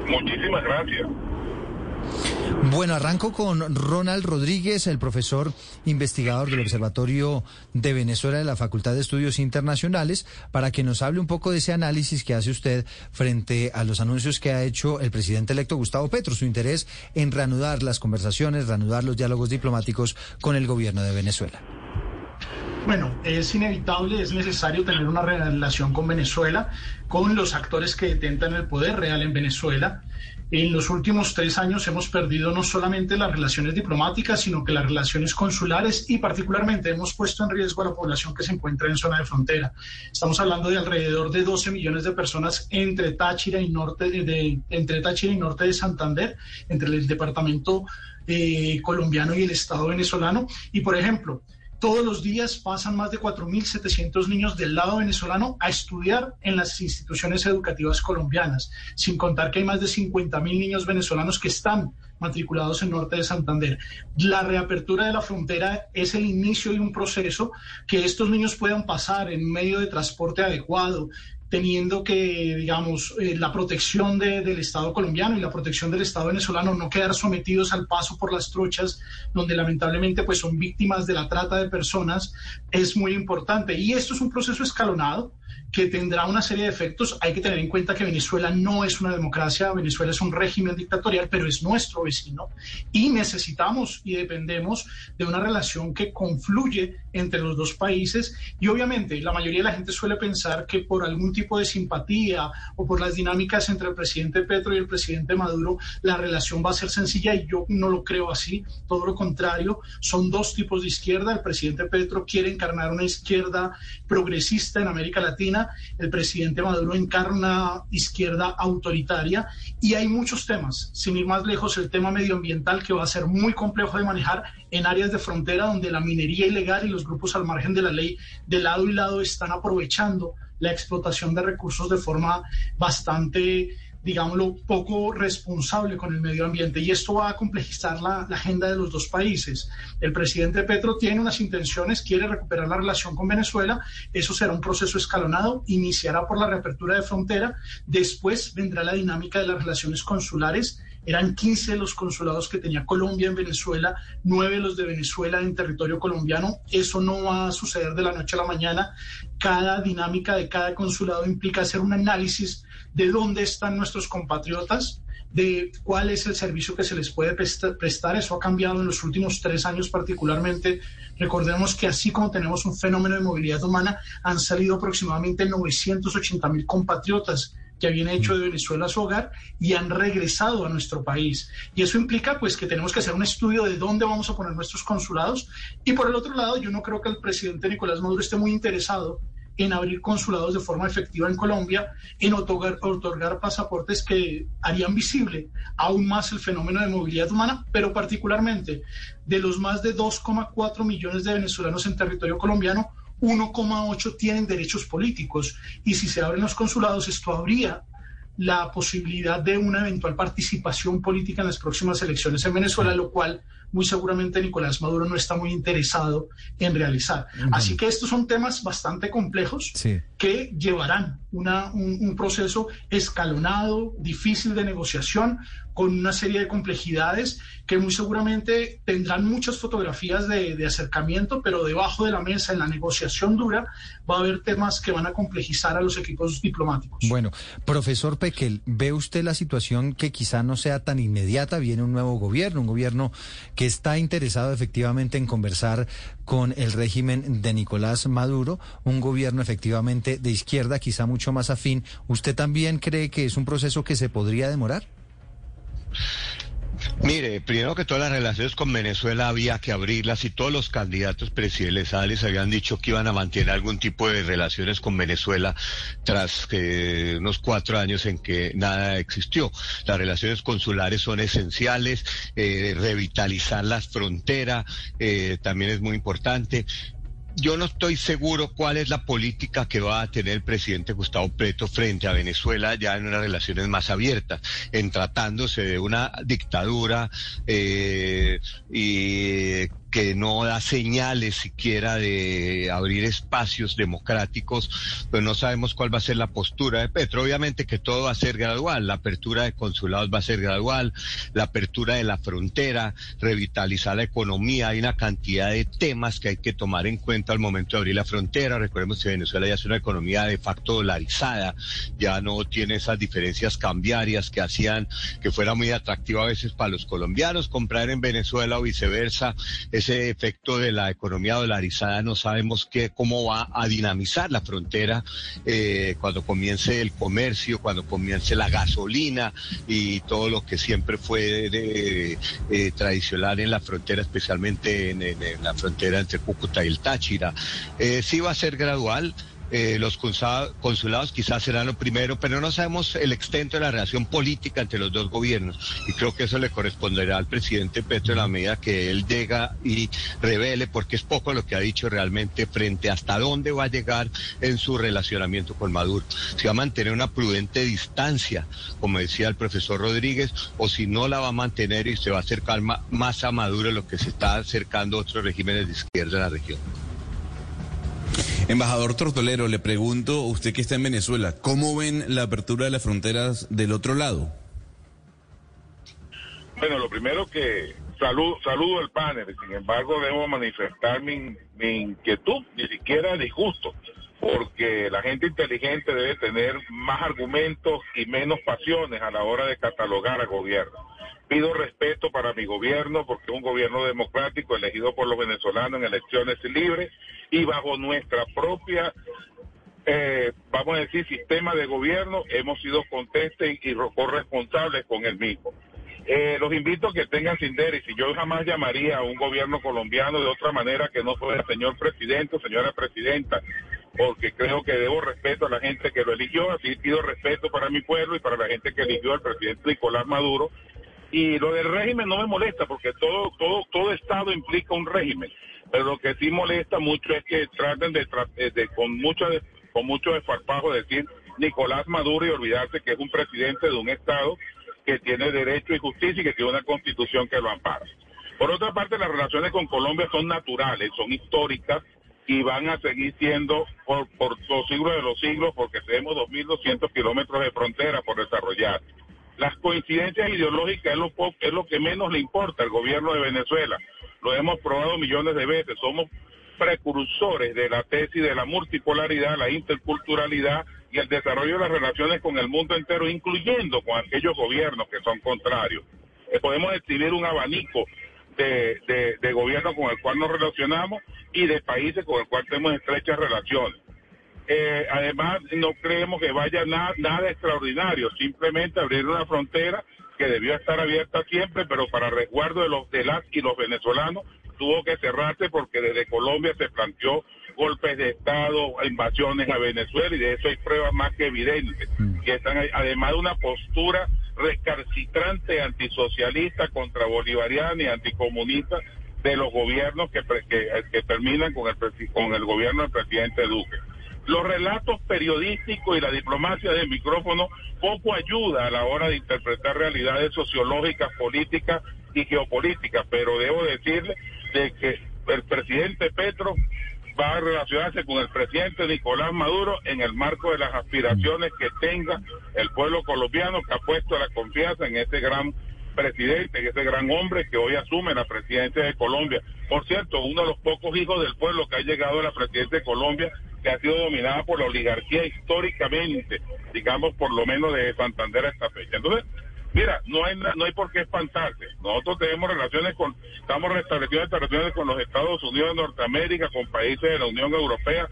Speaker 43: Muchísimas gracias.
Speaker 1: Bueno, arranco con Ronald Rodríguez, el profesor investigador del Observatorio de Venezuela de la Facultad de Estudios Internacionales, para que nos hable un poco de ese análisis que hace usted frente a los anuncios que ha hecho el presidente electo Gustavo Petro, su interés en reanudar las conversaciones, reanudar los diálogos diplomáticos con el gobierno de Venezuela.
Speaker 42: Bueno, es inevitable, es necesario tener una relación con Venezuela, con los actores que detentan el poder real en Venezuela. En los últimos tres años hemos perdido no solamente las relaciones diplomáticas, sino que las relaciones consulares y particularmente hemos puesto en riesgo a la población que se encuentra en zona de frontera. Estamos hablando de alrededor de 12 millones de personas entre Táchira y norte de, entre Táchira y norte de Santander, entre el departamento eh, colombiano y el Estado venezolano. Y por ejemplo, todos los días pasan más de 4.700 niños del lado venezolano a estudiar en las instituciones educativas colombianas, sin contar que hay más de 50.000 niños venezolanos que están matriculados en Norte de Santander. La reapertura de la frontera es el inicio de un proceso que estos niños puedan pasar en medio de transporte adecuado, teniendo que, digamos, eh, la protección de, del Estado colombiano y la protección del Estado venezolano no quedar sometidos al paso por las truchas, donde lamentablemente pues son víctimas de la trata de personas, es muy importante. Y esto es un proceso escalonado que tendrá una serie de efectos. Hay que tener en cuenta que Venezuela no es una democracia, Venezuela es un régimen dictatorial, pero es nuestro vecino y necesitamos y dependemos de una relación que confluye entre los dos países. Y obviamente la mayoría de la gente suele pensar que por algún tipo de simpatía o por las dinámicas entre el presidente Petro y el presidente Maduro la relación va a ser sencilla y yo no lo creo así, todo lo contrario, son dos tipos de izquierda, el presidente Petro quiere encarnar una izquierda progresista en América Latina, el presidente Maduro encarna izquierda autoritaria. Y hay muchos temas. Sin ir más lejos, el tema medioambiental que va a ser muy complejo de manejar en áreas de frontera donde la minería ilegal y los grupos al margen de la ley de lado y lado están aprovechando la explotación de recursos de forma bastante digámoslo, poco responsable con el medio ambiente y esto va a complejizar la, la, agenda de los dos países. El presidente Petro tiene unas intenciones, quiere recuperar la relación con Venezuela, eso será un proceso escalonado, iniciará por la reapertura de frontera, después vendrá la dinámica de las relaciones consulares. Eran 15 los consulados que tenía Colombia en Venezuela, 9 los de Venezuela en territorio colombiano. Eso no va a suceder de la noche a la mañana. Cada dinámica de cada consulado implica hacer un análisis de dónde están nuestros compatriotas, de cuál es el servicio que se les puede prestar. Eso ha cambiado en los últimos tres años particularmente. Recordemos que así como tenemos un fenómeno de movilidad humana, han salido aproximadamente 980 mil compatriotas que habían hecho de Venezuela su hogar y han regresado a nuestro país. Y eso implica pues que tenemos que hacer un estudio de dónde vamos a poner nuestros consulados. Y por el otro lado, yo no creo que el presidente Nicolás Maduro esté muy interesado en abrir consulados de forma efectiva en Colombia, en otorgar, otorgar, pasaportes que harían visible aún más el fenómeno de movilidad humana, pero particularmente de los más de 2,4 millones de venezolanos en territorio colombiano, 1,8 tienen derechos políticos. Y si se abren los consulados, esto habría la posibilidad de una eventual participación política en las próximas elecciones en Venezuela, lo cual muy seguramente Nicolás Maduro no está muy interesado en realizar. Así que estos son temas bastante complejos que llevarán una, un, proceso escalonado, difícil de negociación, con una serie de complejidades que muy seguramente tendrán muchas fotografías de, de, acercamiento, pero debajo de la mesa, en la negociación dura, va a haber temas que van a complejizar a los equipos diplomáticos.
Speaker 1: Bueno, profesor Pequel, ¿ve usted la situación que quizá no sea tan inmediata? Viene un nuevo gobierno, un gobierno que está interesado efectivamente en conversar con el régimen de Nicolás Maduro, un gobierno efectivamente de izquierda, quizá mucho más afín. ¿Usted también cree que es un proceso que se podría demorar?
Speaker 44: Mire, primero que todas las relaciones con Venezuela había que abrirlas y todos los candidatos presidenciales habían dicho que iban a mantener algún tipo de relaciones con Venezuela tras que unos cuatro años en que nada existió. Las relaciones consulares son esenciales, eh, revitalizar las fronteras eh, también es muy importante yo no estoy seguro cuál es la política que va a tener el presidente Gustavo Petro frente a Venezuela ya en unas relaciones más abiertas, en tratándose de una dictadura eh, y que no da señales siquiera de abrir espacios democráticos, pues no sabemos cuál va a ser la postura de Petro. Obviamente que todo va a ser gradual, la apertura de consulados va a ser gradual, la apertura de la frontera, revitalizar la economía, hay una cantidad de temas que hay que tomar en cuenta al momento de abrir la frontera. Recordemos que Venezuela ya es una economía de facto dolarizada, ya no tiene esas diferencias cambiarias que hacían que fuera muy atractivo a veces para los colombianos comprar en Venezuela o viceversa ese efecto de la economía dolarizada no sabemos qué, cómo va a dinamizar la frontera eh, cuando comience el comercio, cuando comience la gasolina y todo lo que siempre fue de, eh, tradicional en la frontera, especialmente en, la frontera entre Cúcuta y el Táchira. Eh, sí va a ser gradual. Eh, los consulados quizás serán lo primero, pero no sabemos el extento de la relación política entre los dos gobiernos. Y creo que eso le corresponderá al presidente Petro en la medida que él llega y revele, porque es poco lo que ha dicho realmente frente hasta dónde va a llegar en su relacionamiento con Maduro. Si va a mantener una prudente distancia, como decía el profesor Rodríguez, o si no la va a mantener y se va a acercar más a Maduro lo que se está acercando otros regímenes de izquierda en la región.
Speaker 45: Embajador Tortolero, le pregunto, usted que está en Venezuela, ¿cómo ven la apertura de las fronteras del otro lado?
Speaker 46: Bueno, lo primero que saludo, saludo el panel, sin embargo debo manifestar mi, inquietud, ni siquiera disgusto, porque la gente inteligente debe tener más argumentos y menos pasiones a la hora de catalogar al gobierno. Pido respeto para mi gobierno porque es un gobierno democrático elegido por los venezolanos en elecciones libres y bajo nuestra propia, eh, vamos a decir, sistema de gobierno hemos sido contestes y corresponsables con el mismo. Eh, los invito a que tengan y yo jamás llamaría a un gobierno colombiano de otra manera que no fuera señor presidente o señora presidenta, porque creo que debo respeto a la gente que lo eligió, así pido respeto para mi pueblo y para la gente que eligió al presidente Nicolás Maduro. Y lo del régimen no me molesta, porque todo, todo, todo Estado implica un régimen pero lo que sí molesta mucho es que traten de, eh, con mucho con mucho decir Nicolás Maduro y olvidarse que es un presidente de un estado que tiene derecho y justicia y que tiene una constitución que lo ampara. Por otra parte, las relaciones con Colombia son naturales, son históricas y van a seguir siendo por, por los siglos de los siglos porque tenemos 2.200 kilómetros de frontera por desarrollar. Las coincidencias ideológicas es lo, que menos le importa al gobierno de Venezuela lo hemos probado millones de veces, somos precursores de la tesis de la multipolaridad, la interculturalidad y el desarrollo de las relaciones con el mundo entero, incluyendo con aquellos gobiernos que son contrarios. Eh, podemos escribir un abanico de, de, gobiernos con el cual nos relacionamos y de países con el cual tenemos estrechas relaciones. Eh, además, no creemos que vaya nada, nada extraordinario, simplemente abrir una frontera que debió estar abierta siempre, pero para resguardo de los de las y los venezolanos tuvo que cerrarse porque desde Colombia se planteó golpes de Estado, invasiones a Venezuela y de eso hay pruebas más que evidentes. Mm. Que están además de una postura recalcitrante antisocialista, contra bolivariana y anticomunista de los gobiernos que, que, que terminan con el, con el gobierno del presidente Duque. Los relatos periodísticos y la diplomacia del micrófono poco ayuda a la hora de interpretar realidades sociológicas, políticas y geopolíticas, pero debo decirle de que el presidente Petro va a relacionarse con el presidente Nicolás Maduro en el marco de las aspiraciones que tenga el pueblo colombiano que ha puesto la confianza en este gran presidente, en ese gran hombre que hoy asume la presidencia de Colombia. Por cierto, uno de los pocos hijos del pueblo que ha llegado a la presidencia de Colombia que ha sido dominada por la oligarquía históricamente, digamos por lo menos de Santander a esta fecha. Entonces, mira, no hay no hay por qué espantarse. Nosotros tenemos relaciones con, estamos restableciendo relaciones con los Estados Unidos de Norteamérica, con países de la Unión Europea,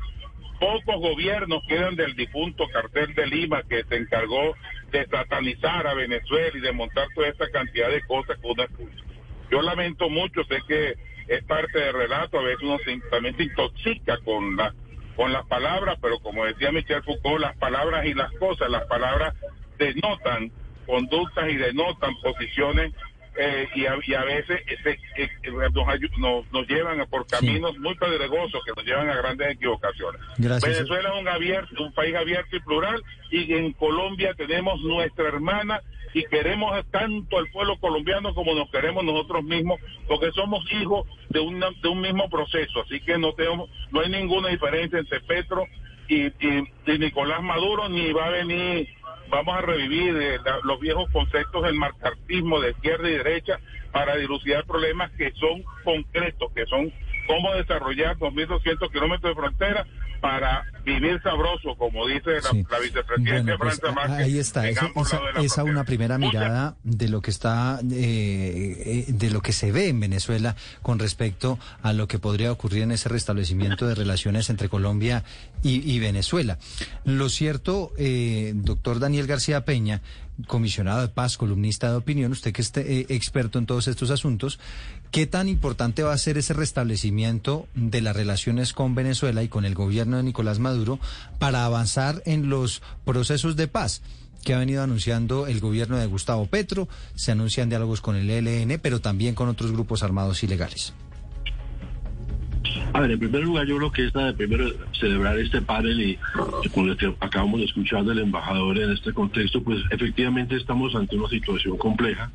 Speaker 46: Pocos gobiernos quedan del difunto cartel de Lima que se encargó de satanizar a Venezuela y de montar toda esta cantidad de cosas que uno escucha. Yo lamento mucho, sé que es parte del relato, a veces uno también se intoxica con, la, con las palabras, pero como decía Michel Foucault, las palabras y las cosas, las palabras denotan conductas y denotan posiciones eh, y, a, y, a, veces ese, eh, nos, nos, llevan por caminos muy pedregosos que nos llevan a grandes equivocaciones.
Speaker 1: Gracias.
Speaker 46: Venezuela es un, abierto, un país abierto y plural y en Colombia tenemos nuestra hermana y queremos tanto al pueblo colombiano como nos queremos nosotros mismos porque somos hijos de, una, de un mismo proceso. Así que no, tenemos, no hay ninguna diferencia entre Petro y, y, y Nicolás Maduro ni va a venir vamos a revivir eh, los viejos conceptos del marcartismo de izquierda y derecha para dilucidar problemas que son concretos, que son cómo desarrollar 2.200 kilómetros de frontera para vivir sabroso, como dice la,
Speaker 1: Sí.
Speaker 46: la vicepresidenta
Speaker 1: Bueno, pues,
Speaker 46: Francia Márquez.
Speaker 1: ahí está, esa, esa- una primera mirada de lo que está, eh, eh, de lo que se ve en Venezuela con respecto a lo que podría ocurrir en ese restablecimiento de relaciones entre Colombia y, y Venezuela. Lo cierto, eh, doctor Daniel García Peña, comisionado de paz, columnista de opinión, usted que es eh, experto en todos estos asuntos, ¿qué tan importante va a ser ese restablecimiento de las relaciones con Venezuela y con el gobierno de Nicolás Maduro para avanzar en los procesos de paz? que ha venido anunciando el gobierno de Gustavo Petro, se anuncian diálogos con el ELN, pero también con otros grupos armados ilegales.
Speaker 43: A ver, en primer lugar, yo creo que es de primero celebrar este panel y con lo que acabamos de escuchar del embajador en este contexto, pues efectivamente estamos ante una situación compleja.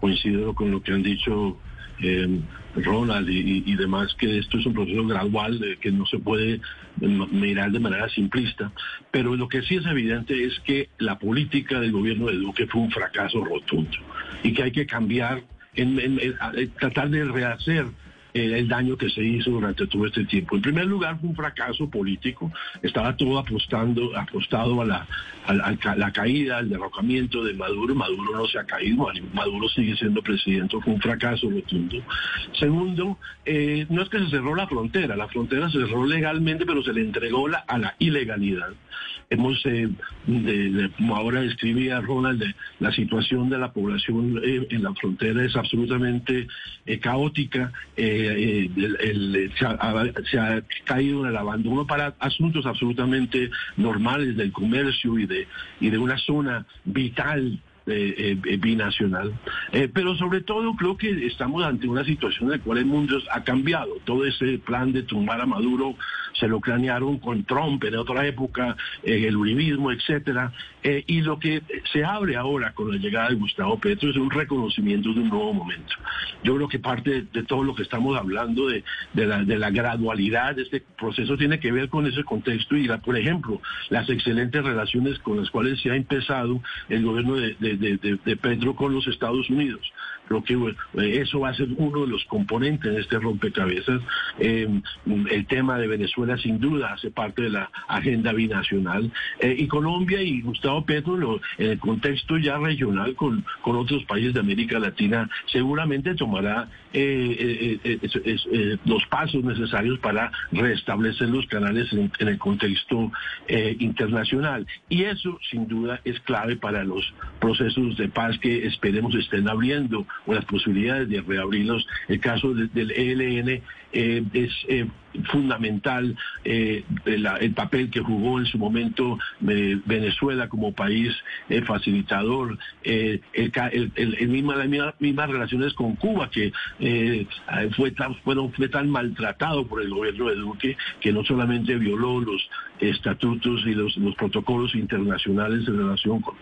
Speaker 43: Coincido con lo que han dicho eh, Ronald y, demás, que esto es un proceso gradual, de que no se puede m- mirar de manera simplista. Pero lo que sí es evidente es que la política del gobierno de Duque fue un fracaso rotundo y que hay que cambiar, en, en- en tratar de rehacer eh, el daño que se hizo durante todo este tiempo. En primer lugar, fue un fracaso político. Estaba todo apostando, apostado a la, a la- caída, al derrocamiento de Maduro. Maduro no se ha caído, Maduro sigue siendo presidente. Fue un fracaso rotundo. Segundo, eh, no es que se cerró la frontera, la frontera se cerró legalmente, pero se le entregó la- a la ilegalidad. Hemos, eh, de- como ahora describía Ronald, de- la situación de la población eh, en la frontera es absolutamente eh, caótica. eh, eh, se, ha, se ha caído en el abandono para asuntos absolutamente normales del comercio y de, y de una zona vital eh, eh, binacional. Eh, pero sobre todo creo que estamos ante una situación en la cual el mundo ha cambiado. Todo ese plan de tumbar a Maduro se lo cranearon con Trump en otra época, el uribismo, etcétera. Y lo que se abre ahora con la llegada de Gustavo Petro es un reconocimiento de un nuevo momento. Yo creo que parte de, todo lo que estamos hablando de, la, gradualidad de este proceso tiene que ver con ese contexto y, la, por ejemplo, las excelentes relaciones con las cuales se ha empezado el gobierno de- de- de- de Petro con los Estados Unidos. Creo que eso va a ser uno de los componentes de este rompecabezas. Eh, el tema de Venezuela sin duda hace parte de la agenda binacional. Eh, y Colombia y Gustavo Petro lo- en el contexto ya regional con, con otros países de América Latina seguramente tomará eh, eh, eh, eh, los pasos necesarios para restablecer los canales en, en el contexto eh, internacional. Y eso sin duda es clave para los procesos de paz que esperemos estén abriendo o las posibilidades de reabrirlos. El caso de- del ELN eh, es eh, fundamental eh, el, el papel que jugó en su momento eh, Venezuela como país eh, facilitador, eh, el, el- el- misma, las mismas, relaciones con Cuba que fue, tan, fueron, fue tan maltratado por el gobierno de Duque que no solamente violó los estatutos y los, los protocolos internacionales en relación con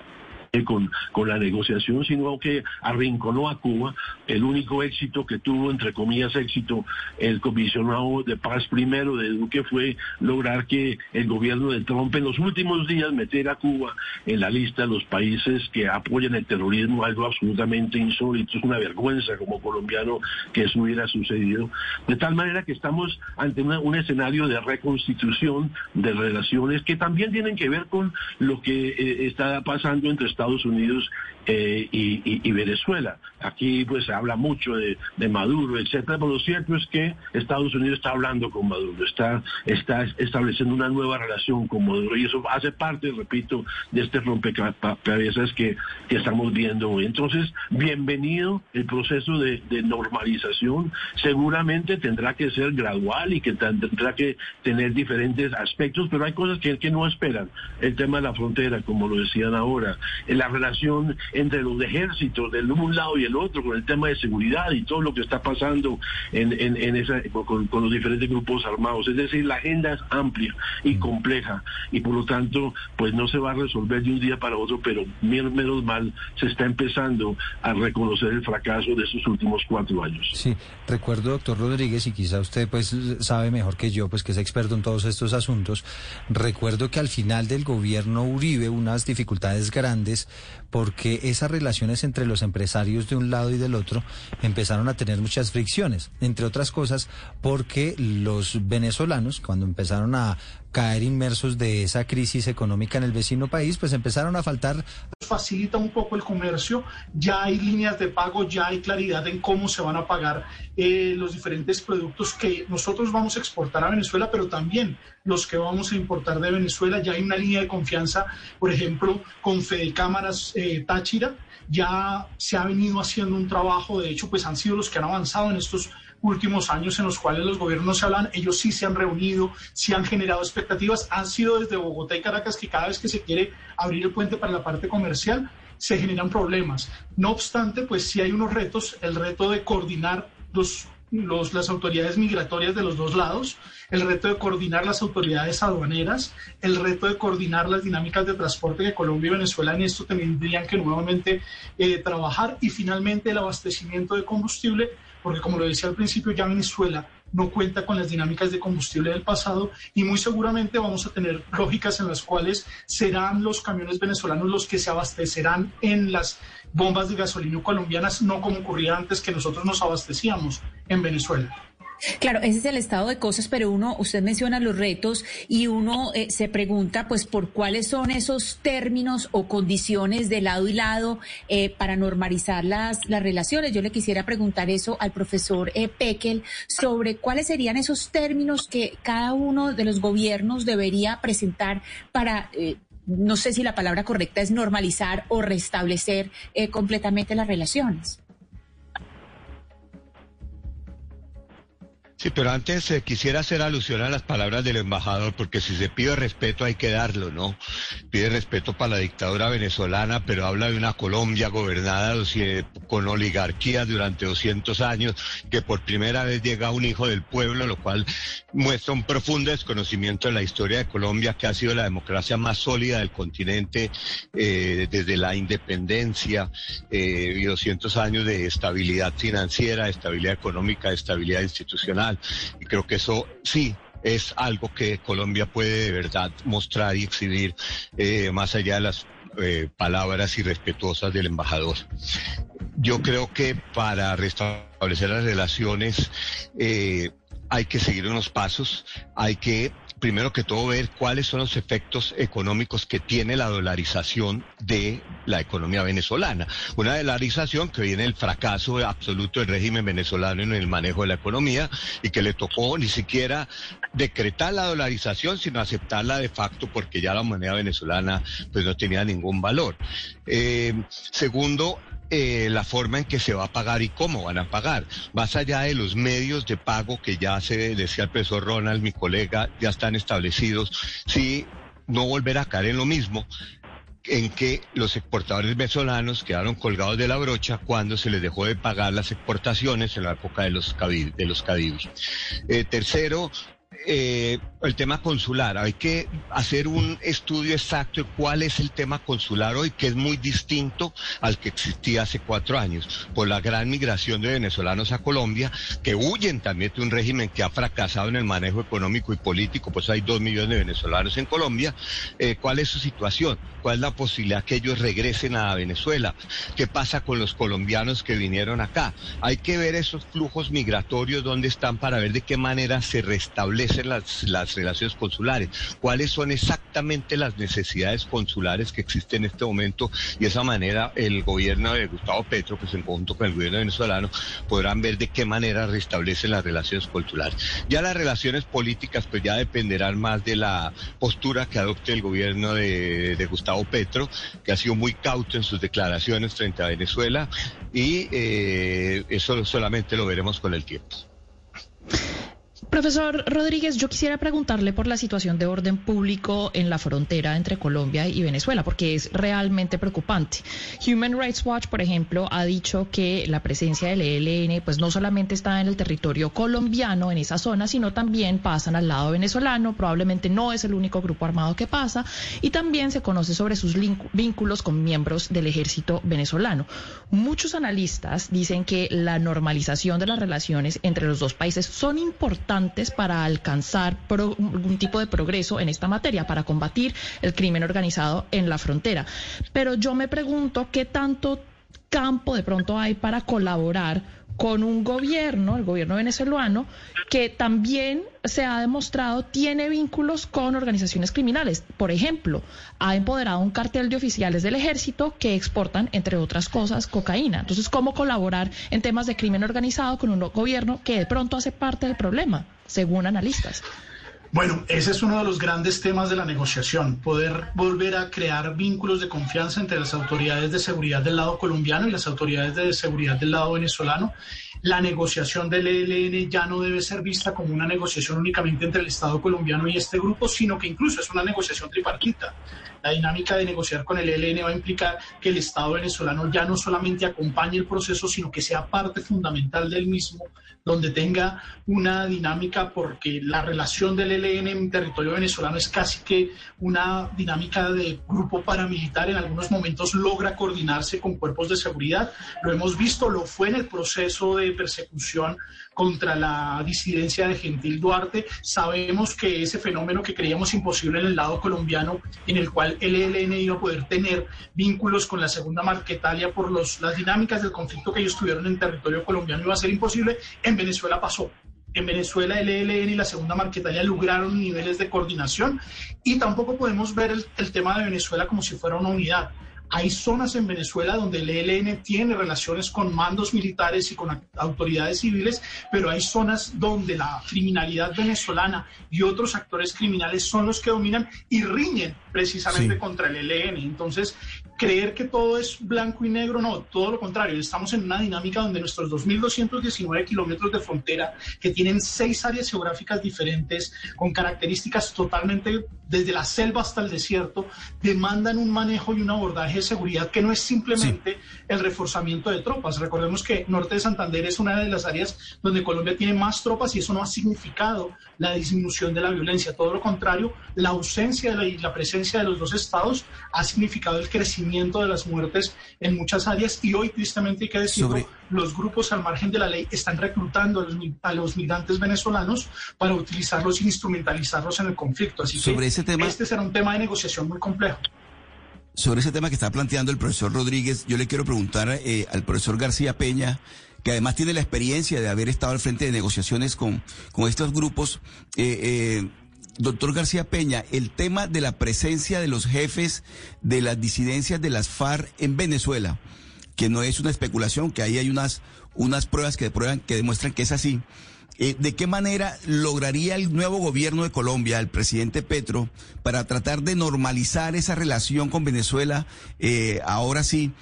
Speaker 43: con, con la negociación, sino que arrinconó a Cuba. El único éxito que tuvo, entre comillas, éxito, el comisionado de paz primero de Duque fue lograr que el gobierno de Trump en los últimos días metiera a Cuba en la lista de los países que apoyan el terrorismo, algo absolutamente insólito. Es una vergüenza como colombiano que eso hubiera sucedido. De tal manera que estamos ante un escenario de reconstitución de relaciones que también tienen que ver con lo que eh, está pasando entre Estados Estados Unidos eh, y, Venezuela. Aquí pues se habla mucho de, Maduro, etcétera, pero lo cierto es que Estados Unidos está hablando con Maduro, está, está estableciendo una nueva relación con Maduro y eso hace parte, repito, de este rompecabezas que, estamos viendo hoy. Entonces, bienvenido el proceso de, normalización. Seguramente tendrá que ser gradual y que tendrá que tener diferentes aspectos, pero hay cosas que, que no esperan. El tema de la frontera, como lo decían ahora, la relación entre los ejércitos de un lado y el otro, con el tema de seguridad y todo lo que está pasando en, en, esa, con, los diferentes grupos armados. Es decir, la agenda es amplia y compleja y por lo tanto, pues no se va a resolver de un día para otro, pero menos mal se está empezando a reconocer el fracaso de estos últimos cuatro años.
Speaker 1: Sí, recuerdo, doctor Rodríguez, y quizá usted pues sabe mejor que yo, pues que es experto en todos estos asuntos, recuerdo que al final del gobierno Uribe unas dificultades grandes is porque esas relaciones entre los empresarios de un lado y del otro empezaron a tener muchas fricciones, entre otras cosas porque los venezolanos, cuando empezaron a caer inmersos de esa crisis económica en el vecino país, pues empezaron a faltar.
Speaker 42: Facilita un poco el comercio, ya hay líneas de pago, ya hay claridad en cómo se van a pagar eh, los diferentes productos que nosotros vamos a exportar a Venezuela, pero también los que vamos a importar de Venezuela. Ya hay una línea de confianza, por ejemplo, con Fede Cámaras eh, Táchira, ya se ha venido haciendo un trabajo, de hecho, pues han sido los que han avanzado en estos últimos años en los cuales los gobiernos se hablan, ellos sí se han reunido, sí han generado expectativas, han sido desde Bogotá y Caracas que cada vez que se quiere abrir el puente para la parte comercial, se generan problemas. No obstante, pues sí hay unos retos, el reto de coordinar los, los, las autoridades migratorias de los dos lados, el reto de coordinar las autoridades aduaneras, el reto de coordinar las dinámicas de transporte que Colombia y Venezuela en esto tendrían que nuevamente eh, trabajar y finalmente el abastecimiento de combustible porque como lo decía al principio, ya Venezuela no cuenta con las dinámicas de combustible del pasado y muy seguramente vamos a tener lógicas en las cuales serán los camiones venezolanos los que se abastecerán en las bombas de gasolina colombianas, no como ocurría antes que nosotros nos abastecíamos en Venezuela.
Speaker 47: Claro, ese es el estado de cosas, pero uno, usted menciona los retos y uno eh, se pregunta, pues, por cuáles son esos términos o condiciones de lado y lado eh, para normalizar las, las relaciones. Yo le quisiera preguntar eso al profesor eh, Pekel sobre cuáles serían esos términos que cada uno de los gobiernos debería presentar para no sé si la palabra correcta es normalizar o restablecer completamente las relaciones.
Speaker 44: Sí, pero antes eh, quisiera hacer alusión a las palabras del embajador, porque si se pide respeto hay que darlo, ¿no? Pide respeto para la dictadura venezolana, pero habla de una Colombia gobernada con oligarquía durante 200 años, que por primera vez llega un hijo del pueblo, lo cual muestra un profundo desconocimiento de la historia de Colombia, que ha sido la democracia más sólida del continente eh, desde la independencia eh, y 200 años de estabilidad financiera, estabilidad económica, estabilidad institucional y creo que eso sí es algo que Colombia puede de verdad mostrar y exhibir eh, más allá de las eh, palabras irrespetuosas del embajador. Yo creo que para restablecer las relaciones eh, hay que seguir unos pasos, hay que primero que todo ver cuáles son los efectos económicos que tiene la dolarización de la economía venezolana. Una dolarización que viene del fracaso absoluto del régimen venezolano en el manejo de la economía y que le tocó ni siquiera decretar la dolarización, sino aceptarla de facto porque ya la moneda venezolana pues no tenía ningún valor. Eh, segundo, eh, la forma en que se va a pagar y cómo van a pagar. Más allá de los medios de pago que ya se decía el profesor Ronald, mi colega, ya están establecidos, sí, no volver a caer en lo mismo en que los exportadores venezolanos quedaron colgados de la brocha cuando se les dejó de pagar las exportaciones en la época de los, de eh, tercero, eh, el tema consular. Hay que hacer un estudio exacto de cuál es el tema consular hoy, que es muy distinto al que existía hace cuatro años, por la gran migración de venezolanos a Colombia, que huyen también de un régimen que ha fracasado en el manejo económico y político, pues hay dos millones de venezolanos en Colombia. Eh, ¿Cuál es su situación? ¿Cuál es la posibilidad que ellos regresen a Venezuela? ¿Qué pasa con los colombianos que vinieron acá? Hay que ver esos flujos migratorios, dónde están, para ver de qué manera se restablece las, relaciones consulares, cuáles son exactamente las necesidades consulares que existen en este momento y de esa manera el gobierno de Gustavo Petro, pues en conjunto con el gobierno venezolano, podrán ver de qué manera restablecen las relaciones consulares. Ya las relaciones políticas pues ya dependerán más de la postura que adopte el gobierno de, de Gustavo Petro, que ha sido muy cauto en sus declaraciones frente a Venezuela y eh, eso solamente lo veremos con el tiempo.
Speaker 5: Profesor Rodríguez, yo quisiera preguntarle por la situación de orden público en la frontera entre Colombia y Venezuela, porque es realmente preocupante. Human Rights Watch, por ejemplo, ha dicho que la presencia del ELN pues no solamente está en el territorio colombiano, en esa zona, sino también pasan al lado venezolano, probablemente no es el único grupo armado que pasa, y también se conoce sobre sus vínculos con miembros del ejército venezolano. Muchos analistas dicen que la normalización de las relaciones entre los dos países son importantes para alcanzar algún tipo de progreso en esta materia, para combatir el crimen organizado en la frontera. Pero yo me pregunto qué tanto campo de pronto hay para colaborar con un gobierno, el gobierno venezolano, que también se ha demostrado tiene vínculos con organizaciones criminales. Por ejemplo, ha empoderado un cartel de oficiales del ejército que exportan, entre otras cosas, cocaína. Entonces, ¿cómo colaborar en temas de crimen organizado con un gobierno que de pronto hace parte del problema, según analistas?
Speaker 42: Bueno, ese es uno de los grandes temas de la negociación, poder volver a crear vínculos de confianza entre las autoridades de seguridad del lado colombiano y las autoridades de seguridad del lado venezolano. La negociación del ELN ya no debe ser vista como una negociación únicamente entre el Estado colombiano y este grupo, sino que incluso es una negociación tripartita. La dinámica de negociar con el ELN va a implicar que el Estado venezolano ya no solamente acompañe el proceso, sino que sea parte fundamental del mismo, donde tenga una dinámica, porque la relación del ELN en territorio venezolano es casi que una dinámica de grupo paramilitar. En algunos momentos logra coordinarse con cuerpos de seguridad. Lo hemos visto, lo fue en el proceso de persecución contra la disidencia de Gentil Duarte. Sabemos que ese fenómeno que creíamos imposible en el lado colombiano, en el cual el ELN iba a poder tener vínculos con la segunda Marquetalia por los, las dinámicas del conflicto que ellos tuvieron en territorio colombiano, iba a ser imposible. En Venezuela pasó. En Venezuela el ELN y la segunda Marquetalia lograron niveles de coordinación y tampoco podemos ver el, el tema de Venezuela como si fuera una unidad. Hay zonas en Venezuela donde el ELN tiene relaciones con mandos militares y con autoridades civiles, pero hay zonas donde la criminalidad venezolana y otros actores criminales son los que dominan y riñen precisamente contra el ELN. Entonces, creer que todo es blanco y negro, no, todo lo contrario. Estamos en una dinámica donde nuestros 2.219 kilómetros de frontera, que tienen seis áreas geográficas diferentes, con características totalmente desde la selva hasta el desierto, demandan un manejo y un abordaje de seguridad que no es simplemente el reforzamiento de tropas. Recordemos que Norte de Santander es una de las áreas donde Colombia tiene más tropas y eso no ha significado la disminución de la violencia. Todo lo contrario, la ausencia de la, y la presencia de los dos estados ha significado el crecimiento de las muertes en muchas áreas y hoy tristemente hay que decirlo, los grupos al margen de la ley están reclutando a los, a los migrantes venezolanos para utilizarlos e instrumentalizarlos en el conflicto. Así
Speaker 3: Sobre
Speaker 42: que
Speaker 3: ese tema-
Speaker 42: este será un tema de negociación muy complejo.
Speaker 3: Sobre ese tema que está planteando el profesor Rodríguez, yo le quiero preguntar eh, al profesor García Peña, que además tiene la experiencia de haber estado al frente de negociaciones con, con estos grupos. Eh, eh, doctor García Peña, el tema de la presencia de los jefes de las disidencias de las FARC en Venezuela, que no es una especulación, que ahí hay unas, unas pruebas que, prueban, que demuestran que es así. Eh, ¿De qué manera lograría el nuevo gobierno de Colombia, el presidente Petro, para tratar de normalizar esa relación con Venezuela, eh, ahora sí,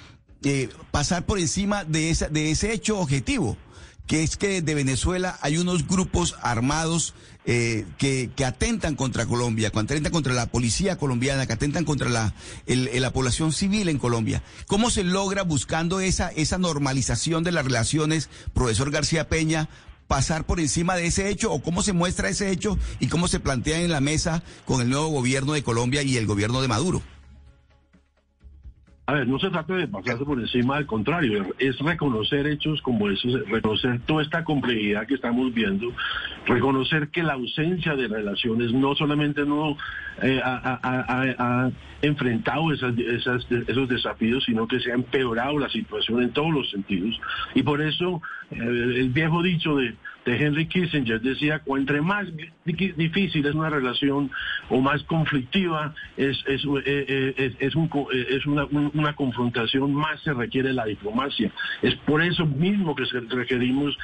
Speaker 3: eh, pasar por encima de, esa, de ese hecho objetivo? que es que de Venezuela hay unos grupos armados eh, que, que atentan contra Colombia, que atentan contra la policía colombiana, que atentan contra la, el- el- la población civil en Colombia. ¿Cómo se logra buscando esa, esa normalización de las relaciones, profesor García Peña, pasar por encima de ese hecho o cómo se muestra ese hecho y cómo se plantea en la mesa con el nuevo gobierno de Colombia y el gobierno de Maduro?
Speaker 43: A ver, no se trata de pasarse por encima, al contrario, es reconocer hechos como esos, reconocer toda esta complejidad que estamos viendo, reconocer que la ausencia de relaciones no solamente no eh, ha, enfrentado esos desafíos, sino que se ha empeorado la situación en todos los sentidos. Y por eso eh, el viejo dicho de de Henry Kissinger. Decía, entre más difícil es una relación o más conflictiva es, es, es, un, es una, una confrontación, más se requiere la diplomacia. Es por eso mismo que requerimos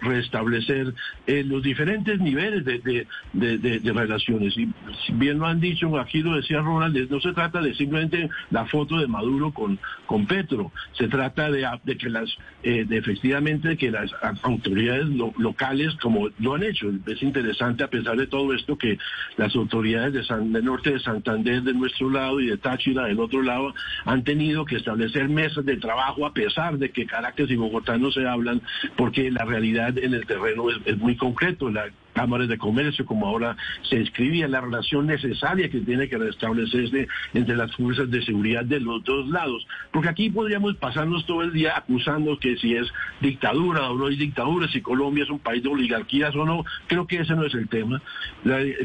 Speaker 43: restablecer los diferentes niveles de, de, relaciones. Y bien lo han dicho, aquí lo decía Ronald, no se trata de simplemente la foto de Maduro con, con Petro, se trata de, que las, de efectivamente que las autoridades locales, como lo han hecho, es interesante a pesar de todo esto que las autoridades de San, del norte de Santander de nuestro lado y de Táchira del otro lado han tenido que establecer mesas de trabajo a pesar de que Caracas y Bogotá no se hablan porque la realidad en el terreno es, muy concreto. Cámaras de comercio, como ahora se escribía, la relación necesaria que tiene que restablecerse entre las fuerzas de seguridad de los dos lados. Porque aquí podríamos pasarnos todo el día acusando que si es dictadura o no es dictadura, si Colombia es un país de oligarquías o no. Creo que ese no es el tema.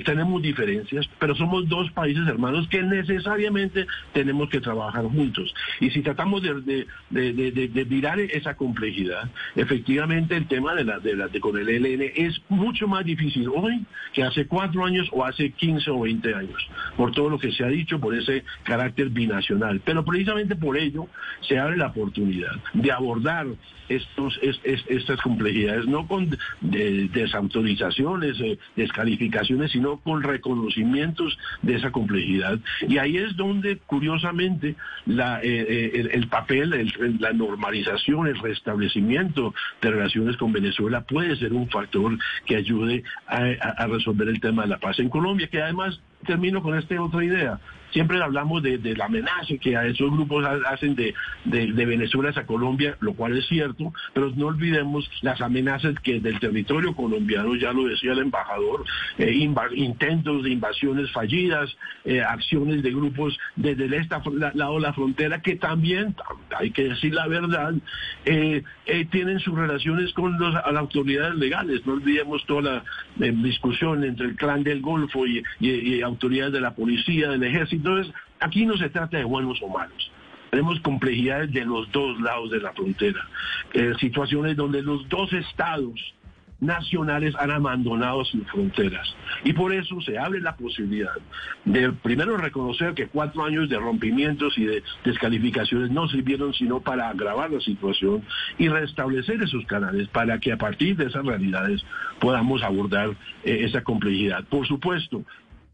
Speaker 43: tenemos diferencias, pero somos dos países hermanos que necesariamente tenemos que trabajar juntos. Y si tratamos de, de, mirar esa complejidad, efectivamente el tema de la, de la de con el ELN es mucho más difícil difícil hoy que hace cuatro años o hace 15 o 20 años, por todo lo que se ha dicho, por ese carácter binacional. Pero precisamente por ello se abre la oportunidad de abordar estos, estas complejidades, no con desautorizaciones, eh, descalificaciones, sino con reconocimientos de esa complejidad. Y ahí es donde, curiosamente, la, eh, eh, el, papel, la normalización, el restablecimiento de relaciones con Venezuela puede ser un factor que ayude a, resolver el tema de la paz en Colombia, que además termino con esta otra idea. Siempre hablamos de, la amenaza que a esos grupos hacen de, Venezuela hacia Colombia, lo cual es cierto, pero no olvidemos las amenazas que del territorio colombiano, ya lo decía el embajador, eh, intentos de invasiones fallidas, eh, acciones de grupos desde el este lado de la frontera que también, hay que decir la verdad, eh, tienen sus relaciones con las autoridades legales. No olvidemos toda la discusión entre el clan del Golfo y, y autoridades de la policía, del ejército entonces, aquí no se trata de buenos o malos. Tenemos complejidades de los dos lados de la frontera. Eh, situaciones donde los dos estados nacionales han abandonado sus fronteras. Y por eso se abre la posibilidad de primero reconocer que cuatro años de rompimientos y de descalificaciones no sirvieron sino para agravar la situación y restablecer esos canales para que a partir de esas realidades podamos abordar eh, esa complejidad. Por supuesto,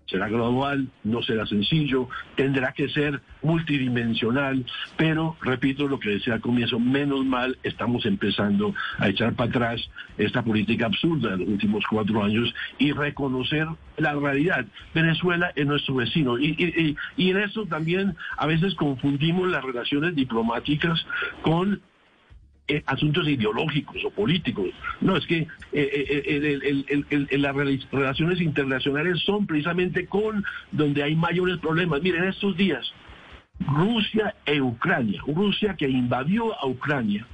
Speaker 43: será gradual, no será sencillo, tendrá que ser multidimensional, pero repito lo que decía al comienzo, menos mal estamos empezando a echar para atrás esta política absurda de los últimos cuatro años y reconocer la realidad. Venezuela es nuestro vecino y, y en eso también a veces confundimos las relaciones diplomáticas con eh, asuntos ideológicos o políticos. No, es que eh, las relaciones internacionales son precisamente con donde hay mayores problemas. Miren, estos días, Rusia e Ucrania, Rusia que invadió a Ucrania,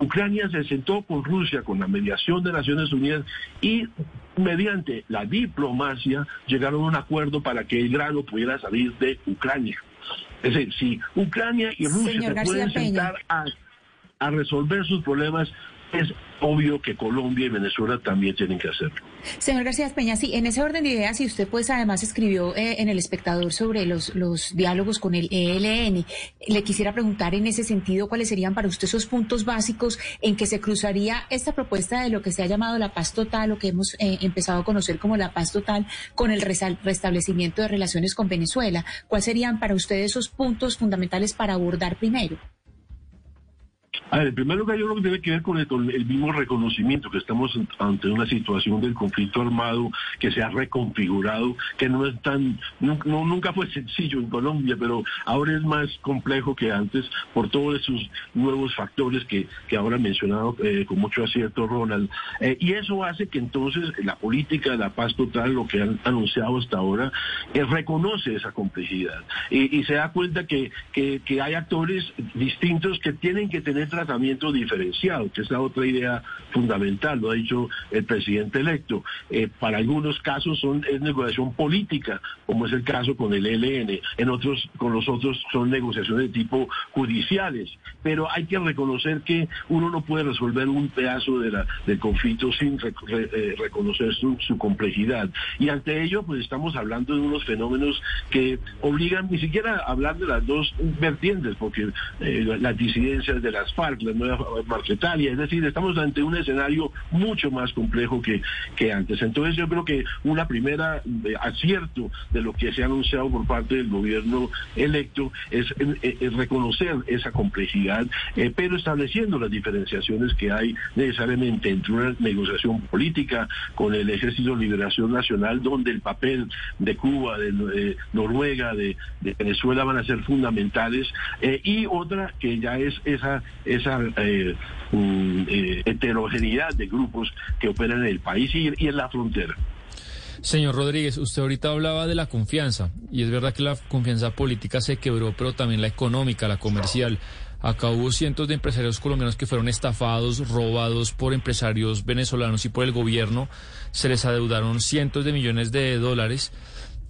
Speaker 43: Ucrania se sentó con Rusia, con la mediación de Naciones Unidas y mediante la diplomacia llegaron a un acuerdo para que el grano pudiera salir de Ucrania. Es decir, si Ucrania y Rusia se pueden sentar a a resolver sus problemas, es obvio que Colombia y Venezuela también tienen que hacerlo.
Speaker 47: Señor García Peña, sí, en ese orden de ideas, y usted pues además escribió eh, en El Espectador sobre los, los diálogos con el ELN, le quisiera preguntar en ese sentido cuáles serían para usted esos puntos básicos en que se cruzaría esta propuesta de lo que se ha llamado la paz total, o que hemos eh, empezado a conocer como la paz total, con el restablecimiento de relaciones con Venezuela. ¿Cuáles serían para usted esos puntos fundamentales para abordar primero?
Speaker 43: A ver, en primer lugar, yo creo que tiene que ver con el, mismo reconocimiento que estamos ante una situación del conflicto armado que se ha reconfigurado, que no es tan, no, nunca fue sencillo en Colombia, pero ahora es más complejo que antes por todos esos nuevos factores que, que ahora ha mencionado eh, con mucho acierto Ronald. Eh, y eso hace que entonces la política de la paz total, lo que han anunciado hasta ahora, eh, reconoce esa complejidad y, se da cuenta que, que, que hay actores distintos que tienen que tener tratamiento diferenciado, que es la otra idea fundamental, lo ha dicho el presidente electo. Eh, para algunos casos son, es negociación política, como es el caso con el ELN, en otros, con los otros son negociaciones de tipo judiciales, pero hay que reconocer que uno no puede resolver un pedazo de la, del conflicto sin eh, reconocer su, complejidad. Y ante ello, pues estamos hablando de unos fenómenos que obligan ni siquiera a hablar de las dos vertientes, porque eh, las disidencias de las FARC, la nueva Marquetalia, es decir, estamos ante un escenario mucho más complejo que, que antes. Entonces yo creo que una primera eh, acierto de lo que se ha anunciado por parte del gobierno electo es, reconocer esa complejidad, eh, pero estableciendo las diferenciaciones que hay necesariamente entre una negociación política con el Ejército de Liberación Nacional, donde el papel de Cuba, de, Noruega, de, Venezuela van a ser fundamentales, eh, y otra que ya es esa mm, heterogeneidad de grupos que operan en el país y en la frontera.
Speaker 40: Señor Rodríguez, usted ahorita hablaba de la confianza y es verdad que la confianza política se quebró, pero también la económica, la comercial. Acá hubo cientos de empresarios colombianos que fueron estafados, robados por empresarios venezolanos y por el gobierno. Se les adeudaron cientos de millones de dólares.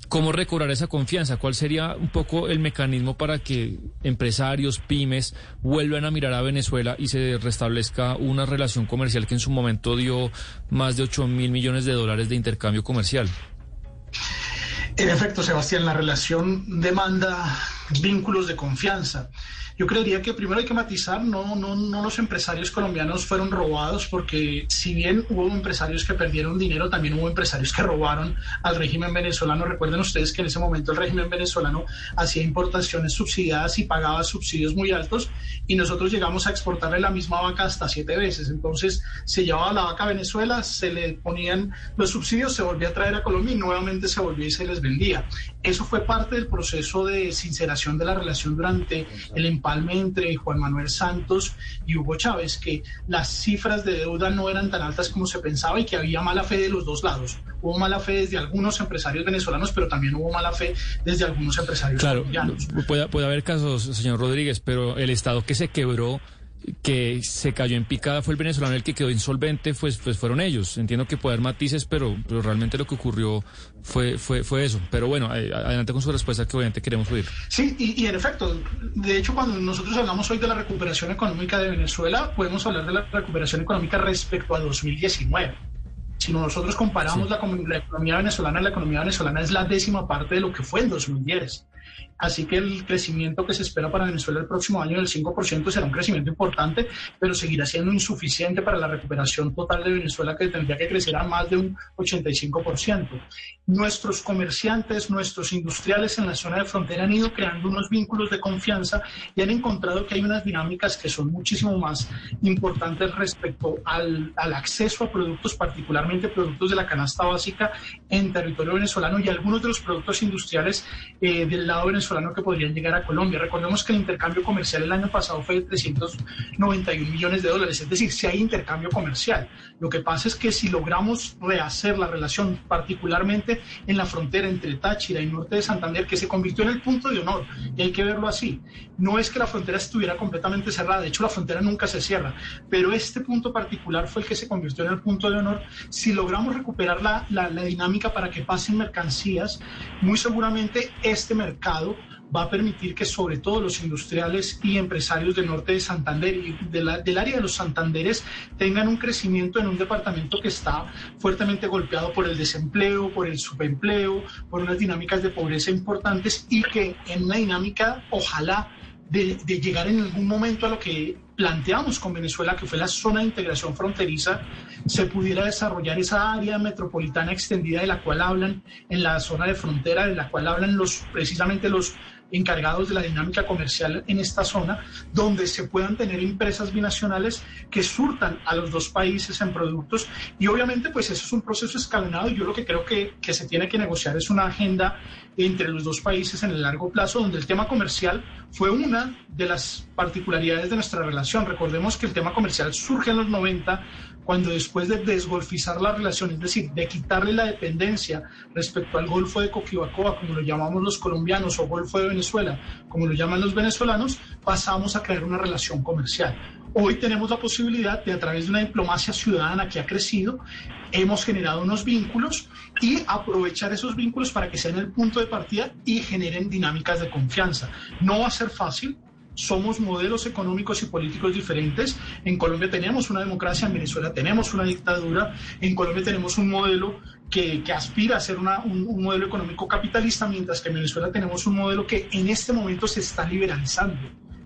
Speaker 40: ¿Cómo recobrar esa confianza? ¿Cuál sería un poco el mecanismo para que empresarios, pymes, vuelvan a mirar a Venezuela y se restablezca una relación comercial que en su momento dio más de 8 mil millones de dólares de intercambio comercial?
Speaker 42: En efecto, Sebastián, la relación demanda vínculos de confianza. Yo creería que primero hay que matizar, no, no, no los empresarios colombianos fueron robados, porque si bien hubo empresarios que perdieron dinero, también hubo empresarios que robaron al régimen venezolano. Recuerden ustedes que en ese momento el régimen venezolano hacía importaciones subsidiadas y pagaba subsidios muy altos y nosotros llegamos a exportarle la misma vaca hasta siete veces. Entonces se llevaba la vaca a Venezuela, se le ponían los subsidios, se volvía a traer a Colombia y nuevamente se volvía y se les vendía. Eso fue parte del proceso de sinceración de la relación durante el empate entre Juan Manuel Santos y Hugo Chávez, que las cifras de deuda no eran tan altas como se pensaba y que había mala fe de los dos lados. Hubo mala fe desde algunos empresarios venezolanos, pero también hubo mala fe desde algunos empresarios
Speaker 40: claro, Puede, puede haber casos, señor Rodríguez, pero el Estado que se quebró que se cayó en picada fue el venezolano, el que quedó insolvente, pues, pues fueron ellos. Entiendo que puede haber matices, pero, pero realmente lo que ocurrió fue, fue, fue eso. Pero bueno, eh, adelante con su respuesta que obviamente queremos oír.
Speaker 42: Sí, y, y, en efecto, de hecho, cuando nosotros hablamos hoy de la recuperación económica de Venezuela, podemos hablar de la recuperación económica respecto a 2019. Si nosotros comparamos la, la, economía venezolana, la economía venezolana es la décima parte de lo que fue en 2010. Así que el crecimiento que se espera para Venezuela el próximo año del 5% será un crecimiento importante, pero seguirá siendo insuficiente para la recuperación total de Venezuela que tendría que crecer a más de un 85%. Nuestros comerciantes, nuestros industriales en la zona de frontera han ido creando unos vínculos de confianza y han encontrado que hay unas dinámicas que son muchísimo más importantes respecto al, acceso a productos, particularmente productos de la canasta básica en territorio venezolano y algunos de los productos industriales eh, del lado venezolano que podrían llegar a Colombia. Recordemos que el intercambio comercial el año pasado fue de 391 millones de dólares, es decir, si hay intercambio comercial. Lo que pasa es que si logramos rehacer la relación, particularmente en la frontera entre Táchira y norte de Santander, que se convirtió en el punto de honor, y hay que verlo así, no es que la frontera estuviera completamente cerrada, de hecho la frontera nunca se cierra, pero este punto particular fue el que se convirtió en el punto de honor. Si logramos recuperar la, la, la dinámica para que pasen mercancías, muy seguramente este mercado va a permitir que sobre todo los industriales y empresarios del norte de Santander y del área de los Santanderes tengan un crecimiento en un departamento que está fuertemente golpeado por el desempleo, por el subempleo, por unas dinámicas de pobreza importantes y que en una dinámica, ojalá, de, de llegar en algún momento a lo que planteamos con Venezuela, que fue la zona de integración fronteriza, se pudiera desarrollar esa área metropolitana extendida de la cual hablan en la zona de frontera, de la cual hablan los precisamente los encargados de la dinámica comercial en esta zona, donde se puedan tener empresas binacionales que surtan a los dos países en productos. Y obviamente, pues eso es un proceso escalonado yo lo que creo que, que se tiene que negociar es una agenda entre los dos países en el largo plazo, donde el tema comercial fue una de las particularidades de nuestra relación. Recordemos que el tema comercial surge en los 90 cuando después de desgolfizar la relación, es decir, de quitarle la dependencia respecto al Golfo de Coquibacoa, como lo llamamos los colombianos, o Golfo de Venezuela, como lo llaman los venezolanos, pasamos a crear una relación comercial. Hoy tenemos la posibilidad de, a través de una diplomacia ciudadana que ha crecido, hemos generado unos vínculos y aprovechar esos vínculos para que sean el punto de partida y generen dinámicas de confianza. No va a ser fácil, somos modelos económicos y políticos diferentes. En Colombia tenemos una democracia, en Venezuela tenemos una dictadura, en Colombia tenemos un modelo que, aspira a ser un, modelo económico capitalista, mientras que en Venezuela tenemos un modelo que en este momento se está liberalizando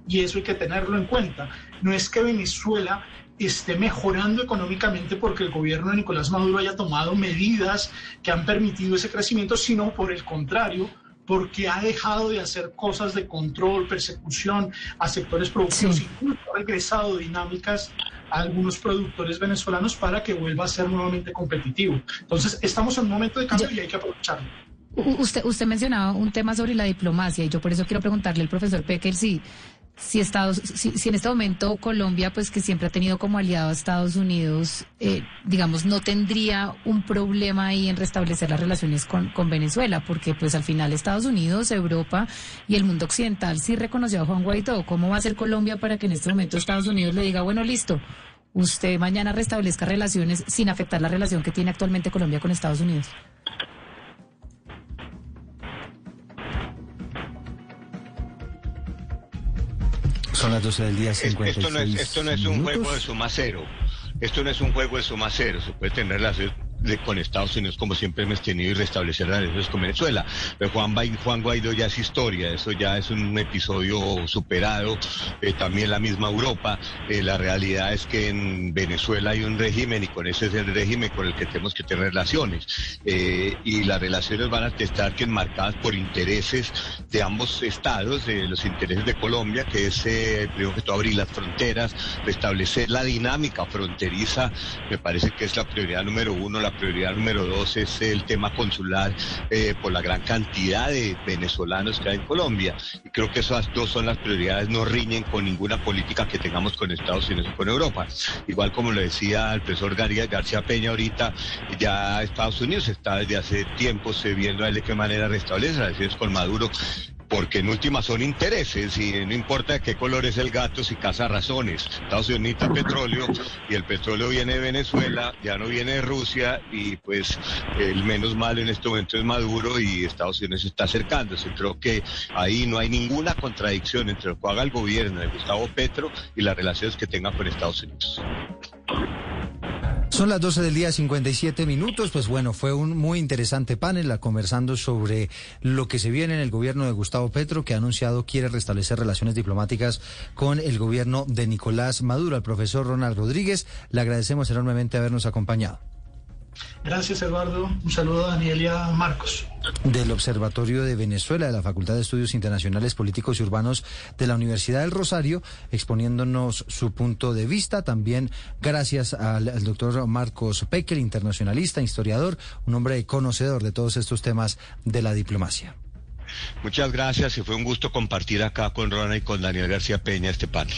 Speaker 42: y eso hay que tenerlo en cuenta. No es que Venezuela esté mejorando económicamente porque el gobierno de Nicolás Maduro haya tomado medidas que han permitido ese crecimiento, sino por el contrario, porque ha dejado de hacer cosas de control, persecución a sectores productivos, y ha regresado dinámicas a algunos productores venezolanos para que vuelva a ser nuevamente competitivo. Entonces, estamos en un momento de cambio y hay que aprovecharlo.
Speaker 48: Usted, usted mencionaba un tema sobre la diplomacia y yo por eso quiero preguntarle al profesor Pecker si si Estados, si, en este momento Colombia, pues que siempre ha tenido como aliado a Estados Unidos, eh, digamos, no tendría un problema ahí en restablecer las relaciones con, con, Venezuela, porque pues al final Estados Unidos, Europa y el mundo occidental sí reconoció a Juan Guaidó. ¿Cómo va a ser Colombia para que en este momento Estados Unidos le diga, bueno, listo, usted mañana restablezca relaciones sin afectar la relación que tiene actualmente Colombia con Estados Unidos?
Speaker 1: Son las 12 del día 56
Speaker 44: Esto no es, esto no es un juego de suma cero. Esto no es un juego de suma cero. Se puede tener las con Estados Unidos como siempre hemos tenido y restablecer relaciones con Venezuela. Pero Juan, Juan Guaidó ya es historia, eso ya es un episodio superado, eh, también la misma Europa. Eh, la realidad es que en Venezuela hay un régimen y con ese es el régimen con el que tenemos que tener relaciones. Eh, y las relaciones van a estar que enmarcadas por intereses de ambos estados, de los intereses de Colombia, que es primero que todo abrir las fronteras, restablecer la dinámica fronteriza, me parece que es la prioridad número uno, la prioridad número dos es el tema consular eh, por la gran cantidad de venezolanos que hay en Colombia. Y creo que esas dos son las prioridades, no riñen con ninguna política que tengamos con Estados Unidos o con Europa. Igual como lo decía el profesor García Peña ahorita, ya Estados Unidos está desde hace tiempo viendo a él de qué manera restablece relaciones con Maduro porque en última son intereses y no importa de qué color es el gato si caza razones. Estados Unidos necesita petróleo y el petróleo viene de Venezuela, ya no viene de Rusia y pues el menos mal en este momento es Maduro y Estados Unidos está acercándose. Creo que ahí no hay ninguna contradicción entre lo que haga el gobierno de Gustavo Petro y las relaciones que tenga con Estados Unidos.
Speaker 1: Son las 12 del día 57 minutos. Pues bueno, fue un muy interesante panel conversando sobre lo que se viene en el gobierno de Gustavo Petro, que ha anunciado quiere restablecer relaciones diplomáticas con el gobierno de Nicolás Maduro. Al profesor Ronald Rodríguez, le agradecemos enormemente habernos acompañado.
Speaker 42: Gracias, Eduardo. Un saludo a Daniel Marcos.
Speaker 1: Del Observatorio de Venezuela, de la Facultad de Estudios Internacionales Políticos y Urbanos de la Universidad del Rosario, exponiéndonos su punto de vista. También gracias al, doctor Marcos Pecker, internacionalista, historiador, un hombre conocedor de todos estos temas de la diplomacia.
Speaker 44: Muchas gracias y fue un gusto compartir acá con Rona y con Daniel García Peña este panel.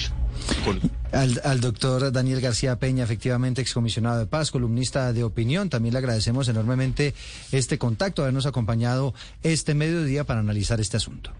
Speaker 1: Al, doctor Daniel García Peña, efectivamente excomisionado de paz, columnista de opinión, también le agradecemos enormemente este contacto, habernos acompañado este mediodía para analizar este asunto.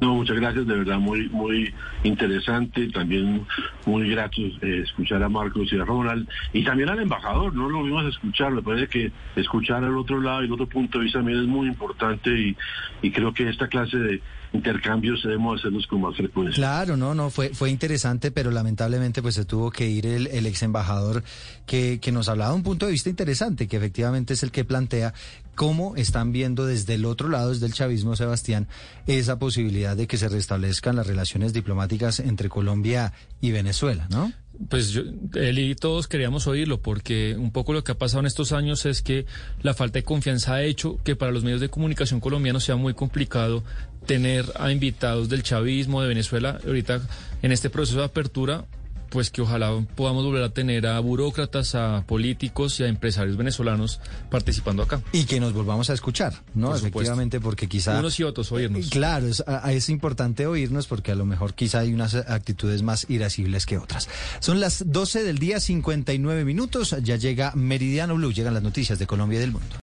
Speaker 43: No, muchas gracias, de verdad muy muy interesante, también muy grato eh, escuchar a Marcos y a Ronald y también al embajador, no lo vimos escuchar, me parece que escuchar al otro lado y el otro punto de vista también es muy importante y, y creo que esta clase de intercambios debemos hacerlos con más frecuencia.
Speaker 1: Claro, no, no, fue, fue interesante, pero lamentablemente pues se tuvo que ir el, el ex embajador que, que nos hablaba de un punto de vista interesante, que efectivamente es el que plantea cómo están viendo desde el otro lado, desde el chavismo, Sebastián, esa posibilidad de que se restablezcan las relaciones diplomáticas entre Colombia y Venezuela, ¿no?
Speaker 40: Pues yo, él y todos queríamos oírlo porque un poco lo que ha pasado en estos años es que la falta de confianza ha hecho que para los medios de comunicación colombianos sea muy complicado tener a invitados del chavismo de Venezuela. Ahorita en este proceso de apertura
Speaker 10: pues que ojalá podamos volver a tener a burócratas, a políticos y a empresarios venezolanos participando acá.
Speaker 1: Y que nos volvamos a escuchar, ¿no?
Speaker 10: Por supuesto.
Speaker 1: Efectivamente, porque quizá...
Speaker 10: Unos y otros oírnos.
Speaker 1: Claro, es, es importante oírnos porque a lo mejor quizá hay unas actitudes más irascibles que otras. Son las 12 del día, 59 minutos, ya llega Meridiano Blue, llegan las noticias de Colombia y del mundo.